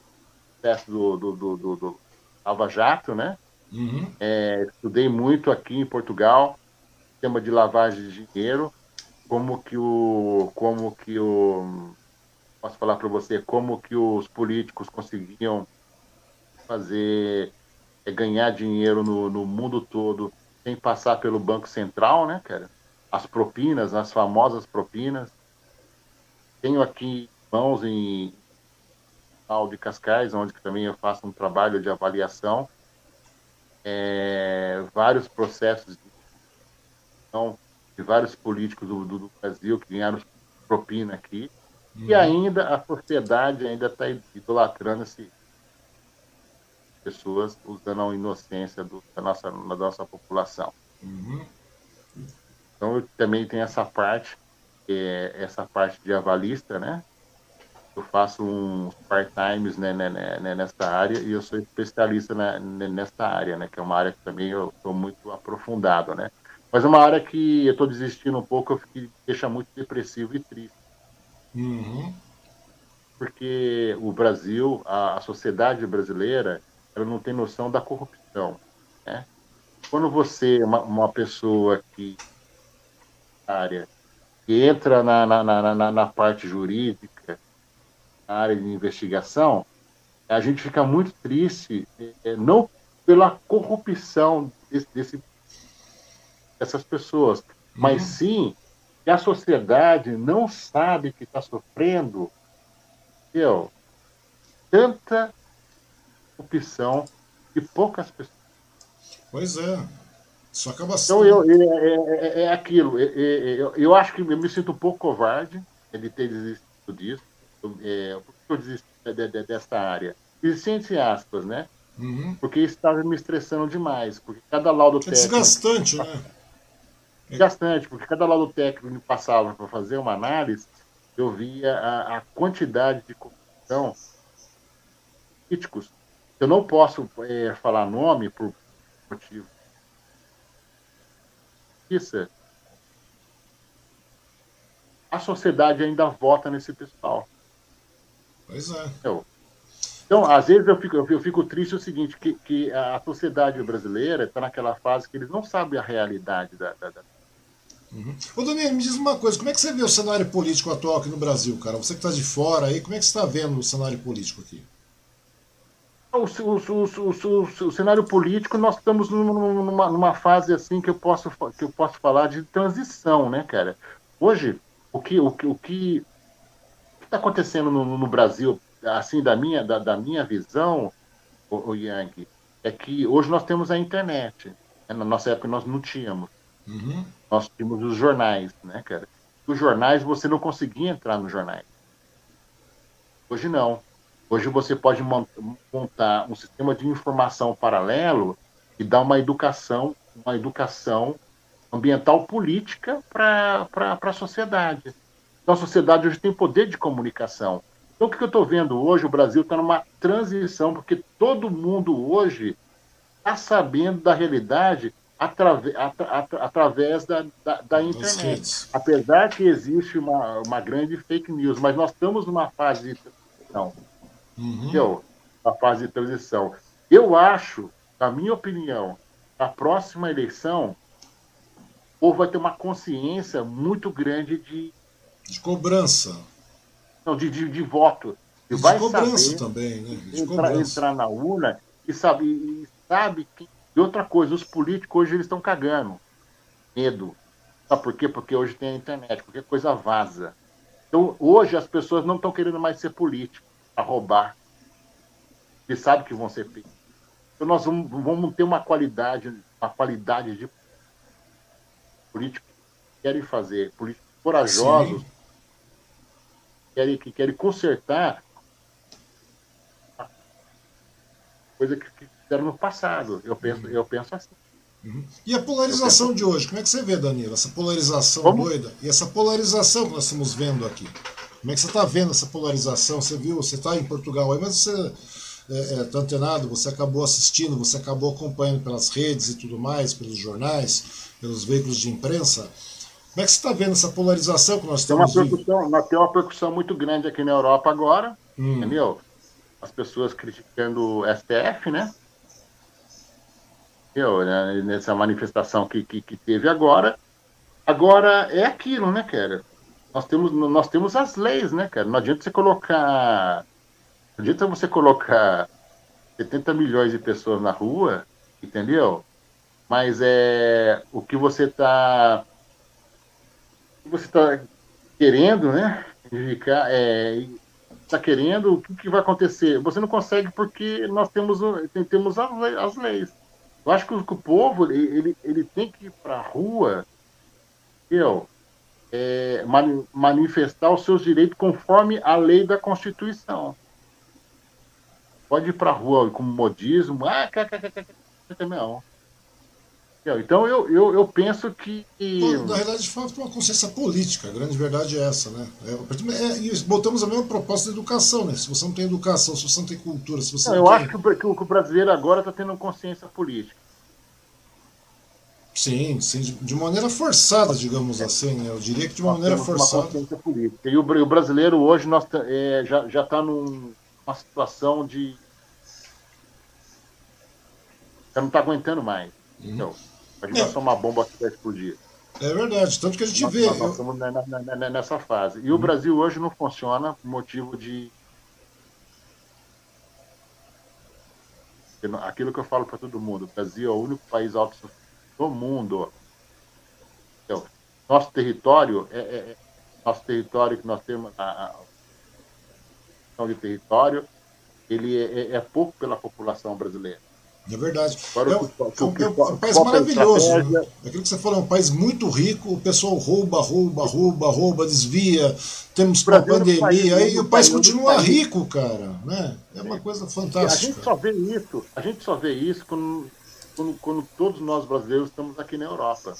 teste do, do, do, do, do Lava Jato, né? Uhum. É, estudei muito aqui em Portugal, tema de lavagem de dinheiro, como que o, como que o, posso falar para você, como que os políticos conseguiam fazer é, ganhar dinheiro no, no mundo todo sem passar pelo Banco Central, né, cara? As propinas, as famosas propinas. Tenho aqui mãos em Municipal de Cascais, onde também eu faço um trabalho de avaliação, é, vários processos de, então, de vários políticos do, do, do Brasil que ganharam propina aqui, uhum. e ainda a sociedade ainda está idolatrando esse pessoas usando a inocência do, da, nossa, da nossa população. Uhum. Então eu também tenho essa parte, é, essa parte de avalista, né? Eu faço uns part-times né, né, né, né, nessa área e eu sou especialista na, né, nessa área, né? Que é uma área que também eu estou muito aprofundado, né? Mas é uma área que eu estou desistindo um pouco, eu fiquei, deixa muito depressivo e triste. Uhum. Porque o Brasil, a, a sociedade brasileira, ela não tem noção da corrupção. Né? Quando você, uma, uma pessoa que área que entra na, na, na, na, parte jurídica, na área de investigação, a gente fica muito triste, é, não pela corrupção desse, desse dessas pessoas, mas uhum. sim que a sociedade não sabe que está sofrendo entendeu? tanta opção de poucas pessoas. Pois é. Isso acaba sendo. Então, eu, é, é, é, é aquilo. É, é, eu, eu acho que eu me sinto um pouco covarde de ter desistido disso. É, por que eu desisti de, de, dessa área? Desisti entre aspas, né? Uhum. Porque estava me estressando demais. Porque cada laudo é técnico. desgastante, né? Desgastante, porque cada laudo técnico me passava para fazer uma análise, eu via a, a quantidade de corrupção críticos eu não posso é, falar nome por motivo. É. A sociedade ainda vota nesse pessoal. Pois é. Eu, então, às vezes eu fico, eu fico triste o seguinte, que, que a sociedade brasileira está naquela fase que eles não sabem a realidade da... da, da... Uhum. Ô, Daniel, me diz uma coisa, como é que você vê o cenário político atual aqui no Brasil, cara? Você que está de fora aí, como é que você está vendo o cenário político aqui? O, o, o, o, cenário político, nós estamos numa, numa, fase assim que eu, posso, que eu posso falar de transição, né, cara? Hoje, o que o que o que está acontecendo no, no, Brasil, assim, da minha, da, da minha visão, o, Yang, é que hoje nós temos a internet. Né? Na nossa época nós não tínhamos. Uhum. Nós tínhamos os jornais, né, cara? Os jornais você não conseguia entrar nos jornais. Hoje não. Hoje você pode montar um sistema de informação paralelo e dar uma educação, uma educação ambiental política para a sociedade. Então a sociedade hoje tem poder de comunicação. Então o que eu estou vendo hoje, o Brasil está numa transição, porque todo mundo hoje está sabendo da realidade atrave, atra, através da, da, da internet. Apesar que existe uma, uma grande fake news, mas nós estamos numa fase de transição uhum. entendeu? A fase de transição. Eu acho, na minha opinião, a próxima eleição, o povo vai ter uma consciência muito grande de. De cobrança. Não, de, de, de voto. E de vai cobrança também, né? De entrar, entrar na urna e sabe, e sabe que. E outra coisa, os políticos hoje eles estão cagando. Medo. Sabe por quê? Porque hoje tem a internet, qualquer coisa vaza. Então, hoje as pessoas não estão querendo mais ser políticos a roubar. Eles sabem que vão ser feitos. Então nós vamos, vamos ter uma qualidade, uma qualidade de políticos que querem fazer, políticos corajosos, que querem, que querem consertar coisa que, que fizeram no passado. Eu penso, eu penso assim. Uhum. E a polarização de hoje, como é que você vê, Danilo? Essa polarização Como? doida e essa polarização que nós estamos vendo aqui. Como é que você está vendo essa polarização? Você viu, você está em Portugal aí, mas você está é, é, tá antenado, você acabou assistindo, você acabou acompanhando pelas redes e tudo mais, pelos jornais, pelos veículos de imprensa. Como é que você está vendo essa polarização que nós estamos tem uma percussão, Nós temos uma percussão muito grande aqui na Europa agora, hum. entendeu? As pessoas criticando o STF, né? Entendeu? Né? Nessa manifestação que, que, que teve agora. Agora, é aquilo, né, cara? Nós temos, nós temos as leis, né, cara? Não adianta você colocar. Não adianta você colocar 70 milhões de pessoas na rua, entendeu? Mas é o que você está. você está querendo, né? Indicar, é, está querendo, o que, que, vai acontecer? Você não consegue porque nós temos, temos as, leis. Eu acho que o, que o povo ele, ele tem que ir para a rua eu, é, manifestar os seus direitos conforme a lei da Constituição. Pode ir para a rua com modismo, ah, não. Então eu, eu, eu penso que. na realidade, falta uma consciência política, a grande verdade é essa, né? É, é, e botamos a mesma proposta de educação, né? Se você não tem educação, se você não tem cultura, se você não, não eu tem... acho que o, que o brasileiro agora está tendo consciência política. Sim, sim, de maneira forçada, digamos assim, né? eu diria que de uma maneira forçada. Uma política. E o, o, brasileiro hoje nós, é, já está numa situação de. Já não está aguentando mais. Uhum. Então, a gente é. uma bomba que vai explodir. É verdade, tanto que a gente nós, vê. Nós, nós estamos nessa fase. E uhum. o Brasil hoje não funciona por motivo de. Aquilo que eu falo para todo mundo: o Brasil é o único país autossuficiente do mundo. Então, nosso território é, é, é, nosso território que nós temos a, a de território ele é, é, é, pouco pela população brasileira. É verdade. Agora, é, um, é, um, é um país maravilhoso. Né? Aquilo que você falou, é um país muito rico, o pessoal rouba, rouba, rouba, rouba, desvia, temos uma pandemia, aí o país continua rico, cara. Né? É uma coisa fantástica. A gente só vê isso, a gente só vê isso quando quando, quando todos nós brasileiros estamos aqui na Europa.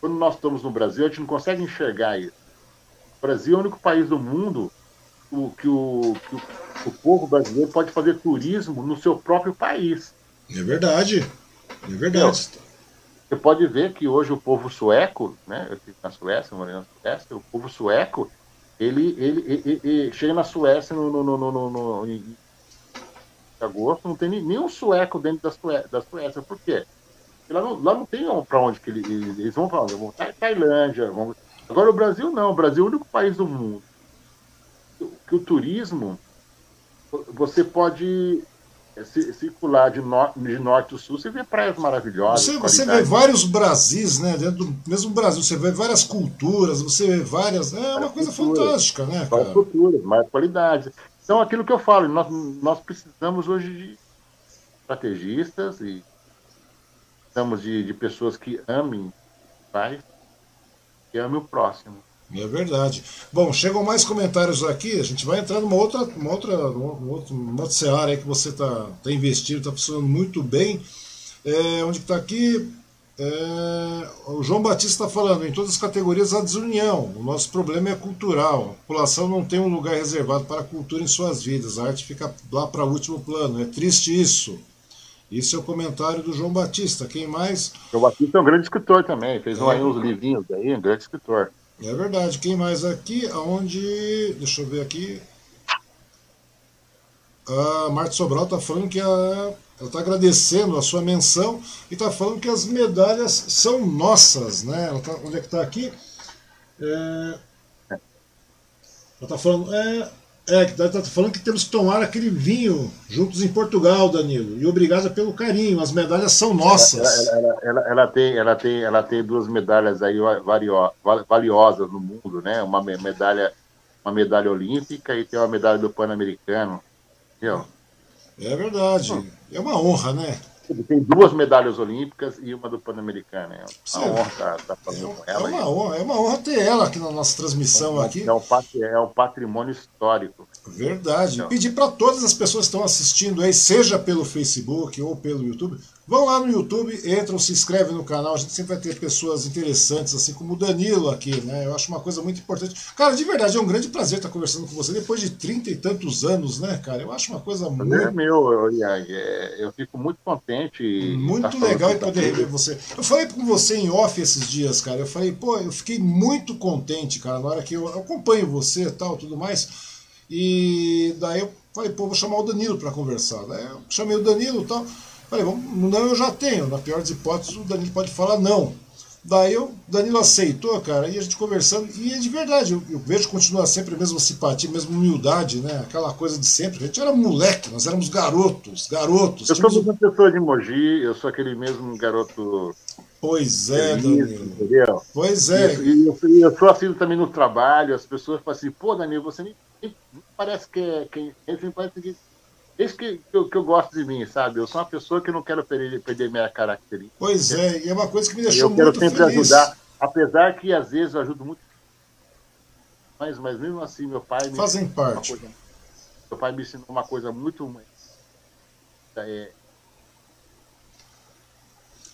Quando nós estamos no Brasil, a gente não consegue enxergar isso. O Brasil é o único país do mundo o, que, o, que o, o povo brasileiro pode fazer turismo no seu próprio país. É verdade. É verdade. Você pode ver que hoje o povo sueco, né? Eu estive na Suécia, morei na Suécia, o povo sueco, ele, ele, ele, ele chega na Suécia no, no, no, no, no em agosto, não tem nenhum sueco dentro da Suécia. Da Suécia. Por quê? Porque lá não, lá não tem para onde que eles, eles vão para onde? Vão para Tailândia. Vão... Agora o Brasil não, o Brasil é o único país do mundo que o turismo você pode circular de, no, de norte a sul, você vê praias maravilhosas. Você, você vê vários Brasis, né? Dentro do mesmo Brasil, você vê várias culturas, você vê várias. É uma coisa culturas, fantástica, né? Várias cara? culturas, mais qualidade. Então, aquilo que eu falo, nós, nós precisamos hoje de estrategistas e precisamos de, de pessoas que amem o que amem o próximo. É verdade. Bom, chegam mais comentários aqui. A gente vai entrar numa outra, uma outra, numa outra, numa outra seara aí que você está tá investindo, está funcionando muito bem. É, onde está aqui? É, o João Batista está falando, em todas as categorias há desunião. O nosso problema é cultural. A população não tem um lugar reservado para a cultura em suas vidas. A arte fica lá para o último plano. É triste isso. Isso é o comentário do João Batista. Quem mais? João Batista é um grande escritor também. Fez é. uns livrinhos aí, um grande escritor. É verdade. Quem mais aqui? Aonde. Deixa eu ver aqui. A Marta Sobral está falando que a ela está agradecendo a sua menção e está falando que as medalhas são nossas, né? Ela tá, onde é que está aqui? É, ela está falando, é, é, tá falando que temos que tomar aquele vinho juntos em Portugal, Danilo. E obrigada pelo carinho. As medalhas são nossas. Ela, ela, ela, ela, tem, ela, tem, ela tem duas medalhas aí valiosas no mundo, né? Uma medalha, uma medalha olímpica e tem uma medalha do Pan-Americano. Entendeu? É verdade. Hum. É uma honra, né? Ele tem duas medalhas olímpicas e uma do Pan-Americano. É uma honra estar tá, tá fazendo é, com ela. É uma, honra, é uma honra ter ela aqui na nossa transmissão. É, aqui. É, um, é um patrimônio histórico. Verdade. Então. Pedir para todas as pessoas que estão assistindo aí, seja pelo Facebook ou pelo YouTube, vão lá no YouTube, entram, se inscrevem no canal. A gente sempre vai ter pessoas interessantes, assim como o Danilo aqui, né? Eu acho uma coisa muito importante. Cara, de verdade, é um grande prazer estar conversando com você depois de trinta e tantos anos, né, cara? Eu acho uma coisa muito. É meu, Yang. Eu fico muito contente. Muito legal poder rever você. Eu falei com você em off esses dias, cara. Eu falei, pô, eu fiquei muito contente, cara, na hora que eu acompanho você e tal, tudo mais. E daí eu falei, pô, vou chamar o Danilo para conversar. Daí eu chamei o Danilo e tal. Falei, vamos, não, eu já tenho. Na pior das hipóteses, o Danilo pode falar não. Daí o Danilo aceitou, cara, e a gente conversando, e é de verdade, eu, eu vejo que continua sempre a mesma simpatia, a mesma humildade, né? Aquela coisa de sempre. A gente era moleque, nós éramos garotos, garotos. Eu sou uma pessoa de Mogi, eu sou aquele mesmo garoto. Pois é, Danilo. Entendeu? Pois é. E, eu, eu, eu sou assim também no trabalho, as pessoas falam assim, pô, Danilo, você nem parece que, que parece que isso que, que, eu, que eu gosto de mim, sabe? Eu sou uma pessoa que não quero perder, perder minha característica. Pois é, e é uma coisa que me deixou muito feliz. Eu quero sempre ajudar, apesar que às vezes eu ajudo muito. Mas, mas mesmo assim, meu pai me Fazem parte. Coisa, meu pai me ensinou uma coisa muito. É,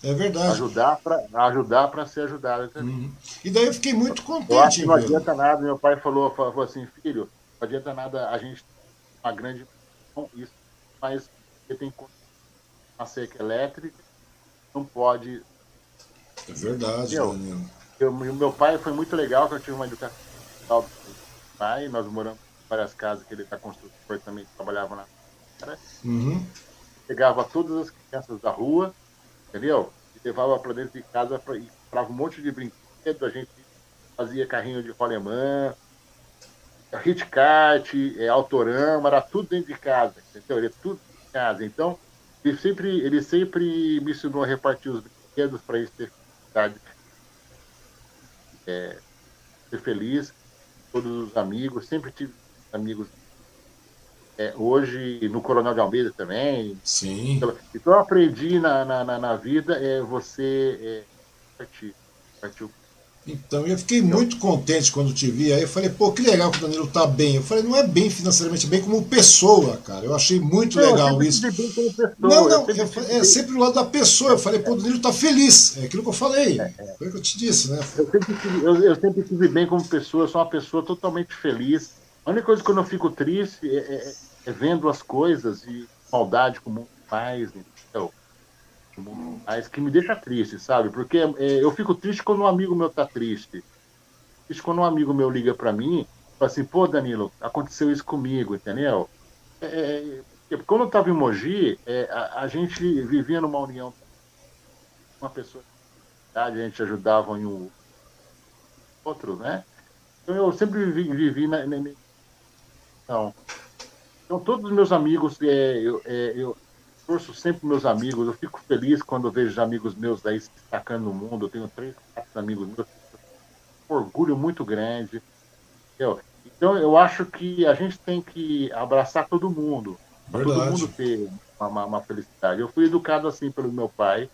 é verdade. Ajudar para ajudar ser ajudado. Uhum. E daí eu fiquei muito contente. Não adianta nada. Meu pai falou, falou assim, filho, não adianta nada a gente uma grande isso, mas você tem uma cerca elétrica, não pode. É verdade, eu, Danilo. Eu, meu pai foi muito legal, que eu tive uma educação do pai, nós moramos em várias casas que ele está construindo, também trabalhava na uhum. Pegava todas as crianças da rua, entendeu? E levava para dentro de casa para comprava um monte de brinquedo, a gente fazia carrinho de rolemã, Hitcart, é, Autorama, era tudo dentro de casa, entendeu? Ele é tudo em casa. Então, ele sempre, ele sempre me ensinou a repartir os brinquedos para eles ter felicidade, é, ser feliz, todos os amigos, sempre tive amigos. É, hoje, no Coronel de Almeida também. Sim. Então, eu aprendi na, na, na vida é você é, partir, partir o então, eu fiquei muito contente quando te vi. Aí eu falei, pô, que legal que o Danilo tá bem. Eu falei, não é bem financeiramente, é bem como pessoa, cara. Eu achei muito não, legal isso. Bem como pessoa, não, não, sempre é sempre o lado da pessoa. Eu falei, pô, o Danilo tá feliz. É aquilo que eu falei. É, é. Foi o que eu te disse, né? Eu sempre, tive, eu, eu sempre tive bem como pessoa, eu sou uma pessoa totalmente feliz. A única coisa que eu não fico triste é, é, é vendo as coisas e maldade como faz, entendeu? Mas que me deixa triste, sabe? Porque é, eu fico triste quando um amigo meu tá triste. Triste quando um amigo meu liga para mim, fala assim, pô, Danilo, aconteceu isso comigo, entendeu? É, é, quando eu tava em Mogi, é, a, a, gente vivia numa união. Uma pessoa, a gente ajudava em um outro, né? Então eu sempre vivi, vivi na, na, então, então todos os meus amigos, é, eu, é, eu torço sempre meus amigos, eu fico feliz quando vejo amigos meus aí se destacando no mundo. Eu tenho três, quatro amigos meus, um orgulho muito grande. Entendeu? Então eu acho que a gente tem que abraçar todo mundo, para todo mundo ter uma, uma, uma, felicidade. Eu fui educado assim pelo meu pai,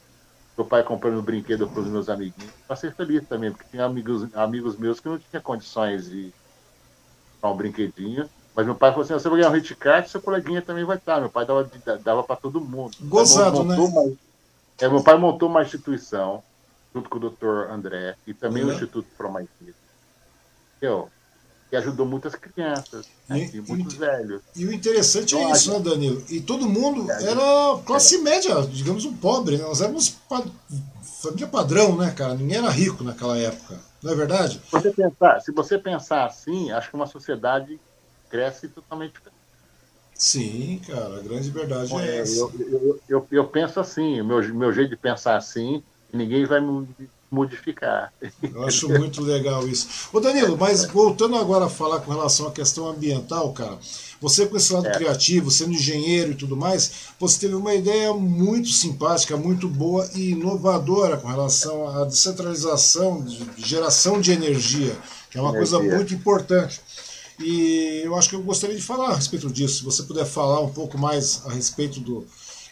meu pai comprando brinquedo para os meus amiguinhos, para ser feliz também, porque tinha amigos, amigos meus que não tinham condições de comprar um brinquedinho mas meu pai falou assim: você vai ganhar um hit card, seu coleguinha também vai estar. Meu pai dava, dava para todo mundo. Gozado, né? Uma, é, meu pai montou uma instituição, junto com o doutor André, e também uhum. o Instituto Promaitis. Entendeu? Que ajudou muitas crianças, né? e, e, muitos e, velhos. E o interessante então, é isso, né, Danilo? E todo mundo é, era classe é. média, digamos, um pobre. Né? Nós éramos pa... família padrão, né, cara? Ninguém era rico naquela época. Não é verdade? Se você pensar, se você pensar assim, acho que uma sociedade cresce totalmente Sim, cara, a grande verdade é, é essa. Eu, eu, eu, eu, penso assim, o meu, meu jeito de pensar assim, ninguém vai modificar. Eu acho muito legal isso. Ô Danilo, mas voltando agora a falar com relação à questão ambiental, cara, você com esse lado é. criativo, sendo engenheiro e tudo mais, você teve uma ideia muito simpática, muito boa e inovadora com relação à descentralização de geração de energia, que é uma energia. coisa muito importante. E eu acho que eu gostaria de falar a respeito disso. Se você puder falar um pouco mais a respeito do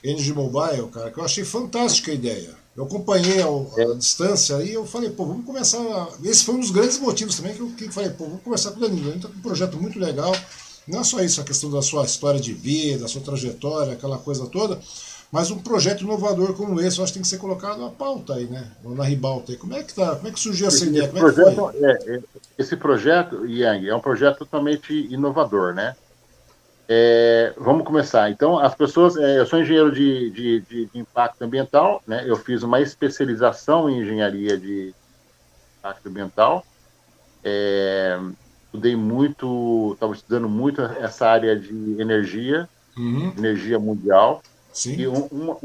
Energy Mobile, cara, que eu achei fantástica a ideia. Eu acompanhei a, a é. distância e eu falei, pô, vamos começar. Esse foi um dos grandes motivos também que eu, que falei, pô, vamos conversar com o Danilo. Ele está com um projeto muito legal. Não é só isso, a questão da sua história de vida, da sua trajetória, aquela coisa toda, mas um projeto inovador como esse, eu acho que tem que ser colocado na pauta aí, né? Ou na ribalta aí. Como é que tá? Como é que surgiu essa esse ideia? Como é projeto? É, é, esse projeto, Yang, é um projeto totalmente inovador, né? É, vamos começar. Então, as pessoas. É, eu sou engenheiro de, de, de, de, impacto ambiental, né? Eu fiz uma especialização em engenharia de impacto ambiental. É, estudei muito, estava estudando muito essa área de energia, uhum. energia mundial. Sim. E uma,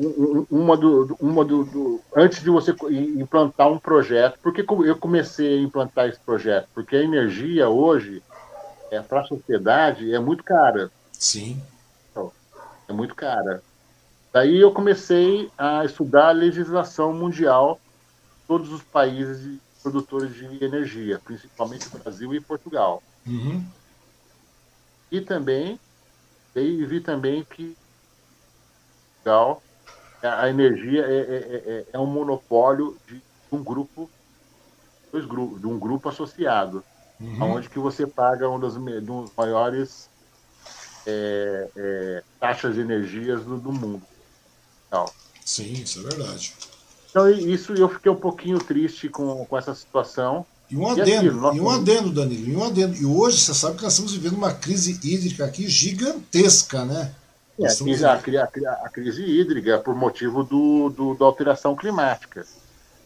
uma, do, uma do, do, antes de você implantar um projeto, por que eu comecei a implantar esse projeto? Porque a energia hoje, é, para a sociedade, é muito cara. Sim. É muito cara. Daí eu comecei a estudar a legislação mundial de todos os países produtores de energia, principalmente Brasil e Portugal. Uhum. e também e vi também que legal, a energia é, é, é, é um monopólio de um grupo, dois grupos, de um grupo associado, uhum. onde que você paga um dos, dos maiores é, é, taxas de energias do, do mundo. Então, Sim, isso é verdade. Então, isso eu fiquei um pouquinho triste com, com essa situação. E um adendo, e, aquilo, e um adendo, Danilo, e um adendo. E hoje você sabe que nós estamos vivendo uma crise hídrica aqui gigantesca, né? É, a, crise, a, a, crise hídrica é por motivo do, do, da alteração climática.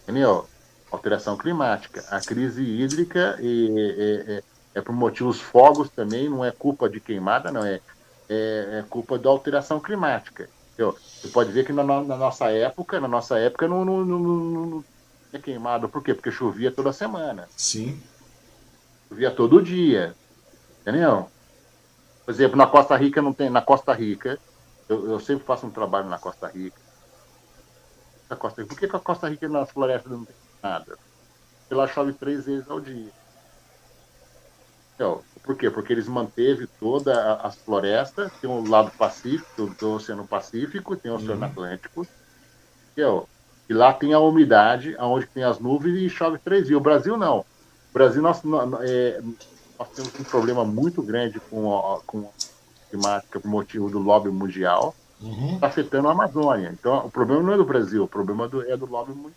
Entendeu? Alteração climática. A crise hídrica é, é, é, é por motivos fogos também, não é culpa de queimada, não, é, é, é culpa da alteração climática. Entendeu? Você pode ver que na, na, nossa época, na nossa época não, não, não, não é queimado. Por quê? Porque chovia toda semana. Sim. Chovia todo dia. Entendeu? Por exemplo, na Costa Rica não tem. Na Costa Rica, eu, eu sempre faço um trabalho na Costa Rica. Na Costa Rica. Por que, a Costa Rica nas florestas não tem nada? Porque lá chove três vezes ao dia. Então, por quê? Porque eles manteve toda as florestas, tem o lado Pacífico, do Oceano Pacífico, tem o Oceano uhum. Atlântico. Entendeu? E lá tem a umidade, onde tem as nuvens e chove três dias. O Brasil não. O Brasil, nós, é, nós temos um problema muito grande com a, com a climática por motivo do lobby mundial. Está uhum. Tá afetando a Amazônia. Então, o problema não é do Brasil, o problema do, é do lobby mundial.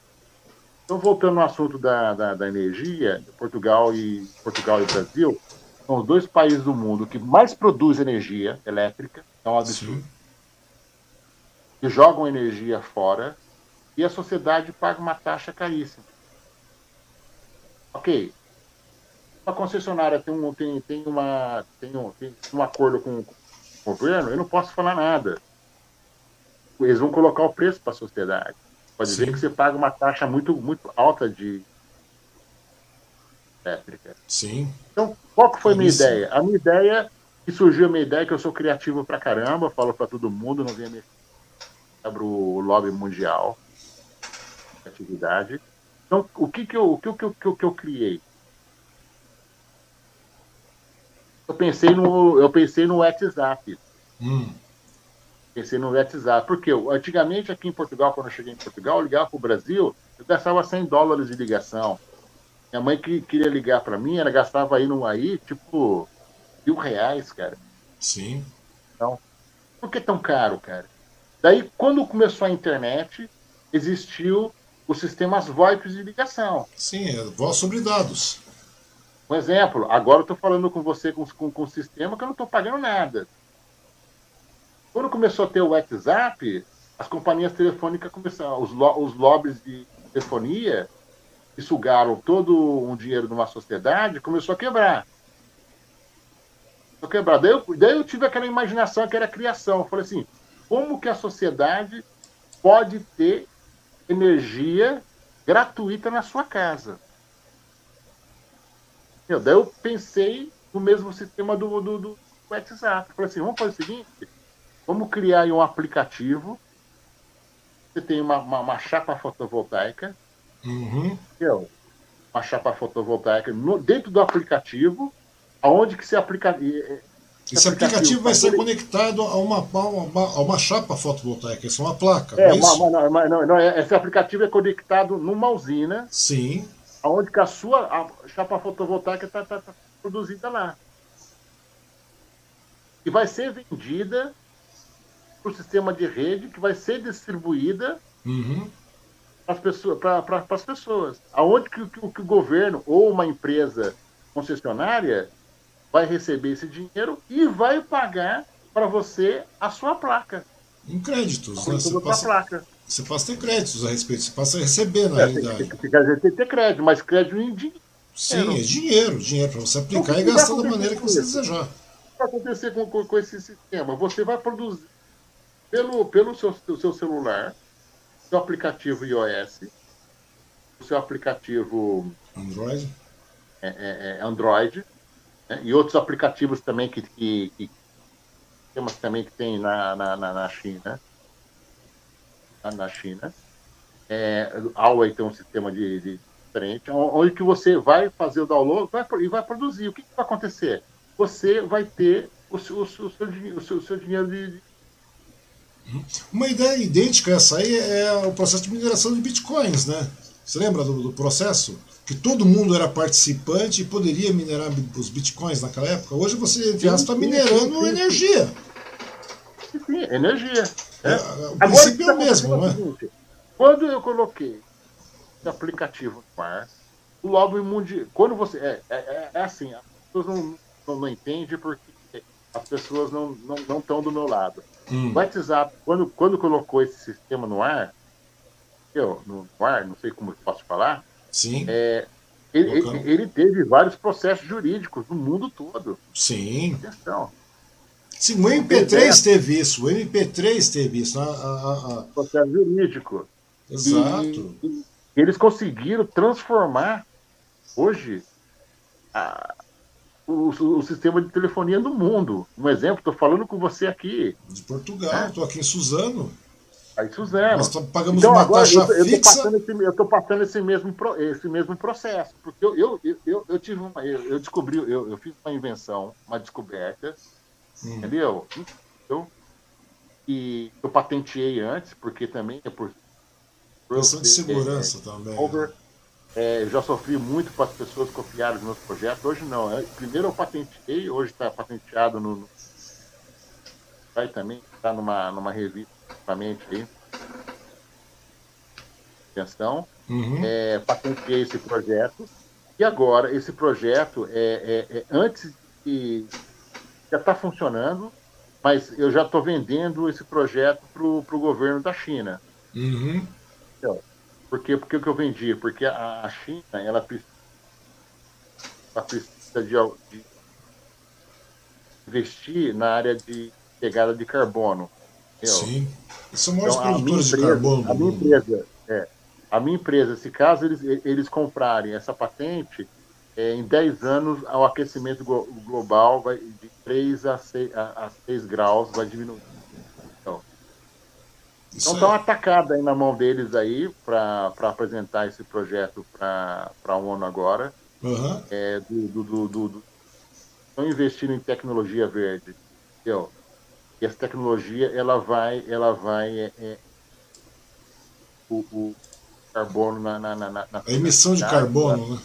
Então, voltando ao assunto da, da, da energia, Portugal e, Portugal e Brasil são os dois países do mundo que mais produzem energia elétrica, é um absurdo. Que jogam energia fora e a sociedade paga uma taxa caríssima. Ok. Uma concessionária tem um, tem, tem uma, tem um, tem um acordo com o governo, eu não posso falar nada. Eles vão colocar o preço para a sociedade. Pode Sim. ver que você paga uma taxa muito, muito alta de elétrica. Sim. Então, qual que foi a minha ideia? A minha ideia, que surgiu a minha ideia, que eu sou criativo pra caramba, falo para todo mundo, não venha me abro o lobby mundial atividade. Então, o que que eu, o que, que, o que eu criei? Eu pensei no, eu pensei no WhatsApp. Hum. Pensei no WhatsApp. Porque eu, antigamente, aqui em Portugal, quando eu cheguei em Portugal, eu ligava para o Brasil, eu gastava 100 dólares de ligação. Minha mãe que queria ligar para mim, ela gastava aí no aí, tipo, mil reais, cara. Sim. Então, por que tão caro, cara? Daí, quando começou a internet, existiu os sistemas VoIP de ligação. Sim, é voz sobre dados. Um exemplo, agora eu estou falando com você com, com, com sistema que eu não estou pagando nada. Quando começou a ter o WhatsApp, as companhias telefônicas começaram, os, lo, os lobbies de telefonia, que sugaram todo um dinheiro de uma sociedade, começou a quebrar. Começou a quebrar. Daí eu, daí eu tive aquela imaginação, aquela criação. Eu falei assim, como que a sociedade pode ter energia gratuita na sua casa. Eu, daí eu pensei no mesmo sistema do, do, do WhatsApp. Falei assim, vamos fazer o seguinte, vamos criar um aplicativo. Você tem uma, uma, uma chapa fotovoltaica. Uhum. Entendeu? Uma chapa fotovoltaica no, dentro do aplicativo, aonde que se aplica esse aplicativo, vai ser conectado a uma, a uma, a uma chapa fotovoltaica, isso é uma placa. É, não, é uma, uma, não, não, é, esse aplicativo é conectado numa usina. Sim. Onde que a sua a chapa fotovoltaica está tá, tá produzida lá. E vai ser vendida para o sistema de rede, que vai ser distribuída uhum. para as pessoas. Pra, as pessoas. Aonde que, que, que o governo ou uma empresa concessionária vai receber esse dinheiro e vai pagar para você a sua placa. Em créditos, né? Você passa, placa. Você passa a ter créditos a respeito, você passa a receber na é, realidade. Tem, tem, tem que ter crédito, mas crédito em dinheiro. Sim, é dinheiro, dinheiro para você aplicar então, e gastar da maneira que você isso? desejar. O que vai acontecer com, com, com, esse sistema? Você vai produzir pelo, pelo seu, seu celular, seu aplicativo iOS, seu aplicativo Android, é, é, é Android né? E outros aplicativos também que, que, que também que tem na, na, na China. Na China. É, a Huawei tem um sistema de, de diferente, onde que você vai fazer o download vai, e vai produzir. O que, que vai acontecer? Você vai ter o, seu, o, seu, o, seu, o seu dinheiro de. Uma ideia idêntica a essa aí é o processo de mineração de bitcoins, né? Você lembra do, do processo? Que todo mundo era participante e poderia minerar os bitcoins naquela época. Hoje você, entre aspas, está minerando sim, sim, energia. Sim, energia. É. o princípio é o mesmo, não é? Quando eu coloquei o aplicativo no ar, o lobby mundial. Quando você. É, é, é assim, as pessoas não, não, não entendem porque as pessoas não estão não, não do meu lado. Hum. O WhatsApp, quando, quando colocou esse sistema no ar, eu, no ar, não sei como posso falar, Sim. É, ele, ele, ele, teve vários processos jurídicos no mundo todo. Sim. Atenção. Sim, o MP3 teve isso, o MP3 teve isso. A, a, a... Processo jurídico. Exato. E, e eles conseguiram transformar hoje a, o, o, sistema de telefonia no mundo. Um exemplo, estou falando com você aqui. De Portugal, estou é. aqui em Suzano. Aí Suzano. Nós pagamos então, uma agora, taxa eu, fixa. Eu estou passando esse mesmo, esse mesmo processo. Porque eu, eu, eu, eu tive uma. Eu, eu descobri, eu, eu fiz uma invenção, uma descoberta, hum. entendeu? Eu, e eu patenteei antes, porque também é por. Questão de segurança é, também. Over, né? É, já sofri muito para as pessoas confiarem nos meus projetos. Hoje não. É, primeiro eu patentei, hoje está patenteado no. Vai também, está numa, numa revista aí. Atenção. Uhum. É, patenteei esse projeto. E agora, esse projeto, é, é, é antes de. Já está funcionando, mas eu já estou vendendo esse projeto para o governo da China. Uhum. Então, por quê? Porque o que eu vendi? Porque a, China, ela precisa, ela precisa de, de, investir na área de pegada de carbono. Entendeu? Sim. São maiores então, produtores de carbono. A minha empresa, é, a minha empresa, se caso eles, eles comprarem essa patente, é, em 10 anos o aquecimento global vai de 3 a 6, a, a 6 graus vai diminuir. Então está uma atacada aí na mão deles aí para apresentar esse projeto para a ONU agora. Uhum. É, do, do, do, do, estão investindo em tecnologia verde. Entendeu? E essa tecnologia ela vai, ela vai é, é, o, o, carbono na, na, na, na a emissão de carbono, né?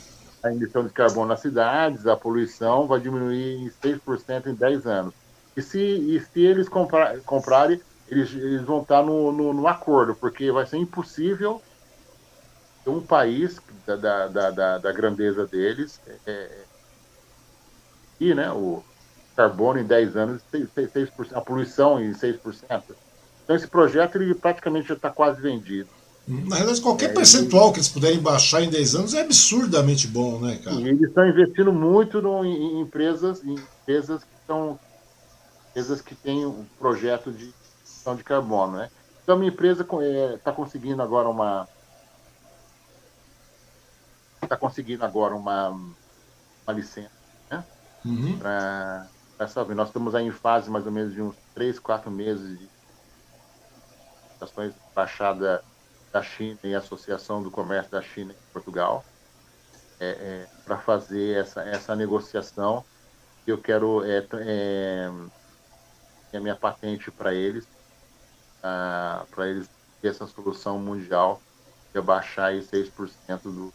A emissão de carbono nas cidades, a poluição vai diminuir em 6% em 10 anos. E se, e se eles comprar, comprarem eles, eles vão estar no, no, no, acordo, porque vai ser impossível um país da, da, da, da grandeza deles é, é e né, o carbono em 10 anos, 6, 6%, a poluição em 6%. Então esse projeto ele praticamente já está quase vendido. Na realidade, qualquer é, percentual que eles puderem baixar em 10 anos é absurdamente bom, né, cara? E eles estão investindo muito no, em, em, empresas, em empresas que estão empresas que têm um projeto de emissão de carbono, né? Então, a minha empresa está é, tá conseguindo agora uma está conseguindo agora uma, uma licença, né? Uhum. Para essa Nós estamos aí em fase mais ou menos de uns 3, 4 meses de ações baixada da China e Associação do Comércio da China em Portugal é, é, para fazer essa, essa negociação. Eu quero é, é, a minha patente para eles para eles ter essa solução mundial de abaixar aí 6% do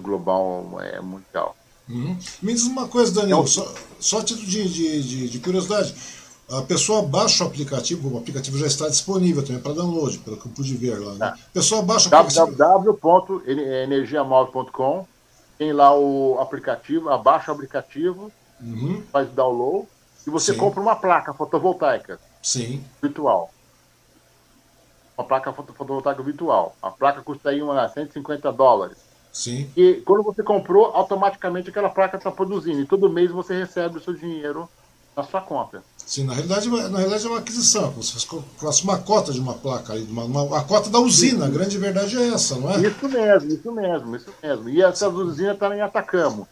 global é, mundial. Uhum. Me diz uma coisa, Daniel, então, só, só a título de, de, de, de, curiosidade. A pessoa baixa o aplicativo, o aplicativo já está disponível também para download, pelo que eu pude ver lá. Né? Tá. A pessoa baixa o aplicativo. www.energiamóvel.com tem lá o aplicativo, abaixa o aplicativo, uhum. faz o download e você Sim. compra uma placa fotovoltaica. Sim. Virtual. Uma placa fotovoltaica virtual. A placa custa aí uma 150 dólares. Sim. E quando você comprou, automaticamente aquela placa está produzindo. E todo mês você recebe o seu dinheiro na sua conta. Sim, na realidade, na realidade é uma aquisição. Você faz uma cota de uma placa, uma, uma, a cota da usina, a grande verdade é essa, não é? Isso mesmo, isso mesmo, isso mesmo. E essa usina está em Atacamo.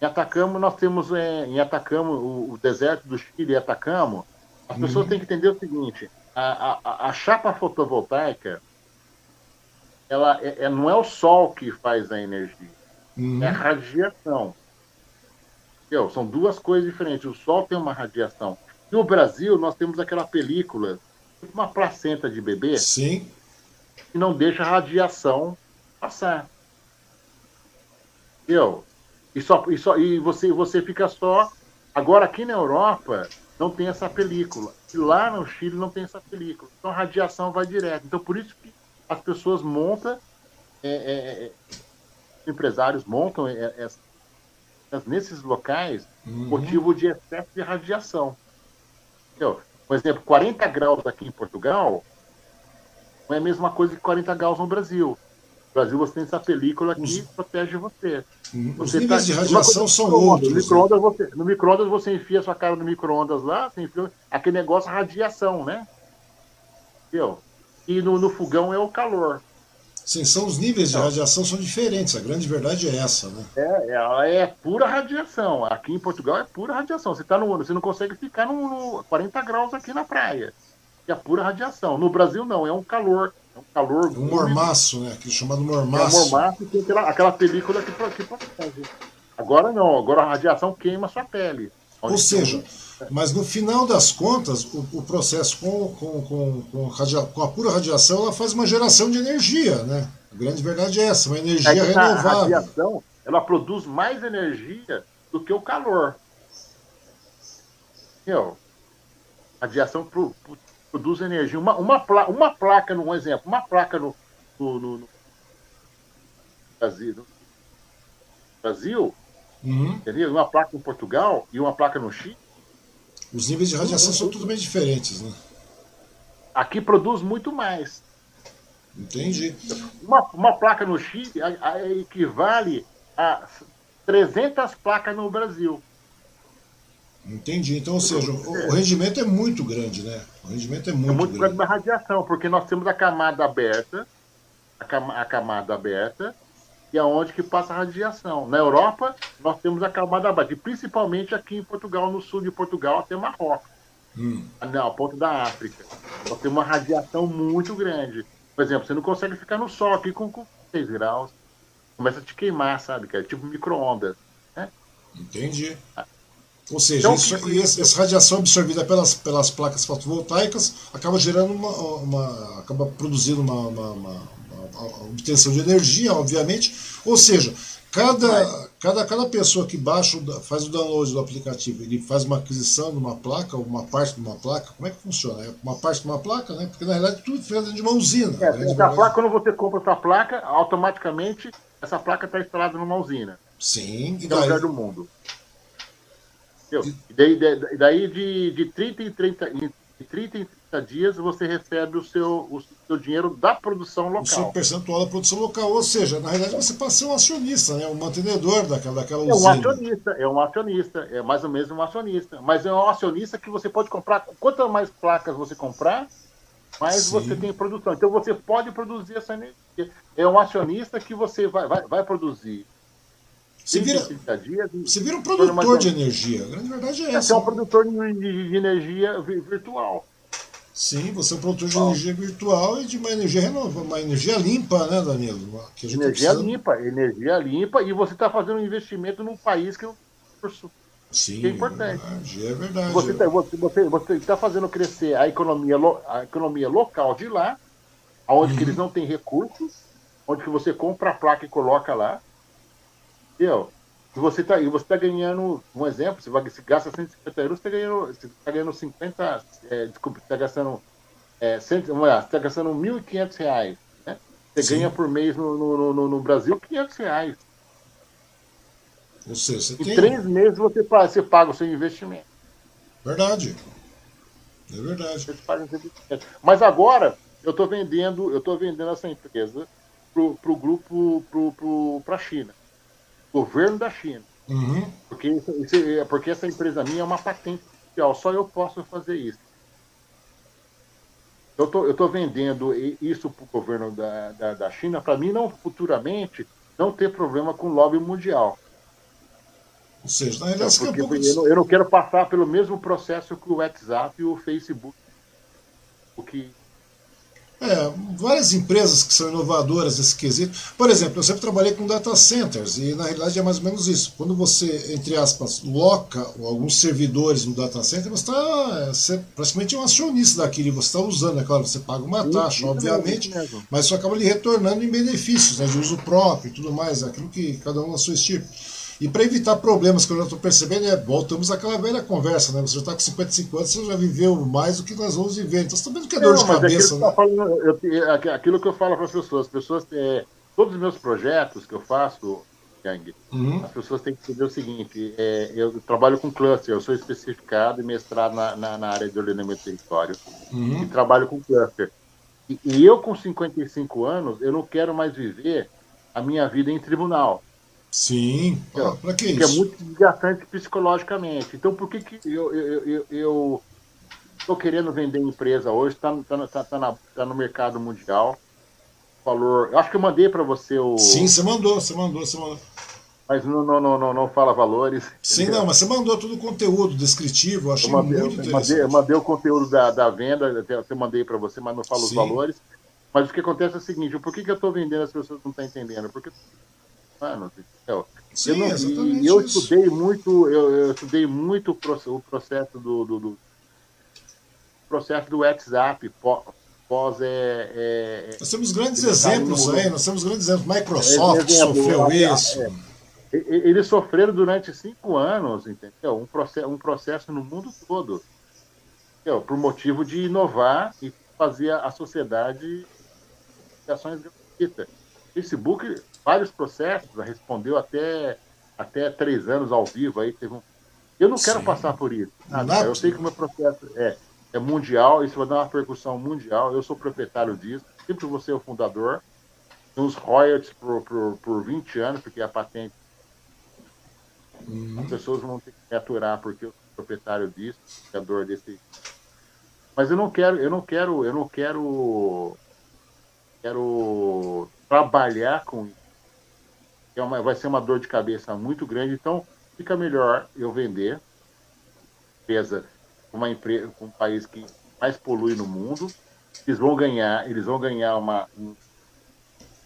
Em Atacamo nós temos, é, em Atacamo, o, o, deserto do Chile, Atacamo, as uhum. pessoas têm que entender o seguinte: a, a, a chapa fotovoltaica, ela é, é, não é o sol que faz a energia, uhum. é a radiação. Entendeu? São duas coisas diferentes. O Sol tem uma radiação. No Brasil, nós temos aquela película, uma placenta de bebê, Sim. que não deixa a radiação passar. Entendeu? E, só, e, só, e você, você fica só. Agora, aqui na Europa, não tem essa película. E lá no Chile não tem essa película. Então a radiação vai direto. Então, por isso que as pessoas montam, é, é, é, empresários montam é, é, nesses locais Uhum. motivo de excesso de radiação. Entendeu? Por exemplo, 40 graus aqui em Portugal não é a mesma coisa que 40 graus no Brasil. No Brasil você tem essa película que Os- protege você. Os Você níveis tá- de radiação coisa- são no outros. né? micro-ondas você, no micro-ondas você enfia sua cara no micro-ondas lá, você enfia aquele negócio radiação, né? Entendeu? E no, no fogão é o calor. Sim, são os níveis de Não. radiação são diferentes. A grande verdade é essa, né? É, ela é pura radiação. Aqui em Portugal é pura radiação. Você, tá no, você não consegue ficar no, no 40 graus aqui na praia. É pura radiação. No Brasil não, é um calor. É um calor. Um mormaço, né? Aquele chamado É um mormaço. mormaço que tem aquela, aquela película que, que protege. Agora não, agora a radiação queima a sua pele. Ou seja, mas no final das contas, o, o processo com, com, com, com, radia- com a pura radiação ela faz uma geração de energia, né? A grande verdade é essa, uma energia É que a renovável. radiação ela produz mais energia do que o calor. Entendeu? A radiação pro- pro- produz energia. Uma, uma, pla- uma placa, num exemplo, uma placa no, no, no- no Brasil, no Brasil, Uhum. entendeu? Uma placa em Portugal e uma placa no Chile, Os níveis de radiação são totalmente diferentes, né? aqui produz muito mais. Entendi. Uma, uma placa no Chile a- a- equivale a 300 placas no Brasil. Entendi. Então, ou seja, o, o rendimento é muito grande, né? O rendimento é É muito, muito grande grande. da radiação, porque nós temos a camada aberta, a, cama- a camada aberta, e aonde que passa a radiação. Na Europa, nós temos a camada e principalmente aqui em Portugal, no sul de Portugal, até Marrocos, Hum. não, ponto da África. Nós temos uma radiação muito grande. Por exemplo, você não consegue ficar no sol aqui com, com 6 graus. Começa a te queimar, sabe, cara? Tipo micro-ondas. Entendi. Ou seja, Então, isso, tipo, e esse- essa radiação absorvida pelas, pelas placas fotovoltaicas acaba gerando uma, uma- acaba produzindo uma, uma- uma- uma obtenção de energia, obviamente. Ou seja, cada, cada, cada pessoa que baixa, faz o download do aplicativo, ele faz uma aquisição de uma placa, ou uma parte de uma placa, como é que funciona? É uma parte de uma placa, né? Porque na realidade tudo fica dentro de uma usina. É, A essa verdade- placa, quando você compra essa placa, automaticamente essa placa está instalada numa usina. Sim, e em qualquer lugar daí, do mundo. E daí, de- daí de, de 30 em 30, em- de 30 em 30 dias você recebe o seu, o seu dinheiro da produção o seu local. percentual da produção local. Ou seja, na realidade você passa a ser um acionista, né? um mantenedor daquela, daquela É um usina. acionista, é um acionista, é mais ou menos um acionista. Mas é um acionista que você pode comprar, quanto mais placas você comprar, mais Sim. você tem produção. Então você pode produzir essa energia. É um acionista que você vai, vai, vai produzir Você 30 em vira, 30 dias. você vira um produtor de energia. A grande verdade é Você é essa. um produtor de, energia vi- virtual. Sim, você é produtor de Bom. energia virtual e de uma energia renovável, uma energia limpa, né, Danilo? Tá Energia precisa- limpa, energia limpa, e você está fazendo um investimento num país que não Sim, que é importante. verdade, é verdade. você está você, você, você tá fazendo crescer a economia, a economia local de lá, onde que eles não têm recursos, onde que você compra a placa e coloca lá. Entendeu? E você está você tá ganhando, um exemplo, você, vai, você gasta 150 euros, você está ganhando, você tá ganhando 50, é, desculpa, você está gastando, é, cento, vamos lá, você tá gastando 1.500 reais. Né? Você Sim. ganha por mês no, no, no, no Brasil 500 reais. Ou seja, você Em tem. três meses você, pa- você paga o seu investimento. Verdade. É verdade. Paga. Mas agora eu estou vendendo, eu tô vendendo essa empresa para o grupo, para a China, governo da China, Uhum. porque porque essa empresa minha é uma patente oficial, só eu posso fazer isso. Eu tô, eu tô vendendo isso para o governo da, da, da China, para mim não futuramente não ter problema com o lobby mundial. Ou seja, na realidade, você tem um Porque pouco eu não, eu não quero passar pelo mesmo processo que o WhatsApp e o Facebook. O que É, várias empresas que são inovadoras nesse quesito. Por exemplo, eu sempre trabalhei com data centers e na realidade é mais ou menos isso. Quando você, entre aspas, loca alguns servidores no data center, você está praticamente é um acionista daquilo você está usando, é claro, você paga uma taxa, obviamente, mas isso acaba lhe retornando em benefícios né, de uso próprio e tudo mais, aquilo que cada um na sua estilo. E para evitar problemas que eu já estou percebendo, é, voltamos àquela velha conversa, né? Você já está com 55 anos, você já viveu mais do que nós vamos viver. Então você está vendo que é dor de cabeça. Aquilo, né? que falando, eu, aquilo que eu falo para as pessoas, as pessoas é, todos os meus projetos que eu faço, Yang, uhum. as pessoas têm que entender o seguinte: é, eu trabalho com cluster, eu sou especificado e mestrado na, na, na área de ordenamento território uhum. e trabalho com cluster. E, e eu, com 55 anos, eu não quero mais viver a minha vida em tribunal. Sim, para que é muito desgastante psicologicamente. Então, por que, que eu, eu, eu, estou querendo vender empresa hoje? Está tá, tá, tá, tá, no mercado mundial. Valor. Eu acho que eu mandei para você o. Sim, você mandou, você mandou, você mandou. Mas não, não, não, não, não fala valores. Sim, entendeu? não, mas você mandou todo o conteúdo descritivo, eu achei eu mandei, muito interessante. Mandei, eu mandei o conteúdo da, da venda, até mandei para você, mas não falo os valores. Mas o que acontece é o seguinte: por que, que eu estou vendendo as pessoas não estão entendendo? Porque anos, entendeu? Sim, eu, não, e eu estudei muito, eu, eu, estudei muito o processo do, do, do processo do WhatsApp pós é, é, nós temos grandes exemplos aí, nós temos grandes exemplos. Microsoft exemplo, sofreu isso. É, eles sofreram durante cinco anos, entendeu? Um processo, um processo no mundo todo, entendeu? por motivo de inovar e fazer a sociedade ações gratuitas. Facebook vários processos, respondeu até, até três anos ao vivo. Aí teve um... Eu não quero Sim. passar por isso. Eu sei que o meu processo é, é mundial, isso vai dar uma percussão mundial. Eu sou proprietário disso, sempre vou ser o fundador. Tem uns royalties por, por, por 20 anos, porque a patente. Uhum. As pessoas vão ter que me aturar porque eu sou proprietário disso, criador desse. Mas eu não quero, eu não quero, eu não quero, quero trabalhar com isso é uma, vai ser uma dor de cabeça muito grande. Então, fica melhor eu vender empresa uma empresa um país que mais polui no mundo. Eles vão ganhar, eles vão ganhar uma um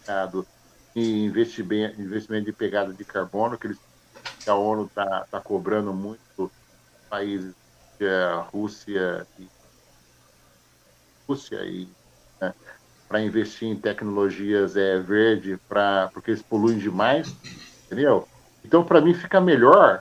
mercado de investimento, investimento de pegada de carbono que, eles, que a ONU está tá cobrando muito países a Rússia e Rússia e né, para investir em tecnologias é, verde, pra, porque eles poluem demais, entendeu? Então, para mim, fica melhor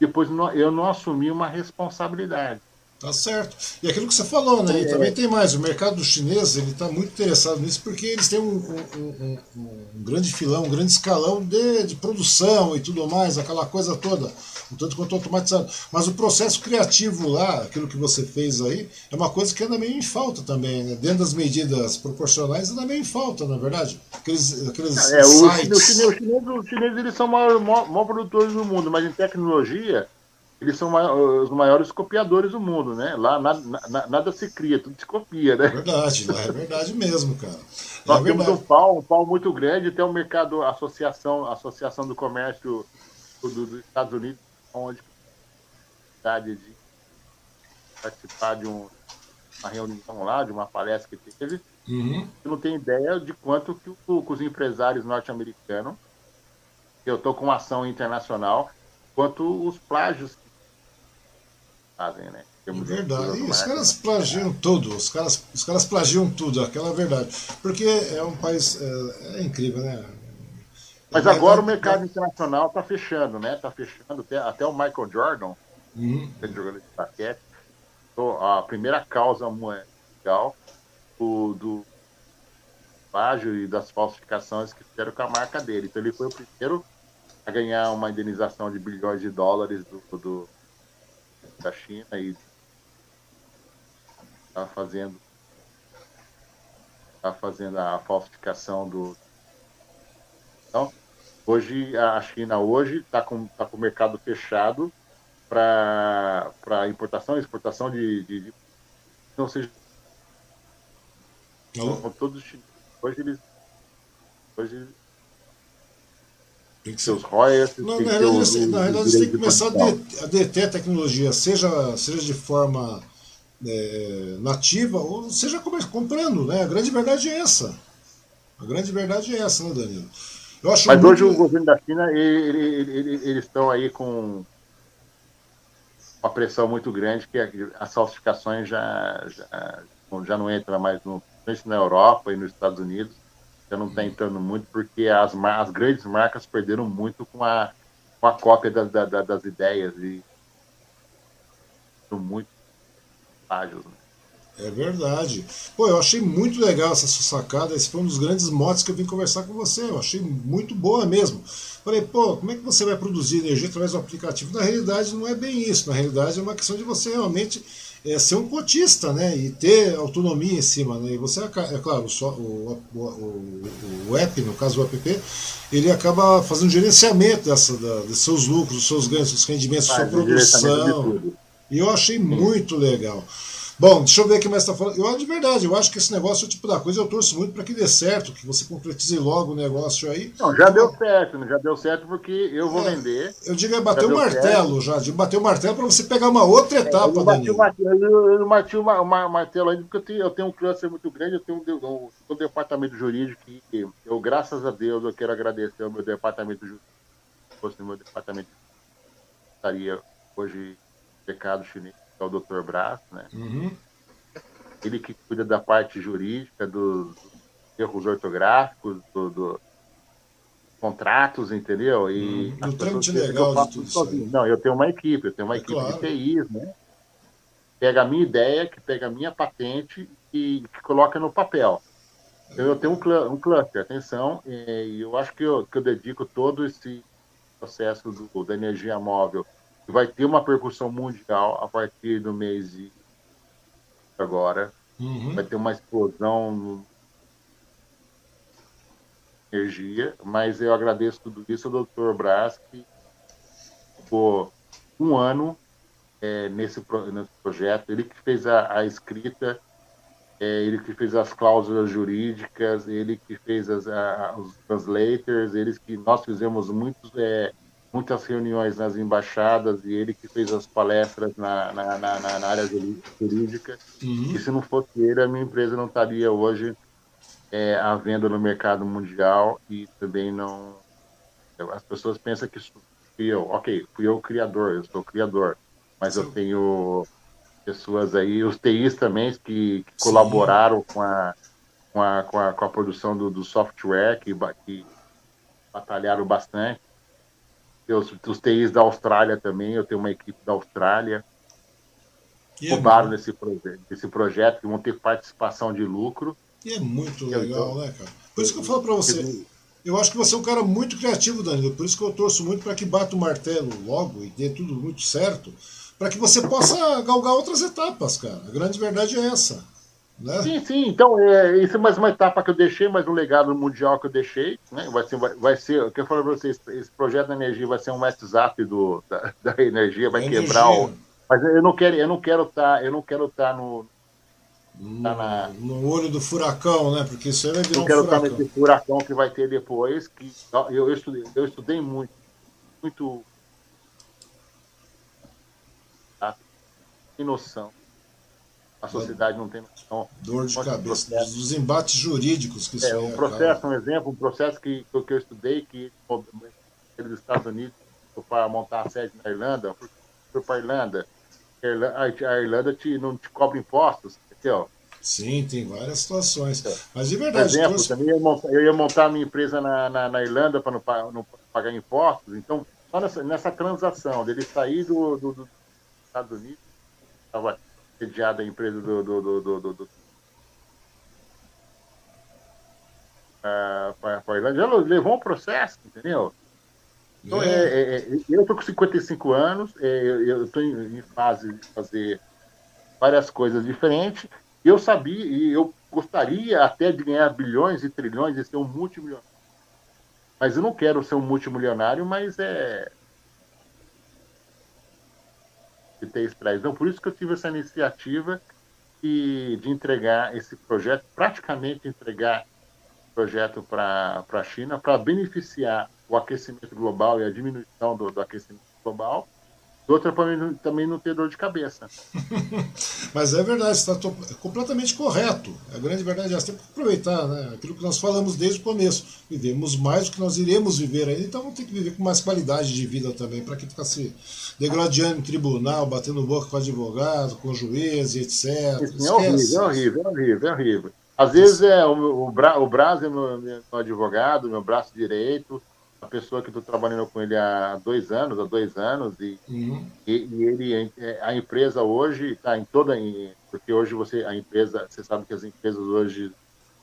depois eu não assumir uma responsabilidade. Tá certo. E aquilo que você falou, né? E também tem mais. O mercado chinês ele está muito interessado nisso porque eles têm um, um, um, um grande filão, um grande escalão de, de, produção e tudo mais, aquela coisa toda, um tanto quanto automatizado. Mas o processo criativo lá, aquilo que você fez aí, é uma coisa que anda meio em falta também, né? Dentro das medidas proporcionais anda meio em falta, na é verdade. Aqueles, aqueles é, sites. Os chineses, os chineses eles são maiores maior produtores do mundo, mas em tecnologia eles são os maiores copiadores do mundo, né? Lá nada, nada se cria, tudo se copia, né? É verdade, lá é verdade mesmo, cara. Nós é temos um pau, um pau muito grande, tem o mercado, a associação, a associação do comércio do, dos Estados Unidos, onde de participar de um, uma reunião lá, de uma palestra que teve, uhum. não tem ideia de quanto que, o, que os empresários norte-americanos, eu estou com ação internacional, quanto os plágios fazem, né? É verdade. Os caras plagiam tudo, os caras, os caras plagiam tudo, aquela é verdade. Porque é um país. É, é incrível, né? Mas agora o mercado internacional está fechando, né? Está fechando até, até o Michael Jordan, uhum. jogador de basquete. A primeira causa mundial do, do plágio e das falsificações que fizeram com a marca dele. Então ele foi o primeiro a ganhar uma indenização de bilhões de dólares do, do da China e está fazendo tá fazendo a falsificação do então hoje a China hoje está com tá com o mercado fechado para importação e exportação de, de, de não seja Alô? todos hoje eles hoje tem que ser os royalties. Não, na, verdade, os, na verdade, você tem que começar a, deter a tecnologia, seja, seja de forma é, nativa, ou seja, comprando, né? A grande verdade é essa. A grande verdade é essa, né, Danilo? Mas muito... hoje o governo da China, ele, ele, ele, eles estão aí com uma pressão muito grande, que as falsificações já, já, já não entram mais no, na Europa e nos Estados Unidos, já não está entrando muito, porque as, as grandes marcas perderam muito com a, com a cópia da, da, das ideias e muito ágeis. Né? É verdade. Pô, eu achei muito legal essa sua sacada. Esse foi um dos grandes motes que eu vim conversar com você. Eu achei muito boa mesmo. Falei, pô, como é que você vai produzir energia através do aplicativo? Na realidade, não é bem isso. Na realidade, é uma questão de você realmente é, ser um cotista, né? E ter autonomia em cima, né? E você, é claro, só, o, o, o, o app, no caso o app, ele acaba fazendo gerenciamento dessa, da, dos seus lucros, dos seus ganhos, dos rendimentos, da sua produção. E eu achei muito legal. Bom, deixa eu ver o que mais está falando. Eu, de verdade, eu acho que esse negócio é o tipo da coisa, eu torço muito para que dê certo, que você concretize logo o negócio aí. Não, já deu certo, já deu certo porque eu vou é, vender. Eu digo é bater o martelo certo. já, de bater o martelo para você pegar uma outra etapa, é, eu bati eu não bati o martelo ainda porque eu tenho, eu tenho um cluster muito grande, eu tenho um, um, um departamento jurídico que eu, graças a Deus, eu quero agradecer ao meu departamento jurídico. Se fosse meu departamento estaria hoje pecado chinês é o Dr. Brás, né? Uhum. Ele que cuida da parte jurídica, dos erros ortográficos, do, do contratos, entendeu? E hum, do trâmite legal de tudo sozinho. Não, eu tenho uma equipe, eu tenho uma é equipe claro. de TIs, né? Pega a minha ideia, que pega a minha patente e que coloca no papel. Então, eu tenho um, um cluster, atenção, e eu acho que eu, que eu dedico todo esse processo do, da energia móvel vai ter uma percussão mundial a partir do mês de agora. Uhum. Vai ter uma explosão no energia, mas eu agradeço tudo isso ao Dr. Brás, que ficou um ano é, nesse, nesse projeto. Ele que fez a, a escrita, é, ele que fez as cláusulas jurídicas, ele que fez as, a, os translators, eles que nós fizemos muitos é, muitas reuniões nas embaixadas e ele que fez as palestras na, na, na, na área jurídica. Uhum. E se não fosse ele, a minha empresa não estaria hoje é, à venda no mercado mundial e também não. As pessoas pensam que fui eu. Ok, fui eu o criador, eu sou o criador, mas Sim. eu tenho pessoas aí, os TIs também, que, que colaboraram com a, com a, com a, com a produção do, do software, que, que batalharam bastante os, os TIs da Austrália também, eu tenho uma equipe da Austrália. E roubaram é nesse, nesse projeto, que vão ter participação de lucro. E é muito legal, né, cara? Por isso que eu falo para você. Eu acho que você é um cara muito criativo, Danilo. Por isso que eu torço muito para que bata o martelo logo e dê tudo muito certo, para que você possa galgar outras etapas, cara. A grande verdade é essa. Né? Sim, sim. Então, é, isso é mais uma etapa que eu deixei, mais um legado mundial que eu deixei. Né? Vai ser, vai, vai ser, o que eu falei para vocês, esse projeto da energia vai ser um WhatsApp do, da, da energia, vai energia. quebrar o. Mas eu não quero, eu não quero estar, tá, eu não quero estar tá no, no, tá na... no olho do furacão, né? Porque isso aí vai virar eu um quero furacão. estar nesse furacão que vai ter depois. Que eu, eu estudei, eu estudei muito, muito. Tá? Sem noção a sociedade não tem noção. Dor de cabeça, processo. dos embates jurídicos que é. Um processo, um exemplo, um processo que, que eu estudei, que dos Estados Unidos para montar a sede na Irlanda, foi para a Irlanda, a Irlanda te, não te cobra impostos, entendeu? Sim, tem várias situações. É. Mas de verdade. Por exemplo, trouxe... também eu ia, montar, minha empresa na, na, na Irlanda para não, não, pagar impostos. Então, só nessa, nessa transação dele sair do, do, do Estados Unidos, estava sediada a empresa do, do, do, do, do, uh, para a Irlanda, já levou um processo, entendeu? Então, é. É, é, eu estou com 55 anos, é, eu estou em, em, fase de fazer várias coisas diferentes. Eu sabia, e eu gostaria até de ganhar bilhões e trilhões e ser um multimilionário. Mas eu não quero ser um multimilionário, mas é de ter estresse. Então, por isso que eu tive essa iniciativa de, de entregar esse projeto, praticamente entregar o projeto para a China, para beneficiar o aquecimento global e a diminuição do, do aquecimento global, outra para mim também não ter dor de cabeça. Mas é verdade, está completamente correto. A grande verdade é essa. Tem que aproveitar né? aquilo que nós falamos desde o começo. Vivemos mais do que nós iremos viver ainda, então vamos ter que viver com mais qualidade de vida também, para que ficar se degradando em tribunal, batendo boca com advogado, com juiz etc. Isso, é horrível, é horrível, é horrível, é horrível. Às vezes é o, o, Bra, o Braz é meu, meu advogado, meu braço direito, a pessoa que estou trabalhando com ele há dois anos, há dois anos, e, uhum. e, e, ele, a empresa hoje está em toda, porque hoje você, a empresa, você sabe que as empresas hoje,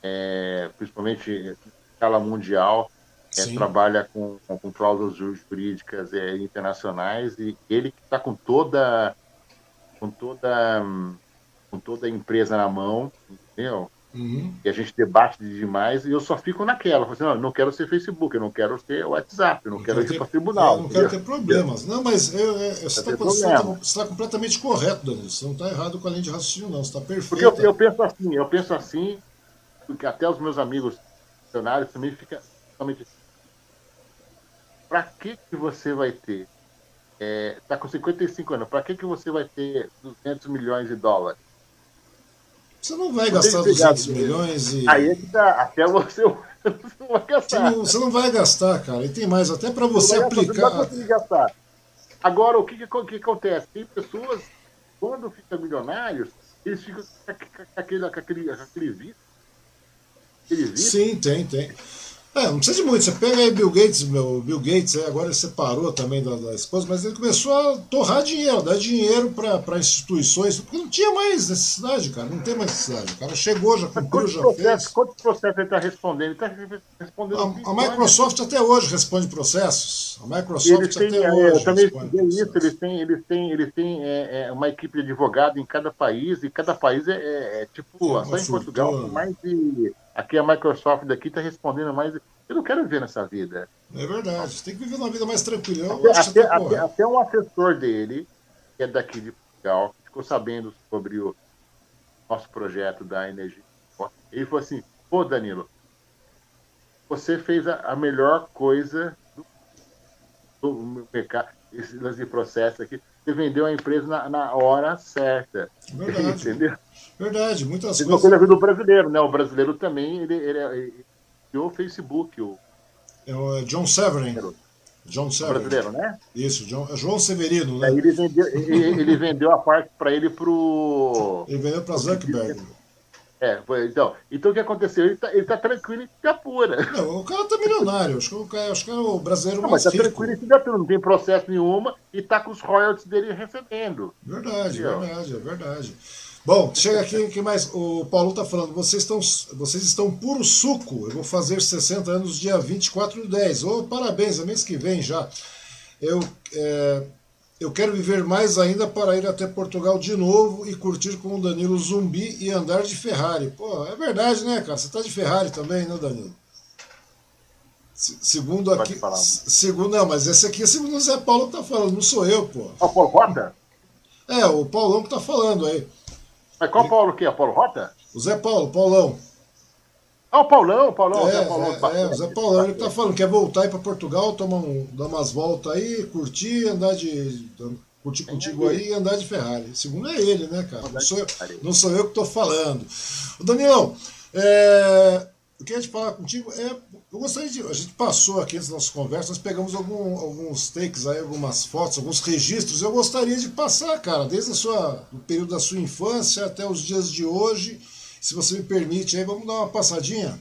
é, principalmente em escala mundial, é, trabalha com, com, com cláusulas jurídicas é, internacionais e ele que está com toda, com toda, com toda a empresa na mão, entendeu? Uhum. E a gente debate demais e eu só fico naquela. Assim, não, não quero ser Facebook, eu não quero ser WhatsApp, eu não, não quero ir para tribunal. Eu não quero ter problemas. Não, mas eu, eu, você está tá, tá completamente correto, Danilo. Você não está errado com a linha de raciocínio, não. Você está perfeito. Porque eu, eu, penso assim, eu penso assim, porque até os meus amigos funcionários também ficam totalmente. Para que, que você vai ter? Está é, tá com 55 anos, para que, que você vai ter 200 milhões de dólares? Você não vai gastar 200 milhões e. Aí é que dá, até você, você não vai gastar. Você não, você não vai gastar, cara. E tem mais, até para você aplicar. Gastar, você gastar. Agora, o que, que, que, acontece? Tem pessoas, quando ficam milionários, eles ficam com aquele, com aquele, com aquele vício. Aquele vício. Sim, tem, tem. É, não precisa de muito. Você pega aí Bill Gates, meu, Bill Gates, agora ele separou também da, da, esposa, mas ele começou a torrar dinheiro, dar dinheiro para instituições, porque não tinha mais necessidade, cara. Não tem mais necessidade. O cara chegou, já cumpriu, já fez. Quantos processos ele está respondendo? Ele está respondendo. A, a Microsoft até hoje responde processos. A Microsoft têm, até é, hoje. Eu também estudei isso. Eles têm, eles têm, eles têm é, é, uma equipe de advogado em cada país, e cada país é, é, é tipo, só em Portugal, mais de Aqui a Microsoft daqui está respondendo mais. Eu não quero viver nessa vida. É verdade. Você tem que viver uma vida mais tranquila. Até, até, até, até, um assessor dele, que é daqui de Portugal, ficou sabendo sobre o nosso projeto da energia. Ele falou assim: Pô, Danilo, você fez a, a melhor coisa do, do mercado, esse lance de processo aqui. Você vendeu a empresa na, na hora certa. Verdade. Entendeu? Verdade, muitas Isso coisas. Uma coisa do brasileiro, né? O brasileiro também, ele, ele, ele, ele o Facebook. O... É o é John Severin. John Severin. brasileiro, né? Isso, John, é João Severino, né? ele, vendeu, ele, ele vendeu a parte para ele pro. Ele vendeu para Zuckerberg. É, foi, então, então o que aconteceu? Ele tá, ele tá tranquilo e se apura. Não, o cara tá milionário. Acho que o, cara, acho que é o brasileiro não, mais mas tá tranquilo e se apura, não tem processo nenhuma e tá com os royalties dele recebendo. Verdade, Entendeu? verdade, é verdade. Bom, chega aqui, que mais? O Paulo está falando, vocês estão, vocês estão puro suco. Eu vou fazer 60 anos dia 24 de 10. Oh, parabéns, é mês que vem já. Eu, é, eu quero viver mais ainda para ir até Portugal de novo e curtir com o Danilo Zumbi e andar de Ferrari. Pô, é verdade, né, cara? Você está de Ferrari também, né, Danilo? Segundo aqui. Segundo, não, mas esse aqui é segundo o Zé Paulo que tá falando, não sou eu, pô. É o Paulo? É, o Paulão que tá falando aí. Mas qual Paulo que é? Paulo Rota? O Zé Paulo, Paulão. Ah, o Paulão, o Paulão, é, Zé Paulão. É, é, o Zé Paulão, ele tá falando, quer voltar aí para Portugal, tomar um, dar umas voltas aí, curtir, andar de. curtir contigo aí e andar de Ferrari. Segundo é ele, né, cara? Não sou eu, não sou eu que tô falando. O Danilão, é, eu queria te falar contigo é. Eu gostaria de. A gente passou aqui nas nossas conversas, nós pegamos algum, alguns takes aí, algumas fotos, alguns registros. Eu gostaria de passar, cara, desde a sua, o período da sua infância até os dias de hoje. Se você me permite aí, vamos dar uma passadinha.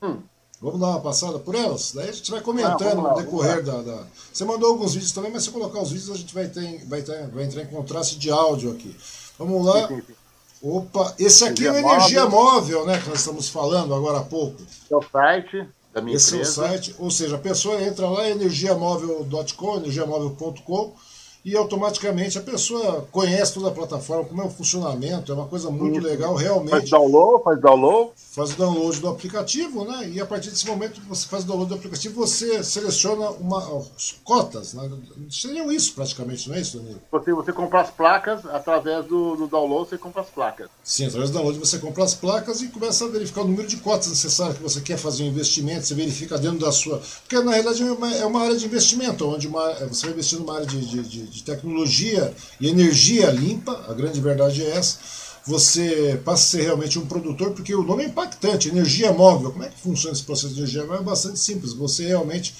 Hum. Vamos dar uma passada por elas? Daí a gente vai comentando lá, no decorrer da, da, Você mandou alguns vídeos também, mas se colocar os vídeos a gente vai, ter, vai, ter, vai entrar em contraste de áudio aqui. Vamos lá. Sim, sim, sim. Opa, esse aqui energia é o Energia móvel. móvel, né, que nós estamos falando agora há pouco. Esse é o site da minha esse empresa. Esse é o site, ou seja, a pessoa entra lá, energiamóvel.com, energiamóvel.com, e automaticamente a pessoa conhece toda a plataforma, como é o funcionamento, é uma coisa muito legal, realmente. Faz download, faz download. Faz o download do aplicativo, né? E a partir desse momento que você faz o download do aplicativo, você seleciona uma, cotas, né? Seriam isso praticamente, não é isso, Danilo? Você, você compra as placas, através do, do download você compra as placas. Sim, através do download você compra as placas e começa a verificar o número de cotas necessárias que você quer fazer um investimento, você verifica dentro da sua. Porque na realidade é uma, é uma área de investimento, onde uma, você vai investir numa área de, de, de de tecnologia e energia limpa, a grande verdade é essa. Você passa a ser realmente um produtor, porque o nome é impactante, energia móvel. Como é que funciona esse processo de energia móvel? É bastante simples. Você realmente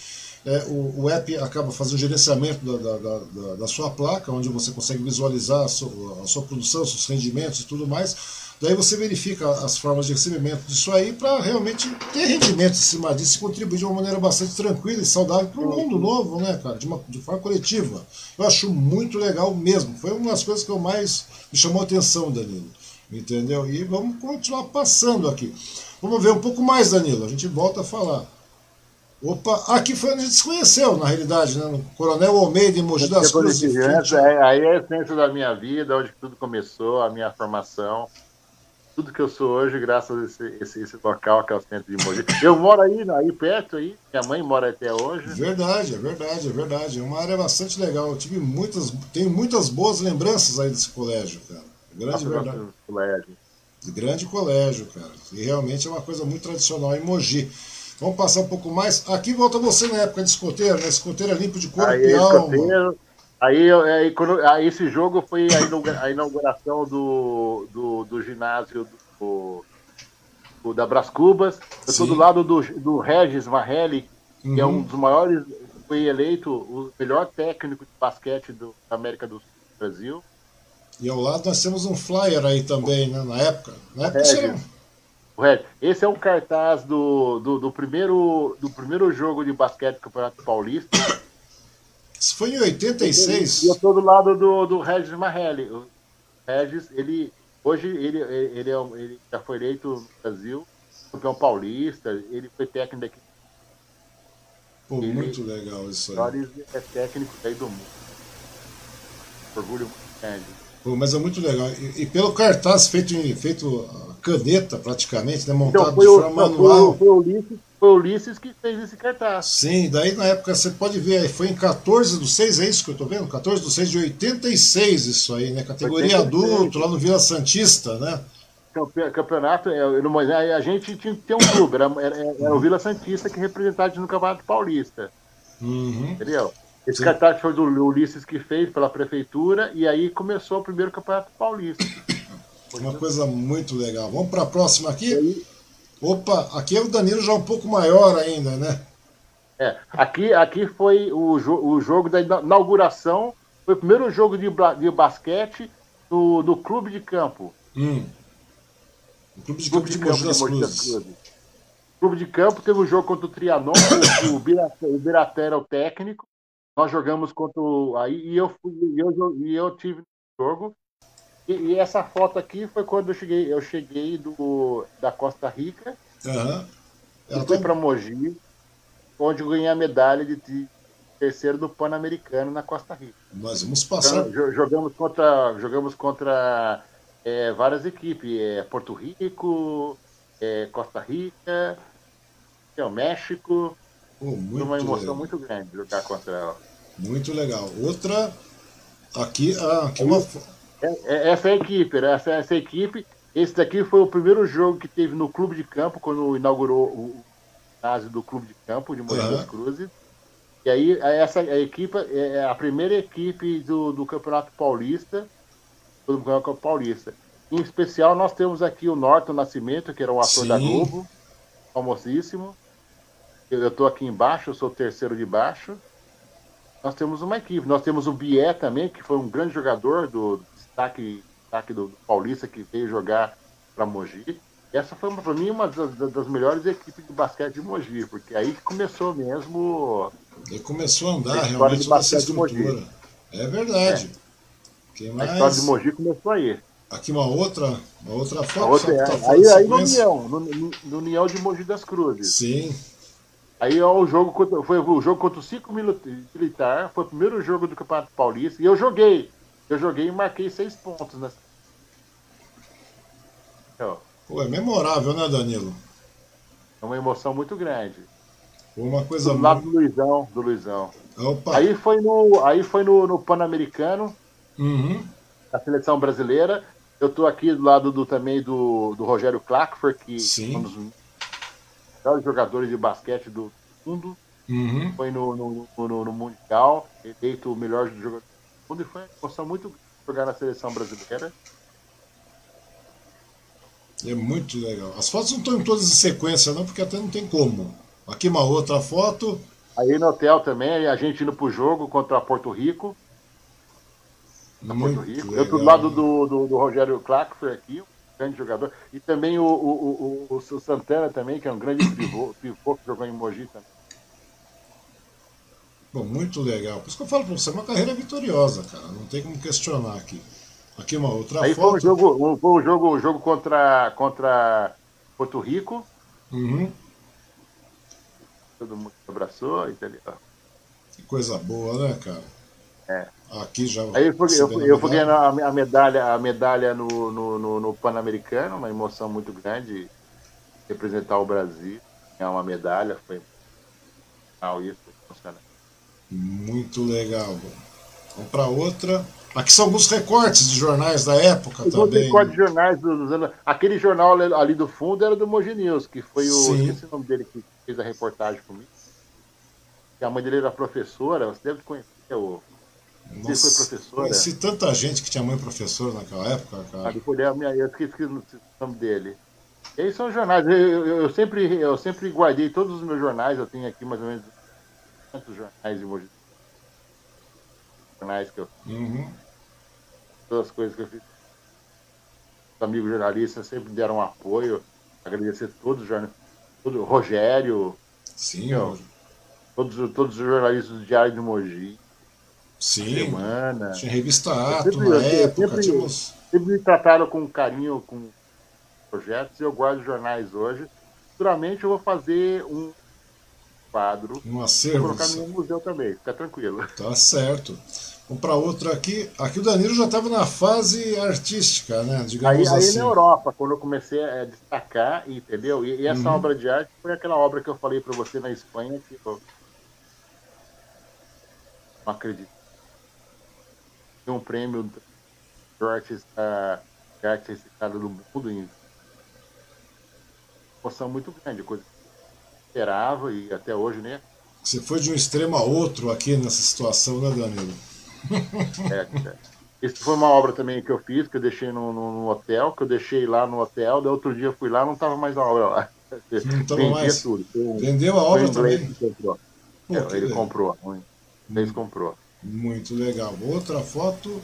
é, o, o, app acaba fazendo o gerenciamento da, da, da, da, sua placa, onde você consegue visualizar a sua, a sua produção, seus rendimentos e tudo mais. Daí você verifica as formas de recebimento disso aí para realmente ter rendimento em cima disso e contribuir de uma maneira bastante tranquila e saudável para o mundo novo, né, cara? De, uma, de forma coletiva. Eu acho muito legal mesmo. Foi uma das coisas que eu mais me chamou a atenção, Danilo. Entendeu? E vamos continuar passando aqui. Vamos ver um pouco mais, Danilo. A gente volta a falar. Opa, aqui foi onde a gente se conheceu, na realidade, né? No Coronel Almeida, em Mogi das Cruzes. É, aí é a essência da minha vida, onde tudo começou, a minha formação. Tudo que eu sou hoje, graças a esse, esse, esse local, que é o centro de Mogi. Eu moro aí, aí perto, aí. minha mãe mora até hoje. Verdade, é verdade, é verdade. É uma área bastante legal. Eu tive muitas, tenho muitas boas lembranças aí desse colégio, cara. Grande Nossa, verdade. Colégio. Grande colégio, cara. E realmente é uma coisa muito tradicional em Mogi. Vamos passar um pouco mais. Aqui volta você na época de escoteiro, né? Escoteiro é limpo de corpo e alma. Aí, aí, quando, aí, esse jogo foi a inauguração do, do, do ginásio do, do, da Bras Cubas. Eu estou do lado do, do Regis Varelli, que uhum. é um uhum. dos maiores, foi eleito o melhor técnico de basquete do, da América do Sul, Brasil. E ao lado nós temos um flyer aí também, né? Na época. Na época esse é o cartaz do, do, do, primeiro, do primeiro jogo de basquete do Campeonato Paulista. Isso foi em 86? E eu estou do lado do, do Regis Marrelli. O Regis, ele, hoje ele, ele, é, ele já foi eleito no Brasil, campeão paulista, ele foi técnico aqui. Pô, ele, muito legal isso aí. é técnico aí do mundo. Orgulho grande. Pô, mas é muito legal. E, e, pelo cartaz feito, feito caneta, praticamente, né? montado então, de forma manual. Foi, foi, o Ulisses, foi o Ulisses que fez esse cartaz. Sim, daí na época você pode ver, foi em 14 do 6, é isso que eu estou vendo? 14 do 6 de 86, isso aí, né? Categoria 86. adulto, lá no Vila Santista, né? Campeonato, é, a gente tinha que ter um clube, era, era, era o Vila Santista que representava no Campeonato Paulista. Uhum. Entendeu? Esse Sim. cartaz foi do Ulisses que fez pela prefeitura e aí começou o primeiro Campeonato Paulista. Uma coisa muito legal. Vamos para a próxima aqui? Opa, aqui é o Danilo já um pouco maior ainda, né? É, aqui, aqui foi o, jo o jogo da inauguração, foi o primeiro jogo de, de basquete do, do clube de campo. Hum. O clube de clube campo de, de, Mogi das Cruzes. Clube de campo teve um jogo contra o Trianon, o, o Biraté era o técnico. Nós jogamos contra o. Aí, e eu, fui, e eu, e eu tive jogo. E, e, essa foto aqui foi quando eu cheguei, eu cheguei do, da Costa Rica. Uhum. e fui para Mogi, onde eu ganhei a medalha de, terceiro do Pan-Americano na Costa Rica. Nós vamos passar. Então, jogamos contra, jogamos contra é, várias equipes, é, Porto Rico, é, Costa Rica, é, o México. Oh, muito uma emoção legal. muito grande jogar contra ela. Muito legal. Outra aqui, ah, aqui uma essa é a equipe, né? essa, essa equipe. Esse daqui foi o primeiro jogo que teve no clube de campo, quando inaugurou o ginásio do clube de campo de Mogi das Cruzes. E aí, essa a equipe é a primeira equipe do, do Campeonato Paulista, do Campeonato Paulista. Em especial, nós temos aqui o Norton Nascimento, que era um ator Sim. da Globo, famosíssimo. Eu estou aqui embaixo, eu sou o terceiro de baixo. Nós temos uma equipe. Nós temos o Bié também, que foi um grande jogador do, destaque, destaque do, do Paulista que veio jogar para Mogi. E essa foi para mim uma das, das, melhores equipes de basquete de Mogi, porque aí começou mesmo. E começou a andar a realmente de basquete de Mogi. É verdade. É. mais... A história de Mogi começou aí. Aqui uma outra, uma outra foto. Outra, é. tá aí, aí no União, no, no, União de Mogi das Cruzes. Sim. Aí ó, o jogo contra, foi o jogo contra o 5 Militar, foi o primeiro jogo do Campeonato Paulista, e eu joguei. Eu joguei e marquei seis pontos nessa. Pô, é memorável, né, Danilo? É uma emoção muito grande. Uma coisa do lado do Luizão, do Luizão. Opa. Aí foi no, aí foi no, no Pan-Americano, uhum. a seleção brasileira. Eu tô aqui do lado do, também do, do Rogério Clackford, que Sim. é um dos melhores jogadores de basquete do mundo. Uhum. Foi no, no, no, no Mundial, eleito o melhor jogador mundo e foi uma emoção muito jogar na seleção brasileira. É muito legal. As fotos não estão em todas em sequência, não, porque até não tem como. Aqui uma outra foto. Aí no hotel também, a gente indo pro jogo contra Porto Rico. Muito Porto Rico. legal. Eu do lado do, do, do Rogério Clark, foi aqui, um grande jogador. E também o, o, o, o, Santana também, que é um grande pivô, pivô que jogou em Mogi também. Bom, muito legal. Por isso que eu falo pra você, é uma carreira vitoriosa, cara. Não tem como questionar aqui. Aqui uma outra Aí foto. foi um jogo, um, foi um jogo, um jogo contra, contra Porto Rico. Uhum. Todo mundo abraçou, entendeu? Que coisa boa, né, cara? É. Aqui já. Aí eu fui, eu, fui- eu fui medalha. ganhando a, medalha, a medalha no, no, no, no Pan-Americano, uma emoção muito grande representar o Brasil, ganhar uma medalha, foi ah, isso, emocionante. Muito legal. Vamos para outra. Aqui são alguns recortes de jornais da época também. ter código de jornais dos anos. Aquele jornal ali- do fundo era do Mogi News, que foi o. Sim. Esqueci o nome dele que fez a reportagem comigo. A mãe dele era professora, você deve conhecer o. Ele foi Nossa, professora. conheci tanta gente que tinha mãe professora naquela época, Ah, cara. depois eu, me- eu esqueci o nome dele. E aí são jornais. Eu, eu, eu sempre, eu sempre guardei todos os meus jornais, eu tenho aqui mais ou menos quantos jornais de Mogi. Jornais que eu. Uhum. Todas as coisas que eu fiz. Os amigos jornalistas sempre deram apoio. Agradecer todos os jornalistas. Todo, Rogério, Sim, Meu, todos, todos os jornalistas do Diário de Mogi, sim. Semana. Tinha revista Ato sempre- na eu sempre- época. Tinha uns... sempre me trataram com carinho com projetos e eu guardo jornais hoje. Futuramente eu vou fazer um quadro um e acervo. colocar no museu também, fica tranquilo. Tá certo. Vamos para outra aqui. Aqui o Danilo já estava na fase artística, né? Aí, Digamos aí assim. na Europa, quando eu comecei a destacar, entendeu? E, e essa Uhum. obra de arte foi aquela obra que eu falei para você na Espanha que eu não acredito. Tem um prêmio de artista, de arte reciclada do mundo em emoção muito grande, coisa esperava e até hoje nem Você foi de um extremo a outro aqui nessa situação, né, Danilo? É, é. Isso foi uma obra também que eu fiz, que eu deixei no, no- no hotel, que eu deixei lá no hotel, daí outro dia eu fui lá, não estava mais a obra lá. Não tava Vendia mais? tudo. Um, Vendeu a obra também? comprou. Pô, É, ele comprou. Um inglês comprou. Muito legal. Outra foto.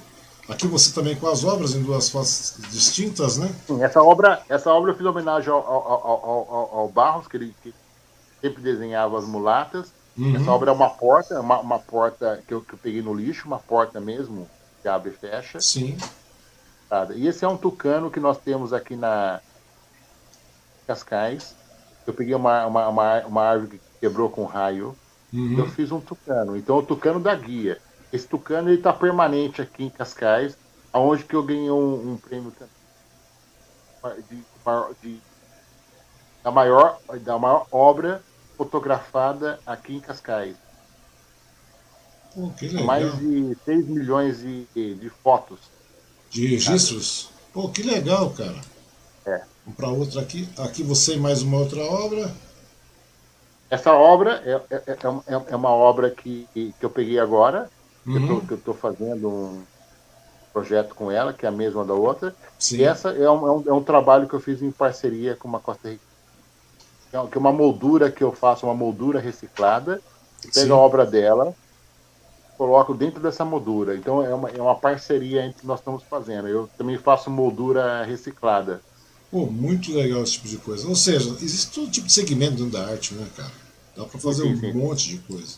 Aqui você também com as obras em duas fotos distintas, né? Sim, essa obra, essa obra eu fiz homenagem ao, ao- ao- ao Barros, que ele que sempre desenhava as mulatas. Uhum. Essa obra é uma porta, uma, uma porta que eu, que eu peguei no lixo, uma porta mesmo, que abre e fecha. Sim. Tá? E esse é um tucano que nós temos aqui na Cascais. Eu peguei uma, uma, uma, uma árvore que quebrou com raio. Uhum. Eu fiz um tucano. Então, o tucano da guia. Esse tucano ele está permanente aqui em Cascais, aonde que eu ganhei um, um prêmio também de, de- da, maior, da maior obra fotografada aqui em Cascais. Pô. Mais de 6 milhões de, de fotos. De registros? Pô, que legal, cara. É. Vamos para outra aqui. Aqui você e mais uma outra obra. Essa obra é, é, é, é- é uma obra que, que eu peguei agora, que eu Uhum. que eu estou fazendo um projeto com ela, que é a mesma da outra. Sim. E essa é um, é, um, é um trabalho que eu fiz em parceria com uma Costa Rica. Que é- que é uma moldura que eu faço, uma moldura reciclada. Pego a obra dela, coloco dentro dessa moldura. Então é uma, é uma parceria entre nós estamos fazendo. Eu também faço moldura reciclada. Pô, muito legal esse tipo de coisa. Ou seja, existe todo tipo de segmento dentro da arte, né, cara? Dá para fazer Sim, um sim. monte de coisa.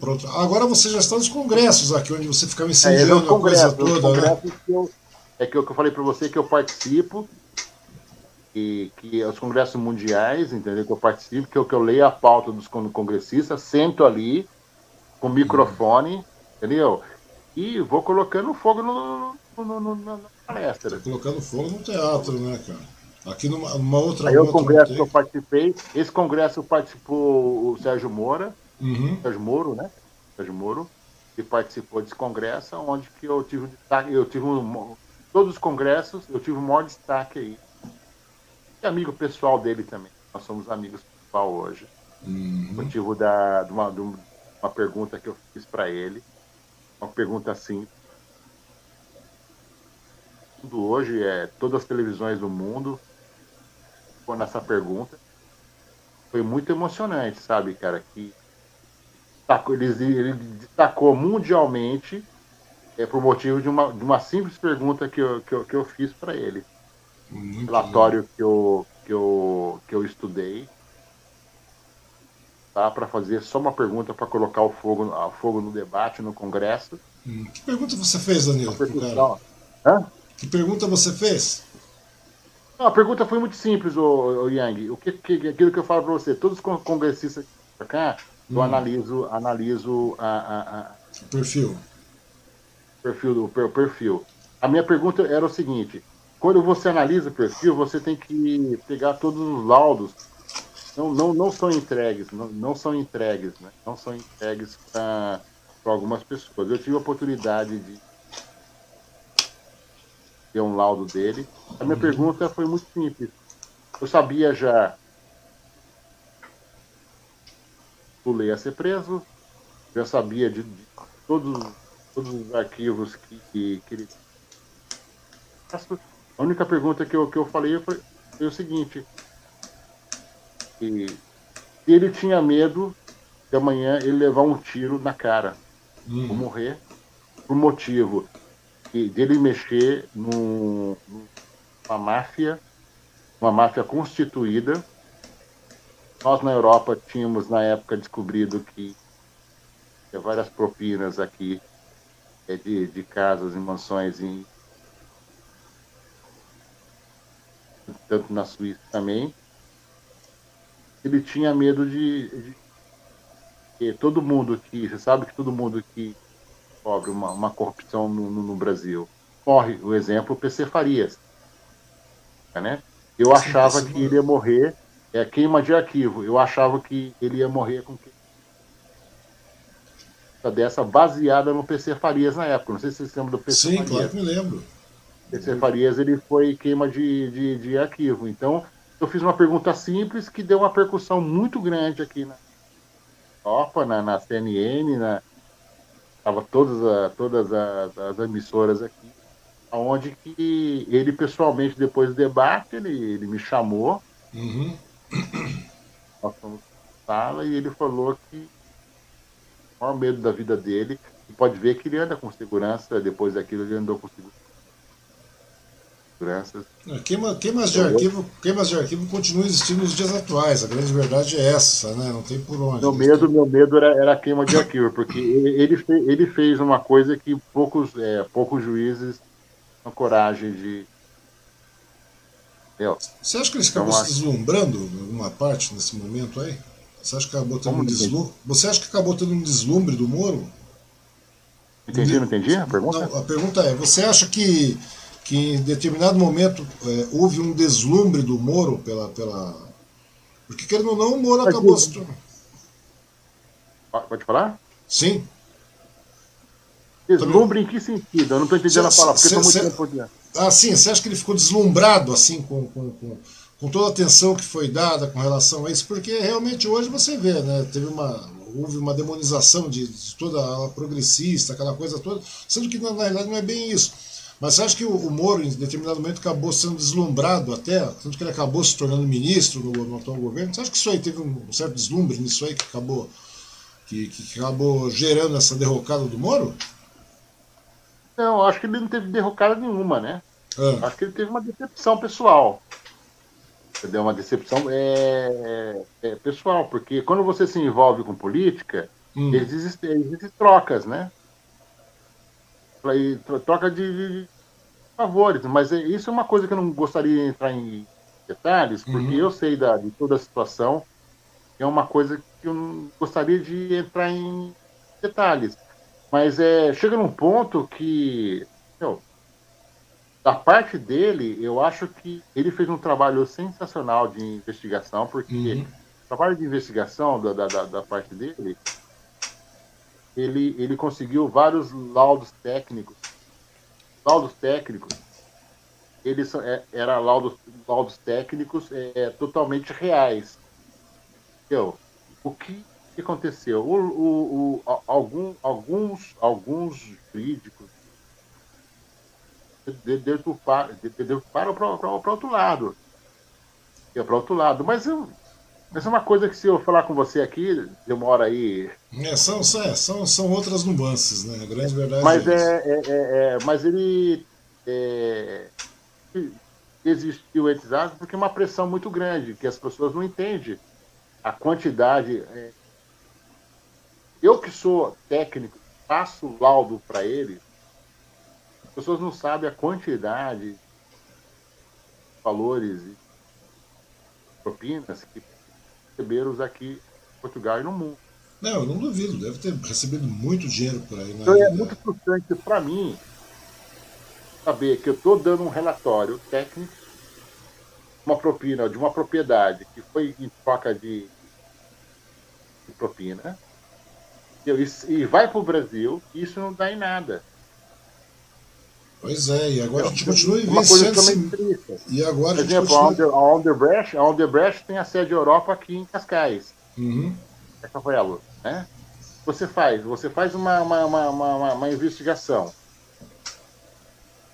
Pra outra. Agora você já está nos congressos aqui, onde você ficava É, esse é incendiando os a coisa toda, né? que eu, é que eu, que eu falei para você que eu participo, que é os congressos mundiais, entendeu? Que eu participo, que eu, que eu leio a pauta dos con- congressistas, sento ali com o microfone, entendeu? E vou colocando fogo no, no, no- no- na palestra. Colocando fogo no teatro, né, cara? Aqui numa, numa outra Aí o congresso que eu participei, esse congresso participou o Sérgio Moura, Uhum. Sérgio Moro, né? Sérgio Moro, que participou desse congresso, onde que eu tive eu tive um, todos os congressos, eu tive o maior destaque aí. E amigo pessoal dele também. Nós somos amigos pessoal hoje. Uhum. Motivo da, de, uma, de uma pergunta que eu fiz para ele. uma pergunta assim. Tudo hoje é todas as televisões do mundo com essa pergunta. Foi muito emocionante, sabe, cara? Que ele, ele destacou mundialmente é, por motivo de uma, de uma simples pergunta que eu, que eu, que eu fiz para ele. Muito relatório que eu, que, eu, que eu estudei tá, para fazer só uma pergunta para colocar o fogo, o fogo no debate no Congresso. Hum, que pergunta você fez, Danilo? Hã? Que pergunta você fez? Não, a pergunta foi muito simples, o, o Yang. O que, que, aquilo que eu falo para você, todos os congressistas para cá, eu hum. analiso, analiso a, a, a, o perfil. Perfil do perfil. A minha pergunta era o seguinte: quando você analisa o perfil, você tem que pegar todos os laudos. Não, não, não são entregues, não, não são entregues, né? Não são entregues para algumas pessoas. Eu tive a oportunidade de ter um laudo dele. A minha uhum. pergunta foi muito simples. Eu sabia já Lula ia ser preso, já sabia de, de todos, todos os arquivos que, que, que ele. A única pergunta que eu, que eu falei foi, foi o seguinte: que ele tinha medo de amanhã ele levar um tiro na cara, hum. ou morrer, por motivo de, dele mexer num, numa máfia, uma máfia constituída nós na Europa tínhamos na época descobrido que tinha várias propinas aqui é, de, de casas e mansões em tanto na Suíça também. Ele tinha medo de, de que todo mundo que você sabe que todo mundo que cobre uma, uma corrupção no, no, no Brasil corre o exemplo PC Farias, né? Eu achava que ele ia morrer é queima de arquivo. Eu achava que ele ia morrer com queima dessa baseada no PC Farias na época. Não sei se você se lembra do PC Sim, Farias. Sim, claro que me lembro. PC Farias ele foi queima de, de, de, arquivo. Então, eu fiz uma pergunta simples que deu uma percussão muito grande aqui na Europa, na, na CNN, na, tava todas, a, todas as, as emissoras aqui, aonde que ele pessoalmente, depois do debate, ele, ele me chamou, uhum. Nós fomos sala e ele falou que o maior medo da vida dele, e pode ver que ele anda com segurança, depois daquilo ele andou com segurança. É, queima, queimas, de arquivo, queimas de arquivo continuam existindo nos dias atuais, a grande verdade é essa, né? não tem por onde. Meu medo, meu medo era, era a queima de arquivo, porque ele, fez, ele fez uma coisa que poucos, é, poucos juízes tinham coragem de, você acha que ele acabou então, se deslumbrando em alguma parte nesse momento aí? Você acha que acabou tendo um deslumbre? Você acha que acabou tendo um deslumbre do Moro? Entendi, não entendi a pergunta? Não, a pergunta é, você acha que, que em determinado momento é, houve um deslumbre do Moro pela. pela... Porque querendo ou não, o Moro acabou se tornando. Pode falar? Sim. Deslumbre em que sentido? Eu não estou entendendo cê, a palavra, porque estou muito tempo. Ah, sim, você acha que ele ficou deslumbrado assim com, com, com, com, toda a atenção que foi dada com relação a isso? Porque realmente hoje você vê, né? Teve uma. Houve uma demonização de, de toda a progressista, aquela coisa toda, sendo que na, na realidade não é bem isso. Mas você acha que o, o, Moro, em determinado momento, acabou sendo deslumbrado até, tanto que ele acabou se tornando ministro no, no atual governo? Você acha que isso aí teve um certo deslumbre nisso aí que acabou, que, que acabou gerando essa derrocada do Moro? Não, acho que ele não teve derrocada nenhuma, né? É. Acho que ele teve uma decepção pessoal. Entendeu? Uma decepção é, é, é pessoal, porque quando você se envolve com política, hum. existem, existem trocas, né? Troca de, de, favores, mas é, isso é uma coisa que eu não gostaria de entrar em detalhes, porque uhum. eu sei da, de toda a situação, é uma coisa que eu não gostaria de entrar em detalhes. Mas é, chega num ponto que, meu, da parte dele, eu acho que ele fez um trabalho sensacional de investigação, porque uhum. o trabalho de investigação da, da, da, parte dele, ele, ele conseguiu vários laudos técnicos. Laudos técnicos, eles é, eram laudos, laudos técnicos é, totalmente reais. Entendeu? O que que aconteceu? O, o, o, algum, alguns, alguns jurídicos deturparam para o outro lado. Para o outro lado. Mas, eu, mas é uma coisa que se eu falar com você aqui, demora aí. É, são, são, são outras nuances, né? A grande verdade mas é, é, é, é Mas ele é, existiu entre aspas porque é uma pressão muito grande, que as pessoas não entendem a quantidade. É, eu que sou técnico, passo laudo para ele, as pessoas não sabem a quantidade de valores e propinas que receberam aqui em Portugal e no mundo. Não, eu não duvido, deve ter recebido muito dinheiro por aí. Né? Então é muito frustrante para mim saber que eu estou dando um relatório técnico, uma propina de uma propriedade que foi em troca de, de propina, e vai para o Brasil, e isso não dá em nada. Pois é, e agora a gente continua investindo. E agora Por exemplo, a, continua... a Onderbrecht, a Onderbrecht tem a sede Europa aqui em Cascais. Uhum. A luta, né? Você faz, você faz uma, uma, uma, uma, uma investigação.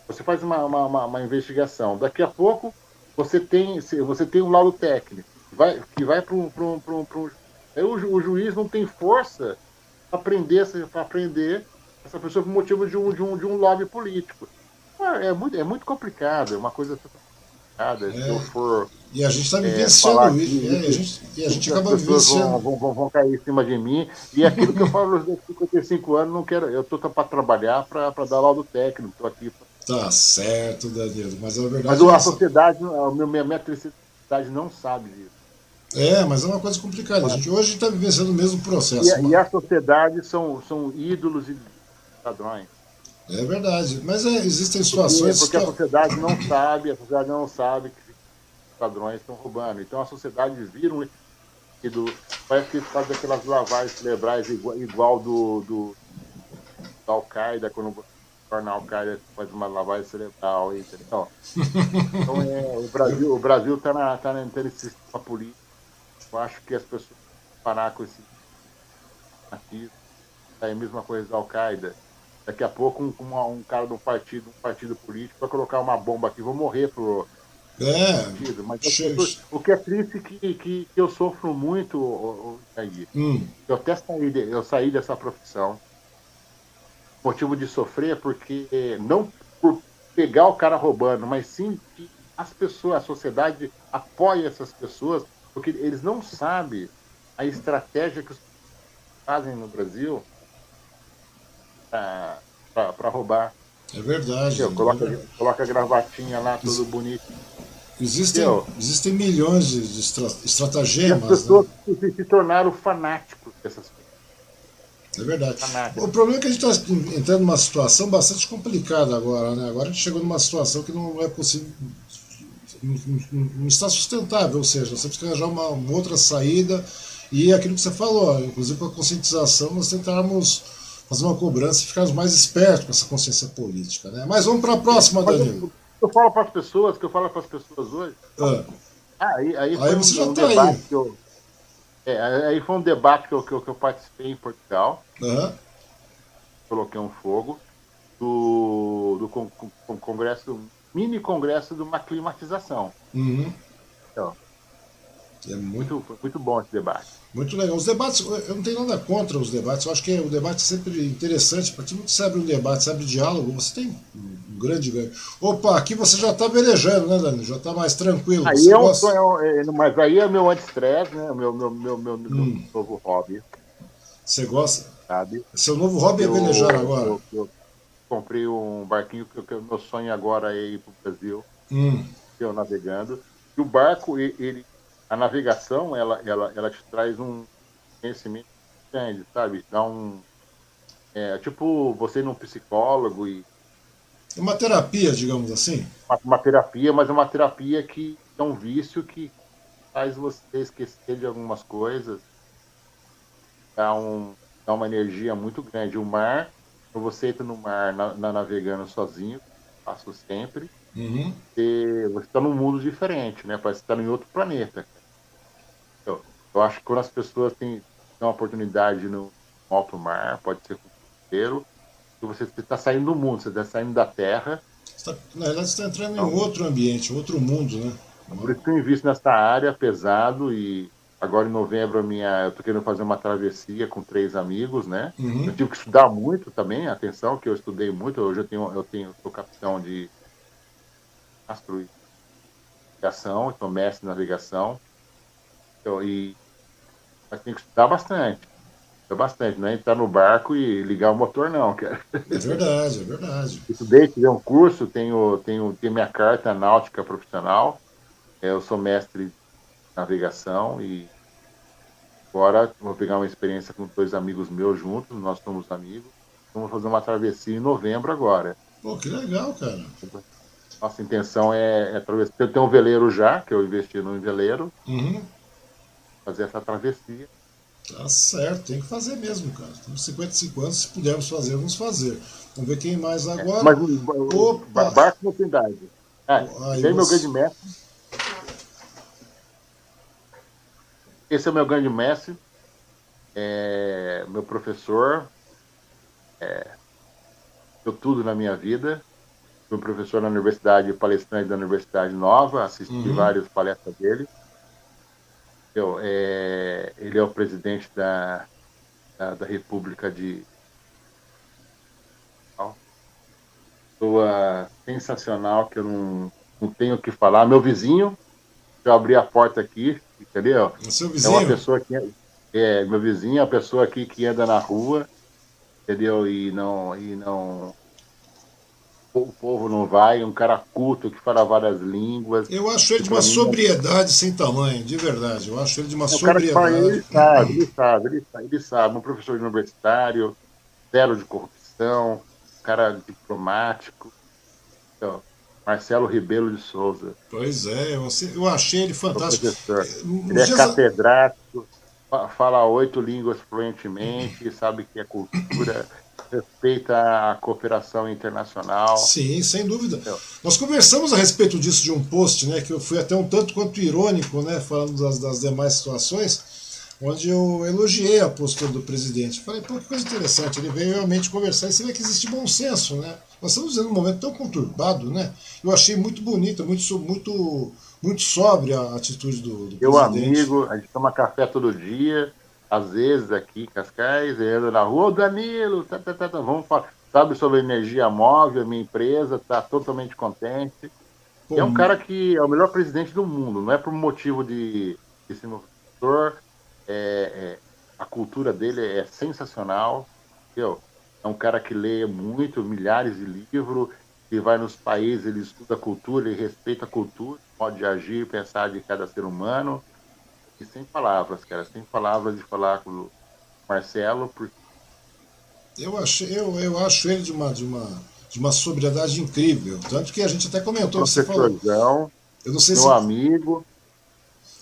Você faz uma, uma, uma, investigação. Daqui a pouco você tem, você tem um laudo técnico vai, que vai para um. O, o juiz não tem força para aprender, para aprender essa pessoa por motivo de um, de um, de um lobby político. É muito, é muito complicado, é uma coisa complicada. É. Se eu for. E a gente está vivenciando é, isso. É, a gente, e a gente acaba vivenciando. Vão, vão, vão, cair em cima de mim. E aquilo que eu falo aos 55 anos, não quero. Eu estou para trabalhar para dar laudo técnico. Estou aqui. Tá certo, Danilo. Mas a verdade Mas é a sociedade, a minha, minha sociedade não sabe disso. É, mas é uma coisa complicada. A gente hoje está vivenciando o mesmo processo. E, e a sociedade são, são ídolos e padrões. É verdade, mas é, existem situações. Porque, porque a sociedade não sabe, a sociedade não sabe que os padrões estão roubando. Então a sociedade vira um do, parece que faz aquelas lavagens cerebrais igual, igual do, do da Al-Qaeda, quando torna Al-Qaeda faz uma lavagem cerebral. Então, então é, o Brasil o Brasil está na, tá nesse sistema político. Eu acho que as pessoas parar com esse aqui, é a mesma coisa da Al-Qaeda Daqui a pouco um, um, um cara do partido, um partido político, vai colocar uma bomba aqui, vou morrer pro. É, partido. Mas o que é triste é que, que, que eu sofro muito aí. Hum. Eu até saí, de, eu saí dessa profissão. Motivo de sofrer porque não por pegar o cara roubando, mas sim que as pessoas, a sociedade apoia essas pessoas, porque eles não sabem a estratégia que os fazem no Brasil para roubar. É verdade. É coloca, verdade. coloca a gravatinha lá, tudo bonito. Existem, existem milhões de, de estratagemas. E as pessoas né? se, tornaram fanáticos dessas coisas. É verdade. Fanáticos. O problema é que a gente está entrando numa situação bastante complicada agora, né? Agora a gente chegou numa situação que não é possível. Não, não, não está sustentável, ou seja, você precisa arranjar uma, uma outra saída. E aquilo que você falou, inclusive com a conscientização, nós tentarmos fazer uma cobrança e ficarmos mais espertos com essa consciência política. Né? Mas vamos para a próxima, Danilo. Eu, eu falo para as pessoas, que eu falo para as pessoas hoje. Ah. Ah, aí, aí, aí você um, já está aí. Eu, é, aí foi um debate que eu, que eu, que eu participei em Portugal. Uhum. Coloquei um fogo do, do con, con, congresso, mini congresso de uma climatização. Uhum. Então, é muito... Muito, muito bom esse debate. Muito legal. Os debates, eu não tenho nada contra os debates, eu acho que o debate é sempre interessante, porque muito se abre um debate, se abre diálogo, você tem um grande ganho. Opa, aqui você já está velejando, né, Dani? Já está mais tranquilo. Aí é um, gosta... é, mas aí é meu anti-estresse, né? Meu, meu, meu, meu, hum. novo hobby. Você gosta? Sabe? Seu novo hobby é eu, é velejar agora. Eu, eu, comprei um barquinho que, que meu sonho agora é ir para o Brasil. Hum. Eu navegando. E o barco, ele, a navegação ela, ela, ela te traz um conhecimento grande, sabe? Dá um. É, tipo, você ir num psicólogo e. Uma terapia, digamos assim? Uma, uma, terapia, mas uma terapia que é um vício que faz você esquecer de algumas coisas. Dá, um, dá uma energia muito grande. O mar, quando você entra no mar na, na navegando sozinho, faço sempre. Uhum. você está num mundo diferente, né? Parece que está em outro planeta. Eu acho que quando as pessoas têm uma oportunidade no alto mar, pode ser com inteiro. Você está saindo do mundo, você está saindo da Terra. Tá, na verdade, você está entrando então, em outro ambiente, outro mundo, né? Por isso que eu invisto nessa área pesado e agora em novembro a minha, eu estou querendo fazer uma travessia com três amigos, né? Uhum. Eu tive que estudar muito também, atenção que eu estudei muito. Hoje eu tenho, eu tenho, sou capitão de astro navegação, sou mestre em navegação. Eu, e mas tem que estudar bastante. Estudar bastante, não é entrar no barco e ligar o motor, não, cara. É verdade, é verdade. Estudei, tive um curso, tenho, tenho, tenho minha carta náutica profissional. Eu sou mestre de navegação e agora vou pegar uma experiência com dois amigos meus juntos, nós somos amigos. Vamos fazer uma travessia em novembro agora. Pô, que legal, cara. Nossa intenção é, é atravessar. Eu tenho um veleiro já, que eu investi no veleiro. Uhum. Fazer essa travessia. Tá certo, tem que fazer mesmo, cara. Temos 55 anos, se pudermos fazer, vamos fazer. Vamos ver quem mais agora. É, mas Opa. barco não tem idade. É, tem meu grande mestre. Esse é o meu grande mestre, é, meu professor, é, deu tudo na minha vida. Fui professor na universidade, palestrante da Universidade Nova, assisti uhum. várias palestras dele. Eu, é, ele é o presidente da, da, da República de. Pessoa sensacional que eu não, não tenho o que falar. Meu vizinho, eu abri a porta aqui, entendeu? Seu vizinho? É uma pessoa que é, é meu vizinho, é a pessoa aqui que anda na rua, entendeu? E não e não o povo não vai, um cara culto que fala várias línguas. Eu acho ele de uma é sobriedade é... sem tamanho, de verdade. Eu acho ele de uma é sobriedade. Fala, ele sabe, ele sabe, ele sabe, ele sabe. Um professor universitário, zero de corrupção, cara diplomático. Então, Marcelo Ribeiro de Souza. Pois é, eu, achei ele fantástico. Professor. Ele é catedrático, fala oito línguas fluentemente, sabe que é cultura, respeita a cooperação internacional. Sim, sem dúvida. Nós conversamos a respeito disso de um post, né, que eu fui até um tanto quanto irônico, né, falando das, das demais situações, onde eu elogiei a postura do presidente. Falei, pô, que coisa interessante, ele veio realmente conversar e você vê que existe bom senso, né? Nós estamos vivendo um momento tão conturbado, né? Eu achei muito bonita, muito, muito, muito sóbria a atitude do, do Meu amigo, a gente toma café todo dia, às vezes aqui em Cascais, anda na rua, ô Danilo, tá, tá, tá, tá, vamos falar, sabe sobre energia móvel, minha empresa está totalmente contente. É um cara que é o melhor presidente do mundo, não é por motivo de, de ser meu professor, é, é, a cultura dele é sensacional, entendeu? é um cara que lê muito, milhares de livros, que vai nos países, ele estuda a cultura, ele respeita a cultura, pode agir, pensar de cada ser humano. E sem palavras, cara, sem palavras de falar com o Marcelo, porque eu acho, eu, eu acho ele de uma, de, uma, de uma sobriedade incrível. Tanto que a gente até comentou. Você falou, eu não sei meu se, amigo.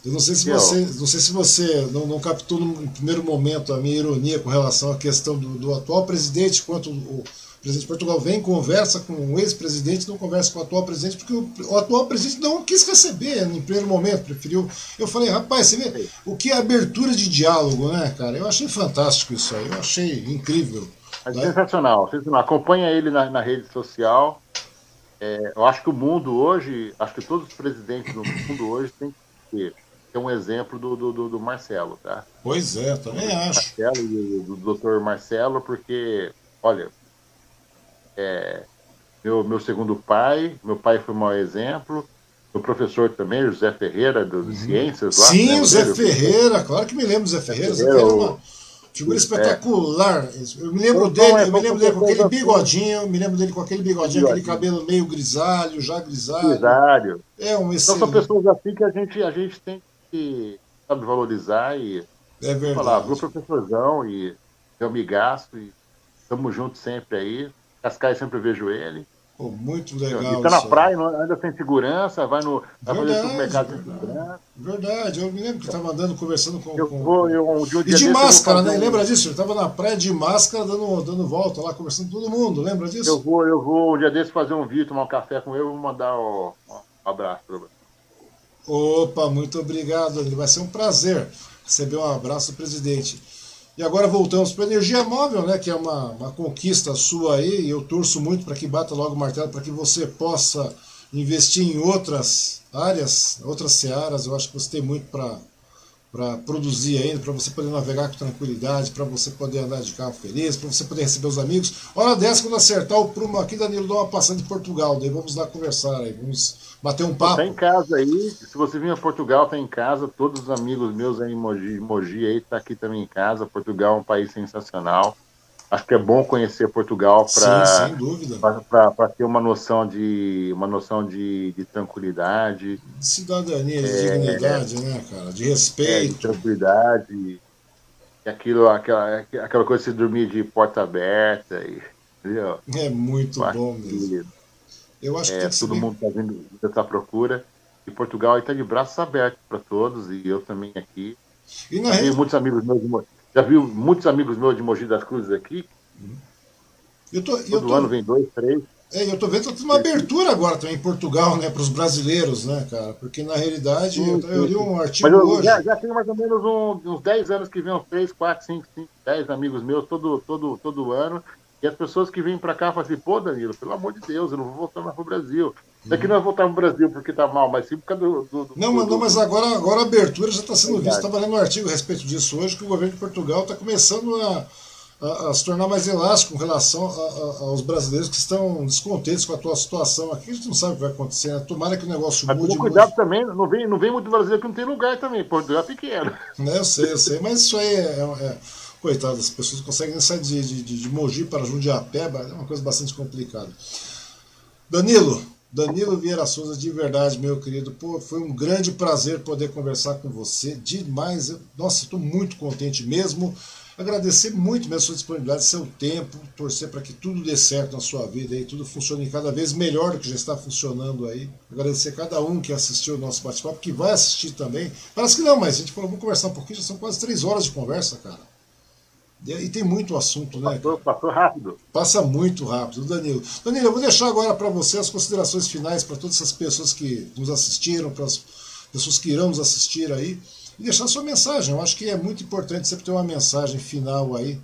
Eu não sei se você, não, sei se você não, não, captou no primeiro momento a minha ironia com relação à questão do, do atual presidente, quanto o presidente de Portugal vem, conversa com o ex-presidente, não conversa com o atual presidente, porque o, o, atual presidente não quis receber no primeiro momento, preferiu. Eu falei, rapaz, você vê o que é abertura de diálogo, né, cara? Eu achei fantástico isso aí, eu achei incrível. É né? sensacional, sensacional. Acompanha ele na, na rede social. É, eu acho que o mundo hoje, acho que todos os presidentes do mundo hoje têm que ter é um exemplo do, do, do, Marcelo, tá? Pois é, também do acho. Marcelo e do, do doutor Marcelo, porque, olha, é, meu, meu segundo pai, meu pai foi um mau exemplo, meu professor também, José Ferreira, do, uhum. Ciências. Lá, Sim, né, o Zé Ferreira, claro que me lembro do Zé Ferreira. Zé Ferreira é uma figura espetacular. Eu me lembro então, dele, é, eu me lembro dele com aquele bigodinho, me lembro dele com aquele bigodinho, aquele cabelo meio grisalho, já grisalho. Grisalho. É um excelente. Então são pessoas assim que a gente, a gente tem que sabe, valorizar e é verdade. falar, viu, professorzão, e eu me gasto, e estamos juntos sempre aí. Cascais sempre vejo ele. Pô, muito legal. E tá na praia, anda sem segurança, vai no vai fazer supermercado sem segurança. Verdade, eu me lembro que estava andando, conversando com. Eu vou, eu, de um dia e de máscara, né? Um... Lembra disso? Eu estava na praia de máscara, dando, dando volta lá, conversando com todo mundo, lembra disso? Eu vou, eu vou um dia desse fazer um vídeo, tomar um café com ele, vou mandar um, um abraço para você. Opa, muito obrigado, André. Vai ser um prazer receber um abraço do presidente. E agora voltamos para a energia móvel, né, que é uma, uma conquista sua aí, e eu torço muito para que bata logo o martelo, para que você possa investir em outras áreas, outras searas. Eu acho que você tem muito para produzir ainda, para você poder navegar com tranquilidade, para você poder andar de carro feliz, para você poder receber os amigos. Hora dessa, quando acertar o prumo aqui, Danilo, dá uma passada em Portugal, daí vamos lá conversar aí, vamos bater um papo. Tá em casa aí, se você vir a Portugal, tá em casa, todos os amigos meus aí em Mogi, Mogi aí, tá aqui também em casa. Portugal é um país sensacional acho que é bom conhecer Portugal para ter uma noção de uma noção de, de tranquilidade, de cidadania, de é, dignidade, né, cara, de respeito, é, de tranquilidade, aquilo, aquela, aquela coisa de dormir de porta aberta, e, entendeu? É muito bom mesmo. Eu acho é, que todo mundo está vindo dessa procura e Portugal está de braços abertos para todos e eu também aqui. E na Tenho muitos amigos meus já viu muitos amigos meus de Mogi das Cruzes aqui. Eu tô, Todo tô, ano vem dois, três. É, eu tô vendo que tem uma abertura agora também em Portugal, né, para os brasileiros, né, cara? Porque na realidade, sim, eu, eu, li um artigo eu, hoje. Já, já tem mais ou menos um, uns 10 anos que vem uns 3, 4, 5, 5, 10 amigos meus todo, todo, todo ano. E as pessoas que vêm para cá falam assim, pô, Danilo, pelo amor de Deus, eu não vou voltar mais pro Brasil. Não é que não vai voltar pro Brasil porque tá mal, mas sim por causa do. do, do não, mas, não, mas agora, agora a abertura já está sendo vista. Estava lendo um artigo a respeito disso hoje, que o governo de Portugal está começando a, a, a, se tornar mais elástico com relação a, aos brasileiros que estão descontentes com a tua situação aqui. A gente não sabe o que vai acontecer. Né? Tomara que o negócio mas mude. cuidado muito. também, não vem, não vem muito brasileiro que não tem lugar também. Portugal é pequeno. Né, eu sei, eu sei, mas isso aí é, é, coitado, as pessoas conseguem sair de, de, de, de Mogi para Jundiapeba, é uma coisa bastante complicada. Danilo, Danilo Vieira Souza, de verdade, meu querido, pô, foi um grande prazer poder conversar com você, demais. Eu, nossa, estou muito contente mesmo. Agradecer muito mesmo a sua disponibilidade, seu tempo, torcer para que tudo dê certo na sua vida e tudo funcione cada vez melhor do que já está funcionando aí. Agradecer a cada um que assistiu o nosso bate-papo, que vai assistir também. Parece que não, mas a gente falou, vamos conversar um pouquinho, já são quase três horas de conversa, cara. E tem muito assunto, né? Passou, passou, rápido. Passa muito rápido, Danilo. Danilo, eu vou deixar agora para você as considerações finais para todas essas pessoas que nos assistiram, para as pessoas que irão nos assistir aí, e deixar sua mensagem. Eu acho que é muito importante sempre ter uma mensagem final aí,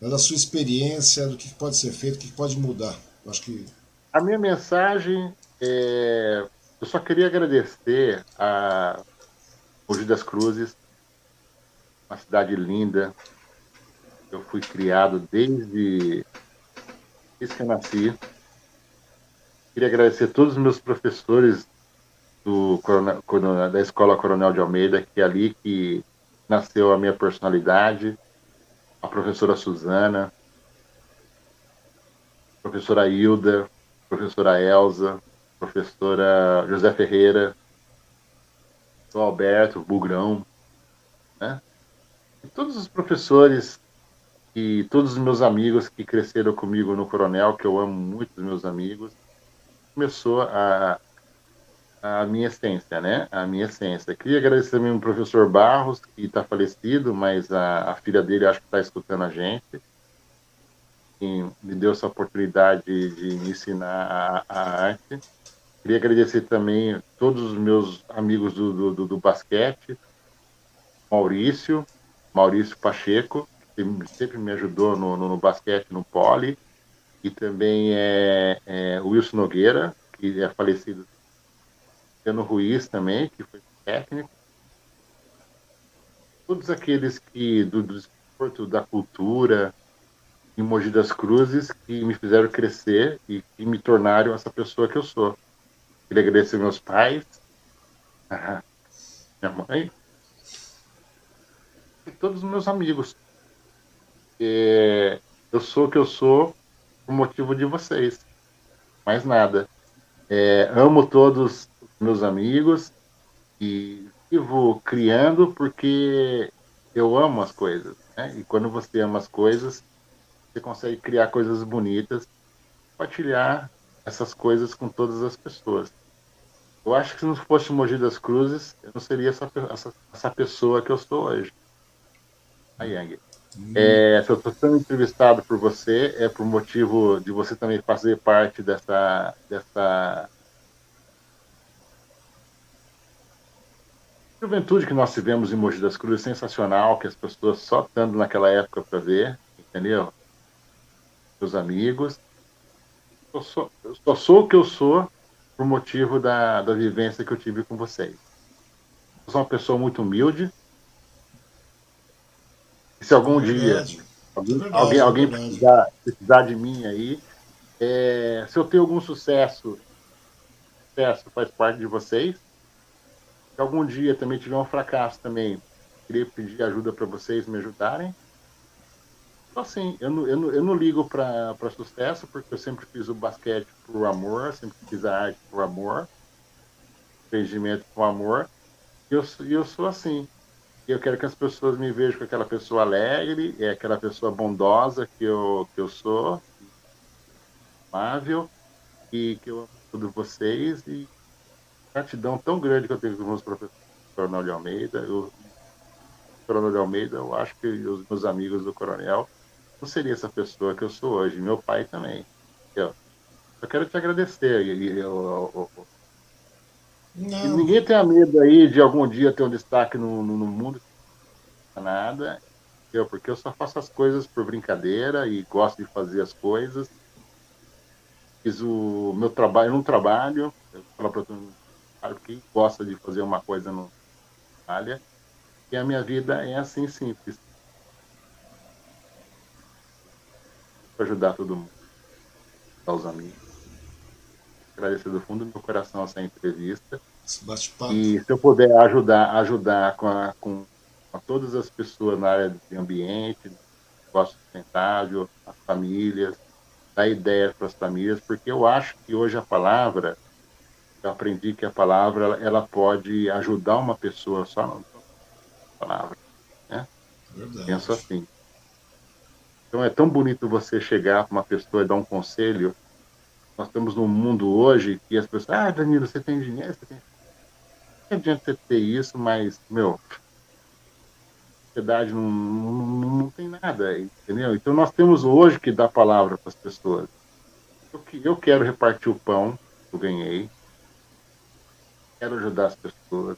né, da sua experiência, do que pode ser feito, o que pode mudar. Eu acho que. A minha mensagem é. Eu só queria agradecer a Mogi das Cruzes, uma cidade linda, eu fui criado desde, desde que eu nasci. Queria agradecer a todos os meus professores do, da Escola Coronel de Almeida, que é ali que nasceu a minha personalidade, a professora Suzana, a professora Hilda, a professora Elza, a professora José Ferreira, o Alberto, o Bugrão, né? E todos os professores e todos os meus amigos que cresceram comigo no Coronel, que eu amo muito os meus amigos, começou a, a minha essência, né? A minha essência. Queria agradecer também o professor Barros, que está falecido, mas a, a, filha dele acho que está escutando a gente. E me deu essa oportunidade de me ensinar a, a arte. Queria agradecer também todos os meus amigos do, do, do basquete, Maurício, Maurício Pacheco, sempre me ajudou no, no, no basquete, no pole, e também é, é Wilson Nogueira, que é falecido, Luciano Ruiz também, que foi técnico, todos aqueles que do, do esporte, da cultura, em Mogi das Cruzes, que me fizeram crescer e que me tornaram essa pessoa que eu sou. Queria agradecer meus pais, minha mãe, e todos os meus amigos, porque eu sou o que eu sou por motivo de vocês. Mais nada. É, amo todos os meus amigos e vivo criando porque eu amo as coisas. Né? E quando você ama as coisas, você consegue criar coisas bonitas, compartilhar essas coisas com todas as pessoas. Eu acho que se não fosse o Mogi das Cruzes, eu não seria essa, essa, essa pessoa que eu sou hoje. A Yang. É, se eu estou sendo entrevistado por você, é por motivo de você também fazer parte dessa, dessa juventude que nós tivemos em Mogi das Cruzes sensacional, que as pessoas só estando naquela época para ver, entendeu? Meus amigos. Eu, sou, eu só sou o que eu sou por motivo da, da vivência que eu tive com vocês. Eu sou uma pessoa muito humilde. E se algum é dia alguém, verdade, alguém, alguém precisar, precisar de mim aí, é, se eu tenho algum sucesso, sucesso faz parte de vocês se algum dia também tiver um fracasso também, queria pedir ajuda para vocês me ajudarem. Então, assim, eu não, eu não, eu não ligo para sucesso, porque eu sempre fiz o basquete por amor, sempre fiz a arte por amor, empreendimento por amor. E eu, eu sou assim. Eu quero que as pessoas me vejam com aquela pessoa alegre, é aquela pessoa bondosa que eu, que eu sou, amável, e que eu amo todos vocês e gratidão tão grande que eu tenho com os meus professores, Coronel de Almeida. Eu, Coronel de Almeida, eu acho que os meus amigos do Coronel não seria essa pessoa que eu sou hoje. Meu pai também. Eu, eu quero te agradecer. Eu, eu, eu, ninguém tenha medo aí de algum dia ter um destaque no, no, no mundo. Nada. Eu, porque eu só faço as coisas por brincadeira e gosto de fazer as coisas. Fiz o meu trabalho, eu não trabalho. Eu falo para todo mundo que gosta de fazer uma coisa no área. E a minha vida é assim simples. Para ajudar todo mundo. Aos amigos. Agradecer do fundo do meu coração essa entrevista. E se eu puder ajudar, ajudar com, a, com a todas as pessoas na área de ambiente, negócio sustentável, as famílias, dar ideias para as famílias, porque eu acho que hoje a palavra eu aprendi que a palavra ela pode ajudar uma pessoa só na palavra. Né? Verdade. Penso assim. Então é tão bonito você chegar para uma pessoa e dar um conselho. Nós estamos num mundo hoje que as pessoas, ah, Danilo, você tem dinheiro, você tem. Não adianta você ter isso, mas, meu, a sociedade não, não, não tem nada, entendeu? Então nós temos hoje que dar palavra para as pessoas. Eu, eu quero repartir o pão que eu ganhei, quero ajudar as pessoas.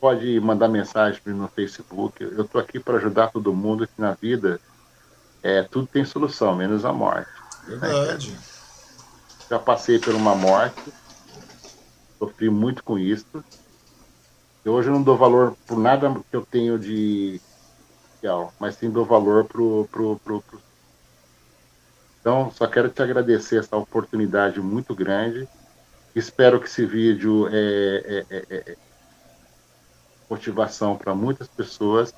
Pode mandar mensagem para mim no Facebook. Eu estou aqui para ajudar todo mundo que na vida é, tudo tem solução, menos a morte. Verdade. Né? Já passei por uma morte, sofri muito com isso. E hoje eu não dou valor por nada que eu tenho de mas sim dou valor pro, pro, pro, pro... Então, só quero te agradecer essa oportunidade muito grande Espero que esse vídeo é, é, é, é motivação para muitas pessoas,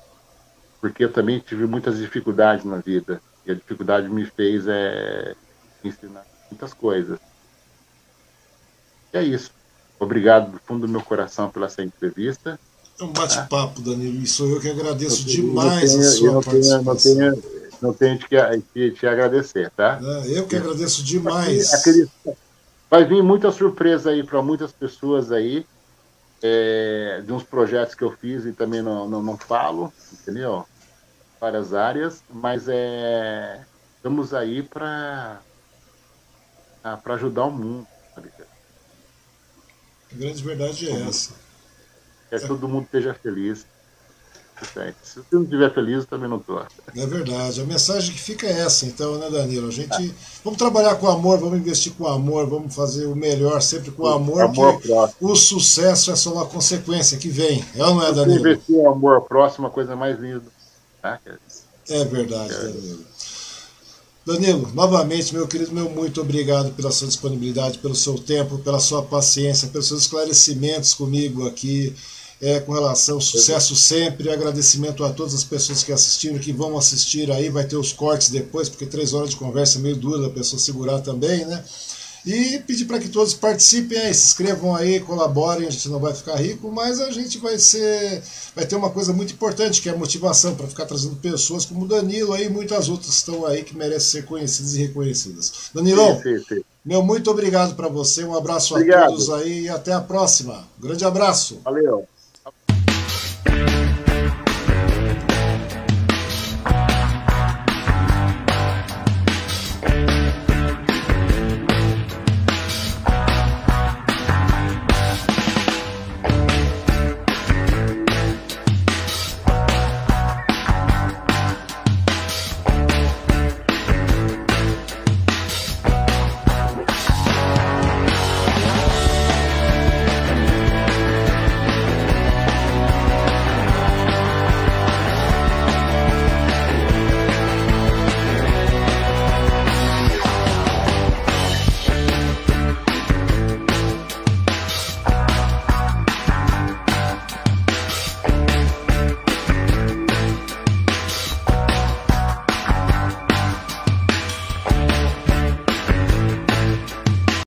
porque eu também tive muitas dificuldades na vida. E a dificuldade me fez é, ensinar muitas coisas. E é isso. Obrigado do fundo do meu coração pela essa entrevista. É um bate-papo, Danilo, e sou eu que agradeço eu demais tenho, a sua não participação. Tenho, não tenho, não tenho que, que, te agradecer, tá? É, eu que agradeço demais. Aquele, Vai vir muita surpresa aí para muitas pessoas aí, é, de uns projetos que eu fiz e também não, não, não falo, entendeu? Várias áreas, mas é, estamos aí para para ajudar o mundo. Sabe? A grande verdade é essa. É que todo mundo esteja feliz. Se você não estiver feliz, eu também não estou. É verdade. A mensagem que fica é essa, então, né, Danilo? A gente. Ah. Vamos trabalhar com amor, vamos investir com amor, vamos fazer o melhor sempre com amor, amor o sucesso é só uma consequência que vem. É ou não é, Danilo? Investir em amor próximo, a coisa mais linda. Tá? É verdade, é. Danilo. Danilo, novamente, meu querido, meu muito obrigado pela sua disponibilidade, pelo seu tempo, pela sua paciência, pelos seus esclarecimentos comigo aqui é, com relação ao sucesso sempre. Agradecimento a todas as pessoas que assistiram, que vão assistir aí. Vai ter os cortes depois, porque três horas de conversa é meio dura da pessoa segurar também, né? E pedir para que todos participem aí, se inscrevam aí, colaborem. A gente não vai ficar rico, mas a gente vai ser, vai ter uma coisa muito importante que é a motivação para ficar trazendo pessoas como o Danilo aí, e muitas outras estão aí que merecem ser conhecidas e reconhecidas. Danilão, sim, sim, sim. meu muito obrigado para você, um abraço obrigado. a todos aí e até a próxima. grande abraço. Valeu.